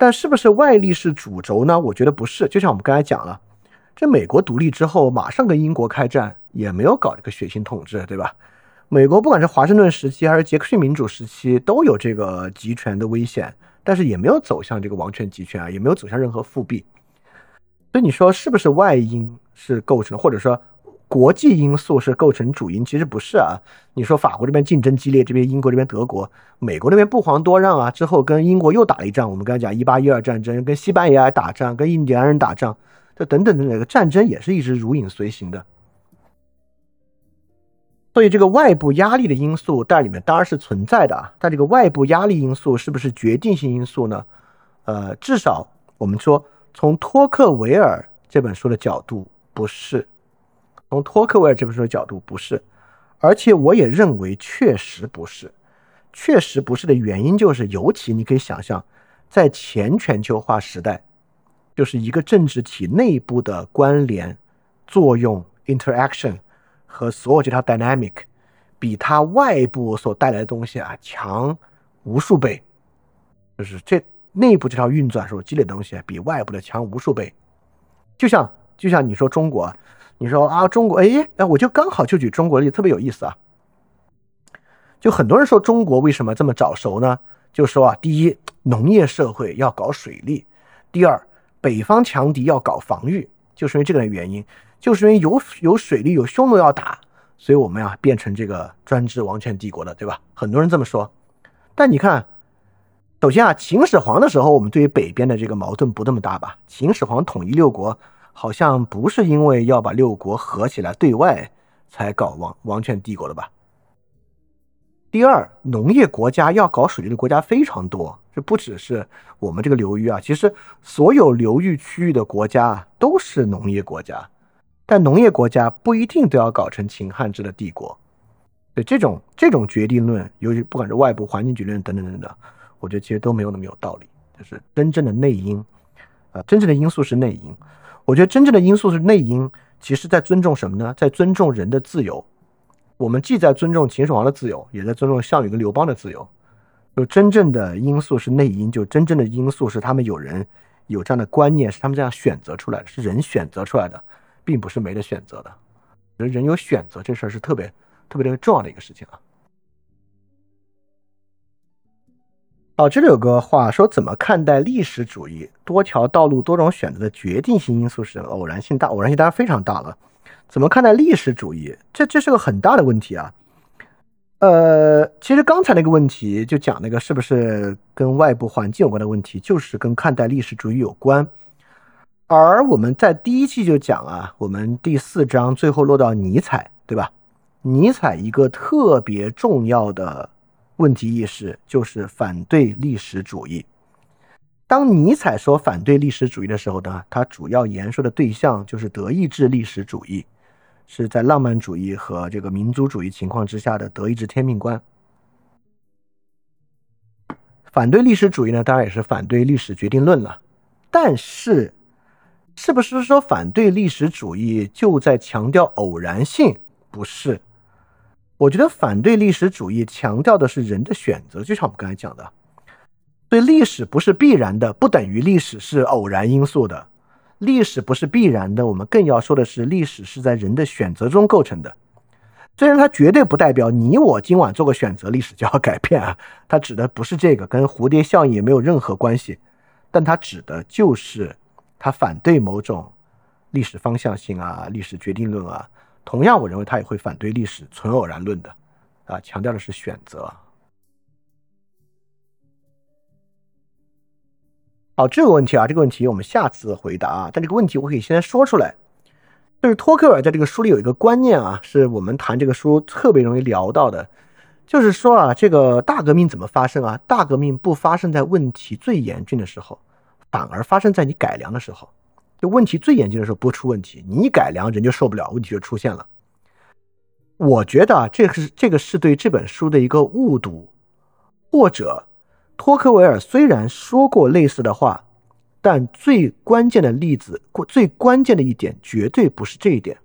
但是不是外力是主轴呢？我觉得不是。就像我们刚才讲了，这美国独立之后，马上跟英国开战，也没有搞这个血腥统治，对吧？美国不管是华盛顿时期还是杰克逊民主时期，都有这个集权的危险，但是也没有走向这个王权集权啊，也没有走向任何复辟。所以你说是不是外因是构成，或者说国际因素是构成主因？其实不是啊。你说法国这边竞争激烈，这边英国这边德国，美国那边不遑多让啊。之后跟英国又打了一仗，我们刚才讲一八一二战争，跟西班牙打仗，跟印第安人打仗，这等等的那个战争也是一直如影随形的。所以这个外部压力的因素在里面当然是存在的啊，但这个外部压力因素是不是决定性因素呢？呃，至少我们说从托克维尔这本书的角度不是，从托克维尔这本书的角度不是，而且我也认为确实不是，确实不是的原因就是，尤其你可以想象，在前全球化时代，就是一个政治体内部的关联、作用、interaction 和所有这套 dynamic，比它外部所带来的东西啊强无数倍。就是这内部这套运转所积累的东西，比外部的强无数倍。就像就像你说中国，你说啊中国，哎哎，我就刚好就举中国例子，特别有意思啊。就很多人说中国为什么这么早熟呢？就说啊，第一，农业社会要搞水利；第二，北方强敌要搞防御，就是因为这个原因，就是因为有有水利有匈奴要打，所以我们呀变成这个专制王权帝国的，对吧？很多人这么说。但你看，首先啊，秦始皇的时候，我们对于北边的这个矛盾不那么大吧？秦始皇统一六国，好像不是因为要把六国合起来对外才搞王王权帝国的吧？第二，农业国家要搞水利的国家非常多，这不只是我们这个流域啊，其实所有流域区域的国家都是农业国家，但农业国家不一定都要搞成秦汉制的帝国。对这种这种决定论，尤其不管是外部环境决定论等等等等，我觉得其实都没有那么有道理。就是真正的内因，呃，真正的因素是内因。我觉得真正的因素是内因，其实在尊重什么呢？在尊重人的自由。我们既在尊重秦始皇的自由，也在尊重项羽跟刘邦的自由。就真正的因素是内因，就真正的因素是他们有人有这样的观念，是他们这样选择出来的，是人选择出来的，并不是没得选择的。人人有选择这事儿是特别特别特别重要的一个事情啊。哦，这里有个话说，怎么看待历史主义？多条道路、多种选择的决定性因素是偶然性大，偶然性当然非常大了。怎么看待历史主义？这这是个很大的问题啊。呃，其实刚才那个问题就讲那个是不是跟外部环境有关的问题，就是跟看待历史主义有关。而我们在第一期就讲啊，我们第四章最后落到尼采，对吧？尼采一个特别重要的问题意识就是反对历史主义。当尼采说反对历史主义的时候呢，他主要言说的对象就是德意志历史主义。是在浪漫主义和这个民族主义情况之下的德意志天命观。反对历史主义呢，当然也是反对历史决定论了。但是，是不是说反对历史主义就在强调偶然性？不是。我觉得反对历史主义强调的是人的选择，就像我们刚才讲的，对历史不是必然的，不等于历史是偶然因素的。历史不是必然的，我们更要说的是，历史是在人的选择中构成的。虽然它绝对不代表你我今晚做个选择，历史就要改变啊，它指的不是这个，跟蝴蝶效应也没有任何关系。但它指的就是，它反对某种历史方向性啊，历史决定论啊。同样，我认为他也会反对历史纯偶然论的，啊，强调的是选择。好，这个问题啊，这个问题我们下次回答啊。但这个问题我可以现在说出来，就是托克尔在这个书里有一个观念啊，是我们谈这个书特别容易聊到的，就是说啊，这个大革命怎么发生啊？大革命不发生在问题最严峻的时候，反而发生在你改良的时候。就问题最严峻的时候不出问题，你一改良人就受不了，问题就出现了。我觉得啊，这个是这个是对这本书的一个误读，或者。托克维尔虽然说过类似的话，但最关键的例子，最关键的一点绝对不是这一点，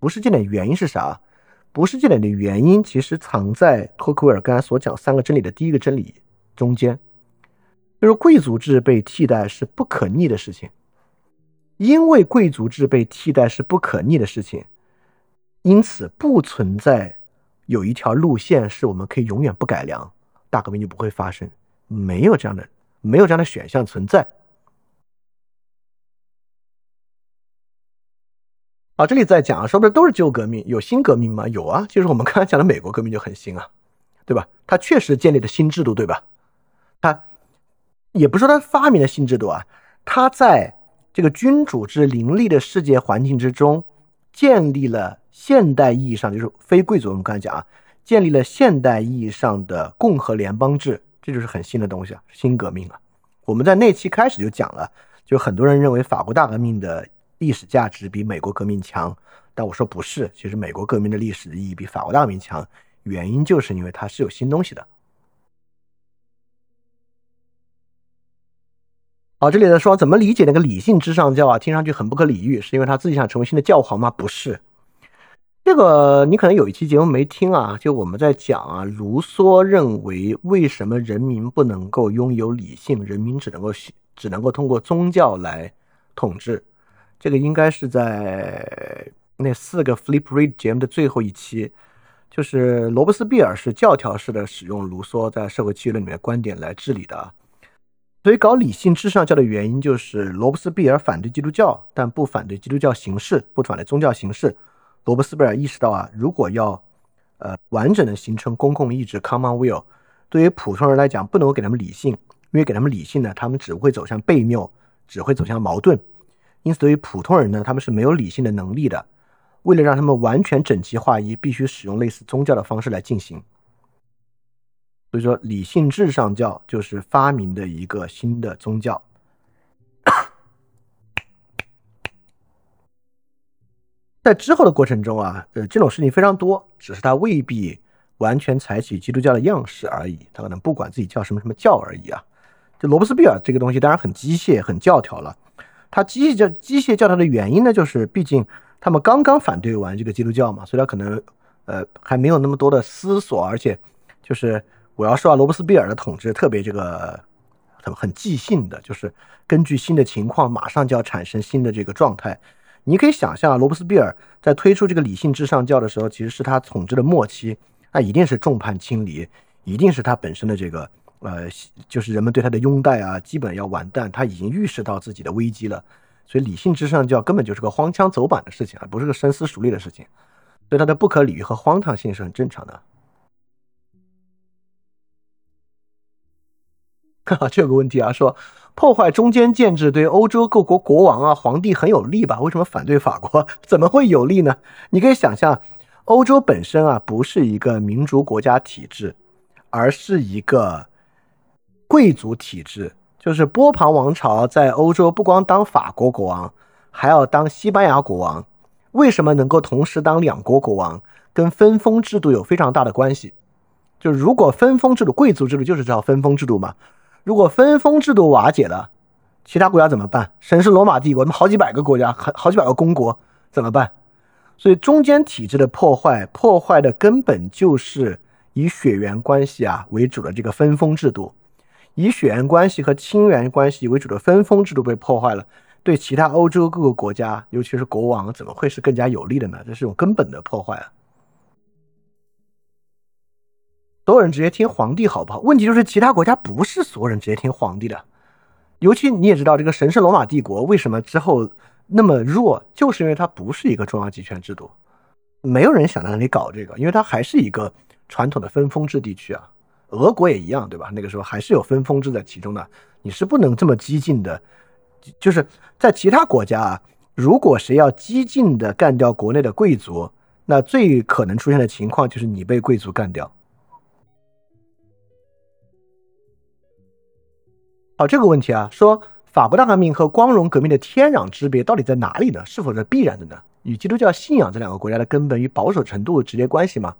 不是这点。原因是啥？不是这点的原因，其实藏在托克维尔刚才所讲三个真理的第一个真理中间，就是贵族制被替代是不可逆的事情。因为贵族制被替代是不可逆的事情，因此不存在有一条路线是我们可以永远不改良，大革命就不会发生。没有这样的，没有这样的选项存在。好，这里在讲啊，说不是都是旧革命，有新革命吗？有啊，就是我们刚才讲的美国革命就很新啊，对吧？它确实建立了新制度，对吧？它也不是说它发明了新制度啊，它在这个君主制林立的世界环境之中，建立了现代意义上就是非贵族。我们刚才讲啊，建立了现代意义上的共和联邦制。这就是很新的东西啊，新革命啊！我们在那期开始就讲了，就很多人认为法国大革命的历史价值比美国革命强，但我说不是，其实美国革命的历史意义比法国大革命强，原因就是因为它是有新东西的好，这里的说怎么理解那个理性至上教啊？听上去很不可理喻，是因为他自己想成为新的教皇吗？不是，这个你可能有一期节目没听啊，就我们在讲啊，卢梭认为为什么人民不能够拥有理性，人民只能够只能够通过宗教来统治，这个应该是在那四个 Flip Read 节目的最后一期。就是罗伯斯庇尔是教条式的使用卢梭在社会契约论里面观点来治理的，所以搞理性至上教的原因就是罗伯斯庇尔反对基督教，但不反对基督教形式，不反对宗教形式。罗伯斯庇尔意识到啊，如果要呃完整的形成公共意志 （common will），对于普通人来讲，不能够给他们理性，因为给他们理性呢，他们只会走向悖谬，只会走向矛盾。因此，对于普通人呢，他们是没有理性的能力的。为了让他们完全整齐划一，必须使用类似宗教的方式来进行。所以说，理性至上教就是发明的一个新的宗教。在之后的过程中啊，呃，这种事情非常多，只是他未必完全采取基督教的样式而已，他可能不管自己叫什么什么教而已啊。就罗伯斯庇尔这个东西当然很机械、很教条了。他机械教机械教条的原因呢，就是毕竟。他们刚刚反对完这个基督教嘛，所以他可能，呃，还没有那么多的思索，而且，就是我要说啊，罗伯斯庇尔的统治特别这个很很即兴的，就是根据新的情况，马上就要产生新的这个状态。你可以想象啊，罗伯斯庇尔在推出这个理性至上教的时候，其实是他统治的末期，那一定是众叛亲离，一定是他本身的这个，呃，就是人们对他的拥戴啊，基本要完蛋，他已经预示到自己的危机了。所以理性至上教根本就是个荒腔走板的事情，而不是个深思熟虑的事情，所以它的不可理喻和荒唐性是很正常的。这有个问题啊，说破坏中间建制对欧洲各国国王啊、皇帝很有利吧？为什么反对法国？怎么会有利呢？你可以想象，欧洲本身啊不是一个民主国家体制，而是一个贵族体制。就是波旁王朝在欧洲不光当法国国王，还要当西班牙国王。为什么能够同时当两国国王？跟分封制度有非常大的关系。就如果分封制度，贵族制度就是叫分封制度嘛。如果分封制度瓦解了，其他国家怎么办？神圣罗马帝国，那么好几百个国家，好好几百个公国怎么办？所以中间体制的破坏，破坏的根本就是以血缘关系啊为主的这个分封制度。以血缘关系和亲缘关系为主的分封制度被破坏了，对其他欧洲各个国家，尤其是国王，怎么会是更加有利的呢？这是一种根本的破坏啊！所有人直接听皇帝好不好？问题就是其他国家不是所有人直接听皇帝的，尤其你也知道，这个神圣罗马帝国为什么之后那么弱，就是因为它不是一个中央集权制度，没有人想在那里搞这个，因为它还是一个传统的分封制地区啊。俄国也一样，对吧？那个时候还是有分封制在其中的，你是不能这么激进的。就是在其他国家啊，如果谁要激进的干掉国内的贵族，那最可能出现的情况就是你被贵族干掉。好，这个问题啊，说法国大革命和光荣革命的天壤之别到底在哪里呢？是否是必然的呢？与基督教信仰这两个国家的根本与保守程度直接关系吗？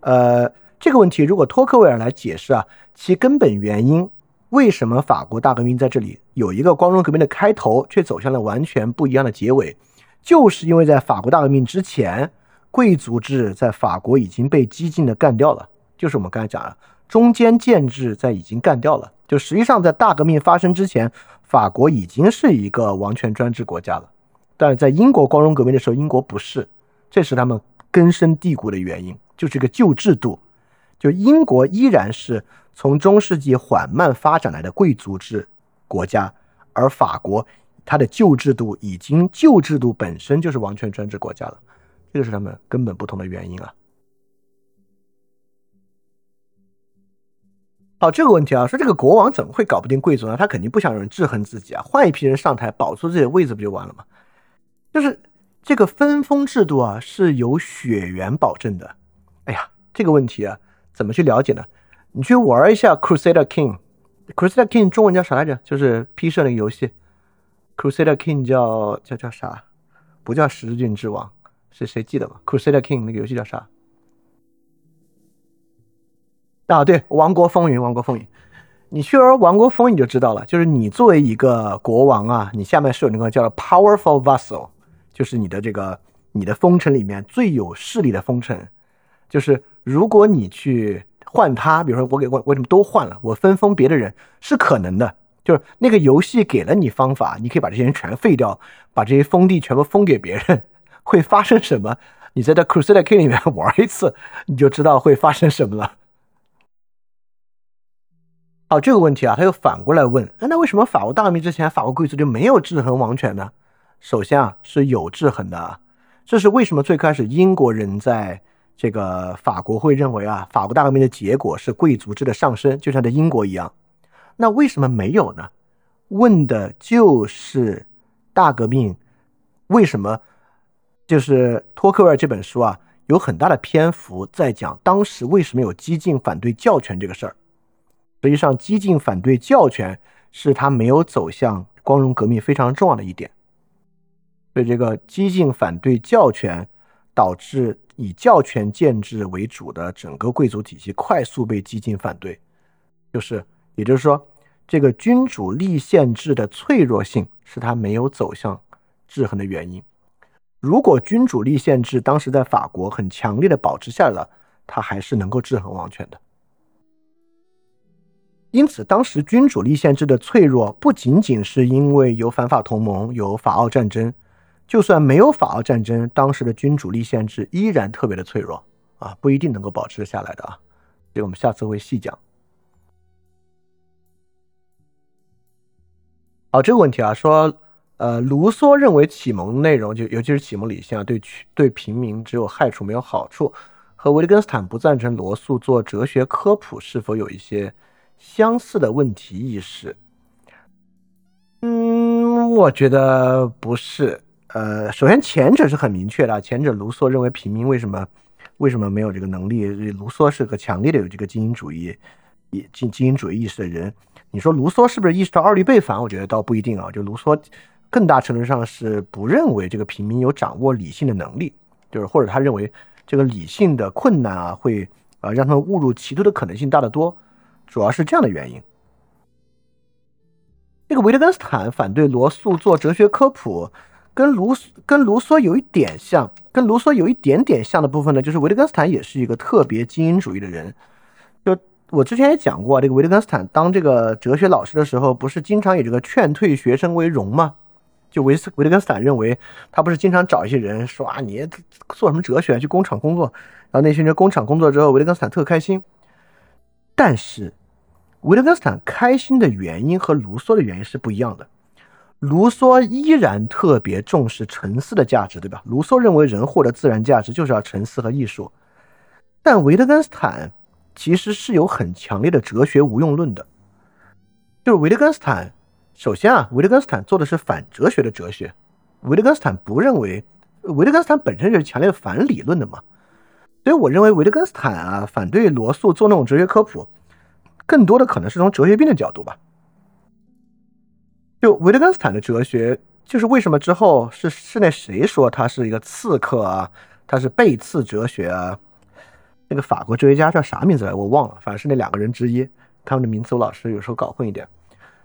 呃。这个问题，如果托克维尔来解释啊，其根本原因，为什么法国大革命在这里有一个光荣革命的开头，却走向了完全不一样的结尾，就是因为在法国大革命之前，贵族制在法国已经被激进的干掉了，就是我们刚才讲的中间建制在已经干掉了。就实际上在大革命发生之前，法国已经是一个王权专制国家了，但是在英国光荣革命的时候，英国不是，这是他们根深蒂固的原因，就是个旧制度。就英国依然是从中世纪缓慢发展来的贵族制国家，而法国它的旧制度已经旧制度本身就是王权专制国家了，这个是他们根本不同的原因啊。好，这个问题啊，说这个国王怎么会搞不定贵族呢？他肯定不想有人制衡自己啊，换一批人上台保住自己的位子不就完了吗？就是这个分封制度啊是有血缘保证的。哎呀，这个问题啊。怎么去了解呢？你去玩一下 Crusader King，Crusader King 中文叫啥来着？就是批社那个游戏。Crusader King 叫叫叫啥？不叫十字军之王，是谁记得吗？Crusader King 那个游戏叫啥？啊，对，王国风云，王国风云。你去玩王国风你就知道了，就是你作为一个国王啊，你下面是有那个叫做 powerful vassal，就是你的这个你的封臣里面最有势力的封臣，就是如果你去换他，比如说我给我为什么都换了，我分封别的人是可能的，就是那个游戏给了你方法，你可以把这些人全废掉，把这些封地全部封给别人，会发生什么？你在这 Crusader King 里面玩一次，你就知道会发生什么了。好，这个问题啊，他又反过来问：那为什么法国大革命之前，法国贵族就没有制衡王权呢？首先啊，是有制衡的。这是为什么？最开始英国人在这个法国会认为啊，法国大革命的结果是贵族制的上升，就像在英国一样。那为什么没有呢？问的就是大革命为什么？就是托克维尔这本书啊，有很大的篇幅在讲当时为什么有激进反对教权这个事儿。实际上，激进反对教权是他没有走向光荣革命非常重要的一点。所以，这个激进反对教权导致以教权建制为主的整个贵族体系快速被激进反对。就是，也就是说，这个君主立宪制的脆弱性是他没有走向制衡的原因。如果君主立宪制当时在法国很强烈的保持下来了，他还是能够制衡王权的。因此，当时君主立宪制的脆弱不仅仅是因为有反法同盟、有法奥战争，就算没有法奥战争，当时的君主立宪制依然特别的脆弱啊，不一定能够保持下来的啊。这个我们下次会细讲。好，这个问题啊，说。呃，卢梭认为启蒙内容就尤其是启蒙理性啊，对对平民只有害处没有好处，和维特根斯坦不赞成罗素做哲学科普是否有一些相似的问题意识？嗯，我觉得不是。呃，首先前者是很明确的，前者卢梭认为平民为什么为什么没有这个能力？卢梭是个强烈的有这个精英主义、精精英主义意识的人。你说卢梭是不是意识到二律背反？我觉得倒不一定啊，就卢梭。更大程度上是不认为这个平民有掌握理性的能力，就是或者他认为这个理性的困难啊，会啊让他们误入歧途的可能性大得多，主要是这样的原因。这个维特根斯坦反对罗素做哲学科普，跟卢跟卢梭有一点像，跟卢梭有一点点像的部分呢，就是维特根斯坦也是一个特别精英主义的人。就我之前也讲过，这个维特根斯坦当这个哲学老师的时候，不是经常以这个劝退学生为荣吗？就维斯维特根斯坦认为，他不是经常找一些人说啊，你做什么哲学？去工厂工作。然后那些人工厂工作之后，维特根斯坦特开心。但是，维特根斯坦开心的原因和卢梭的原因是不一样的。卢梭依然特别重视沉思的价值，对吧？卢梭认为人获得自然价值就是要沉思和艺术。但维特根斯坦其实是有很强烈的哲学无用论的，就是维特根斯坦。首先啊，维特根斯坦做的是反哲学的哲学。维特根斯坦不认为，维特根斯坦本身就是强烈的反理论的嘛。所以我认为维特根斯坦啊，反对罗素做那种哲学科普，更多的可能是从哲学病的角度吧。就维特根斯坦的哲学，就是为什么之后是是那谁说他是一个刺客啊？他是背刺哲学啊？那个法国哲学家叫啥名字来？我忘了，反正是那两个人之一。他们的名词我老是有时候搞混一点。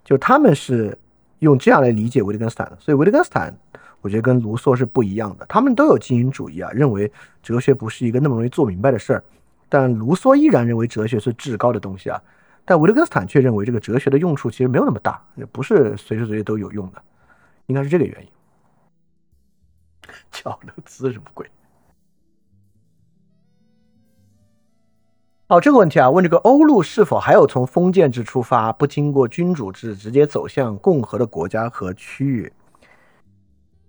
就他们是用这样来理解维特根斯坦的，所以维特根斯坦我觉得跟卢梭是不一样的。他们都有精英主义啊，认为哲学不是一个那么容易做明白的事儿。但卢梭依然认为哲学是至高的东西啊，但维特根斯坦却认为这个哲学的用处其实没有那么大，也不是随时随地都有用的，应该是这个原因。巧乐兹什么鬼？好，这个问题啊，问这个欧陆是否还有从封建制出发，不经过君主制直接走向共和的国家和区域？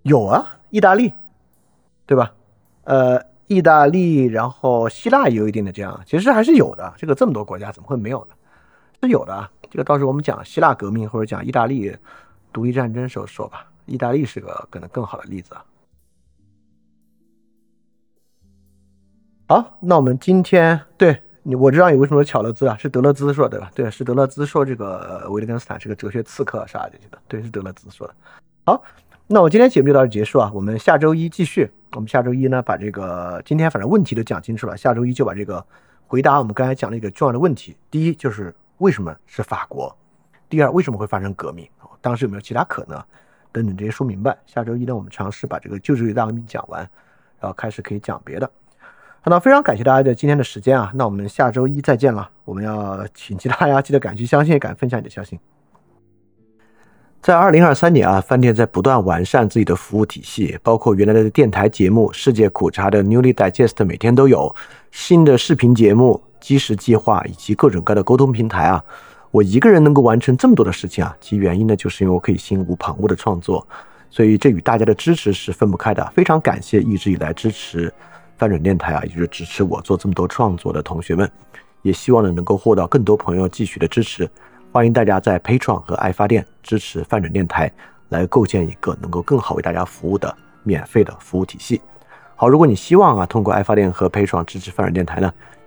有啊，意大利，对吧？呃，意大利，然后希腊也有一定的这样，其实还是有的。这个这么多国家怎么会没有呢？是有的啊。这个到时候我们讲希腊革命或者讲意大利独立战争时候说吧。意大利是个可能更好的例子啊。好，那我们今天对。你我知道你为什么巧乐兹啊？是德勒兹说的对吧？对，是德勒兹说这个维特根斯坦是个哲学刺客啥的，对，是德勒兹说的。好，那我今天节目就到这结束啊，我们下周一继续。我们下周一呢，把这个今天反正问题都讲清楚了，下周一就把这个回答我们刚才讲的一个重要的问题。第一就是为什么是法国？第二，为什么会发生革命？当时有没有其他可能？等等这些说明白。下周一呢，我们尝试把这个旧制大革命讲完，然后开始可以讲别的。好，那非常感谢大家的今天的时间啊，那我们下周一再见了。我们要请其他大家记得敢去相信，敢分享你的消息。在二零二三年啊，饭店在不断完善自己的服务体系，包括原来的电台节目《世界苦茶》的 Newly Digest 每天都有新的视频节目、基石计划以及各种各样的沟通平台啊。我一个人能够完成这么多的事情啊，其原因呢，就是因为我可以心无旁骛的创作，所以这与大家的支持是分不开的。非常感谢一直以来支持翻转电台啊，也就是支持我做这么多创作的同学们，也希望呢能够获得更多朋友继续的支持。欢迎大家在 Patreon 和爱发电支持泛转电台，来构建一个能够更好为大家服务的免费的服务体系。好，如果你希望啊通过爱发电和 Patreon 支持泛转电台呢，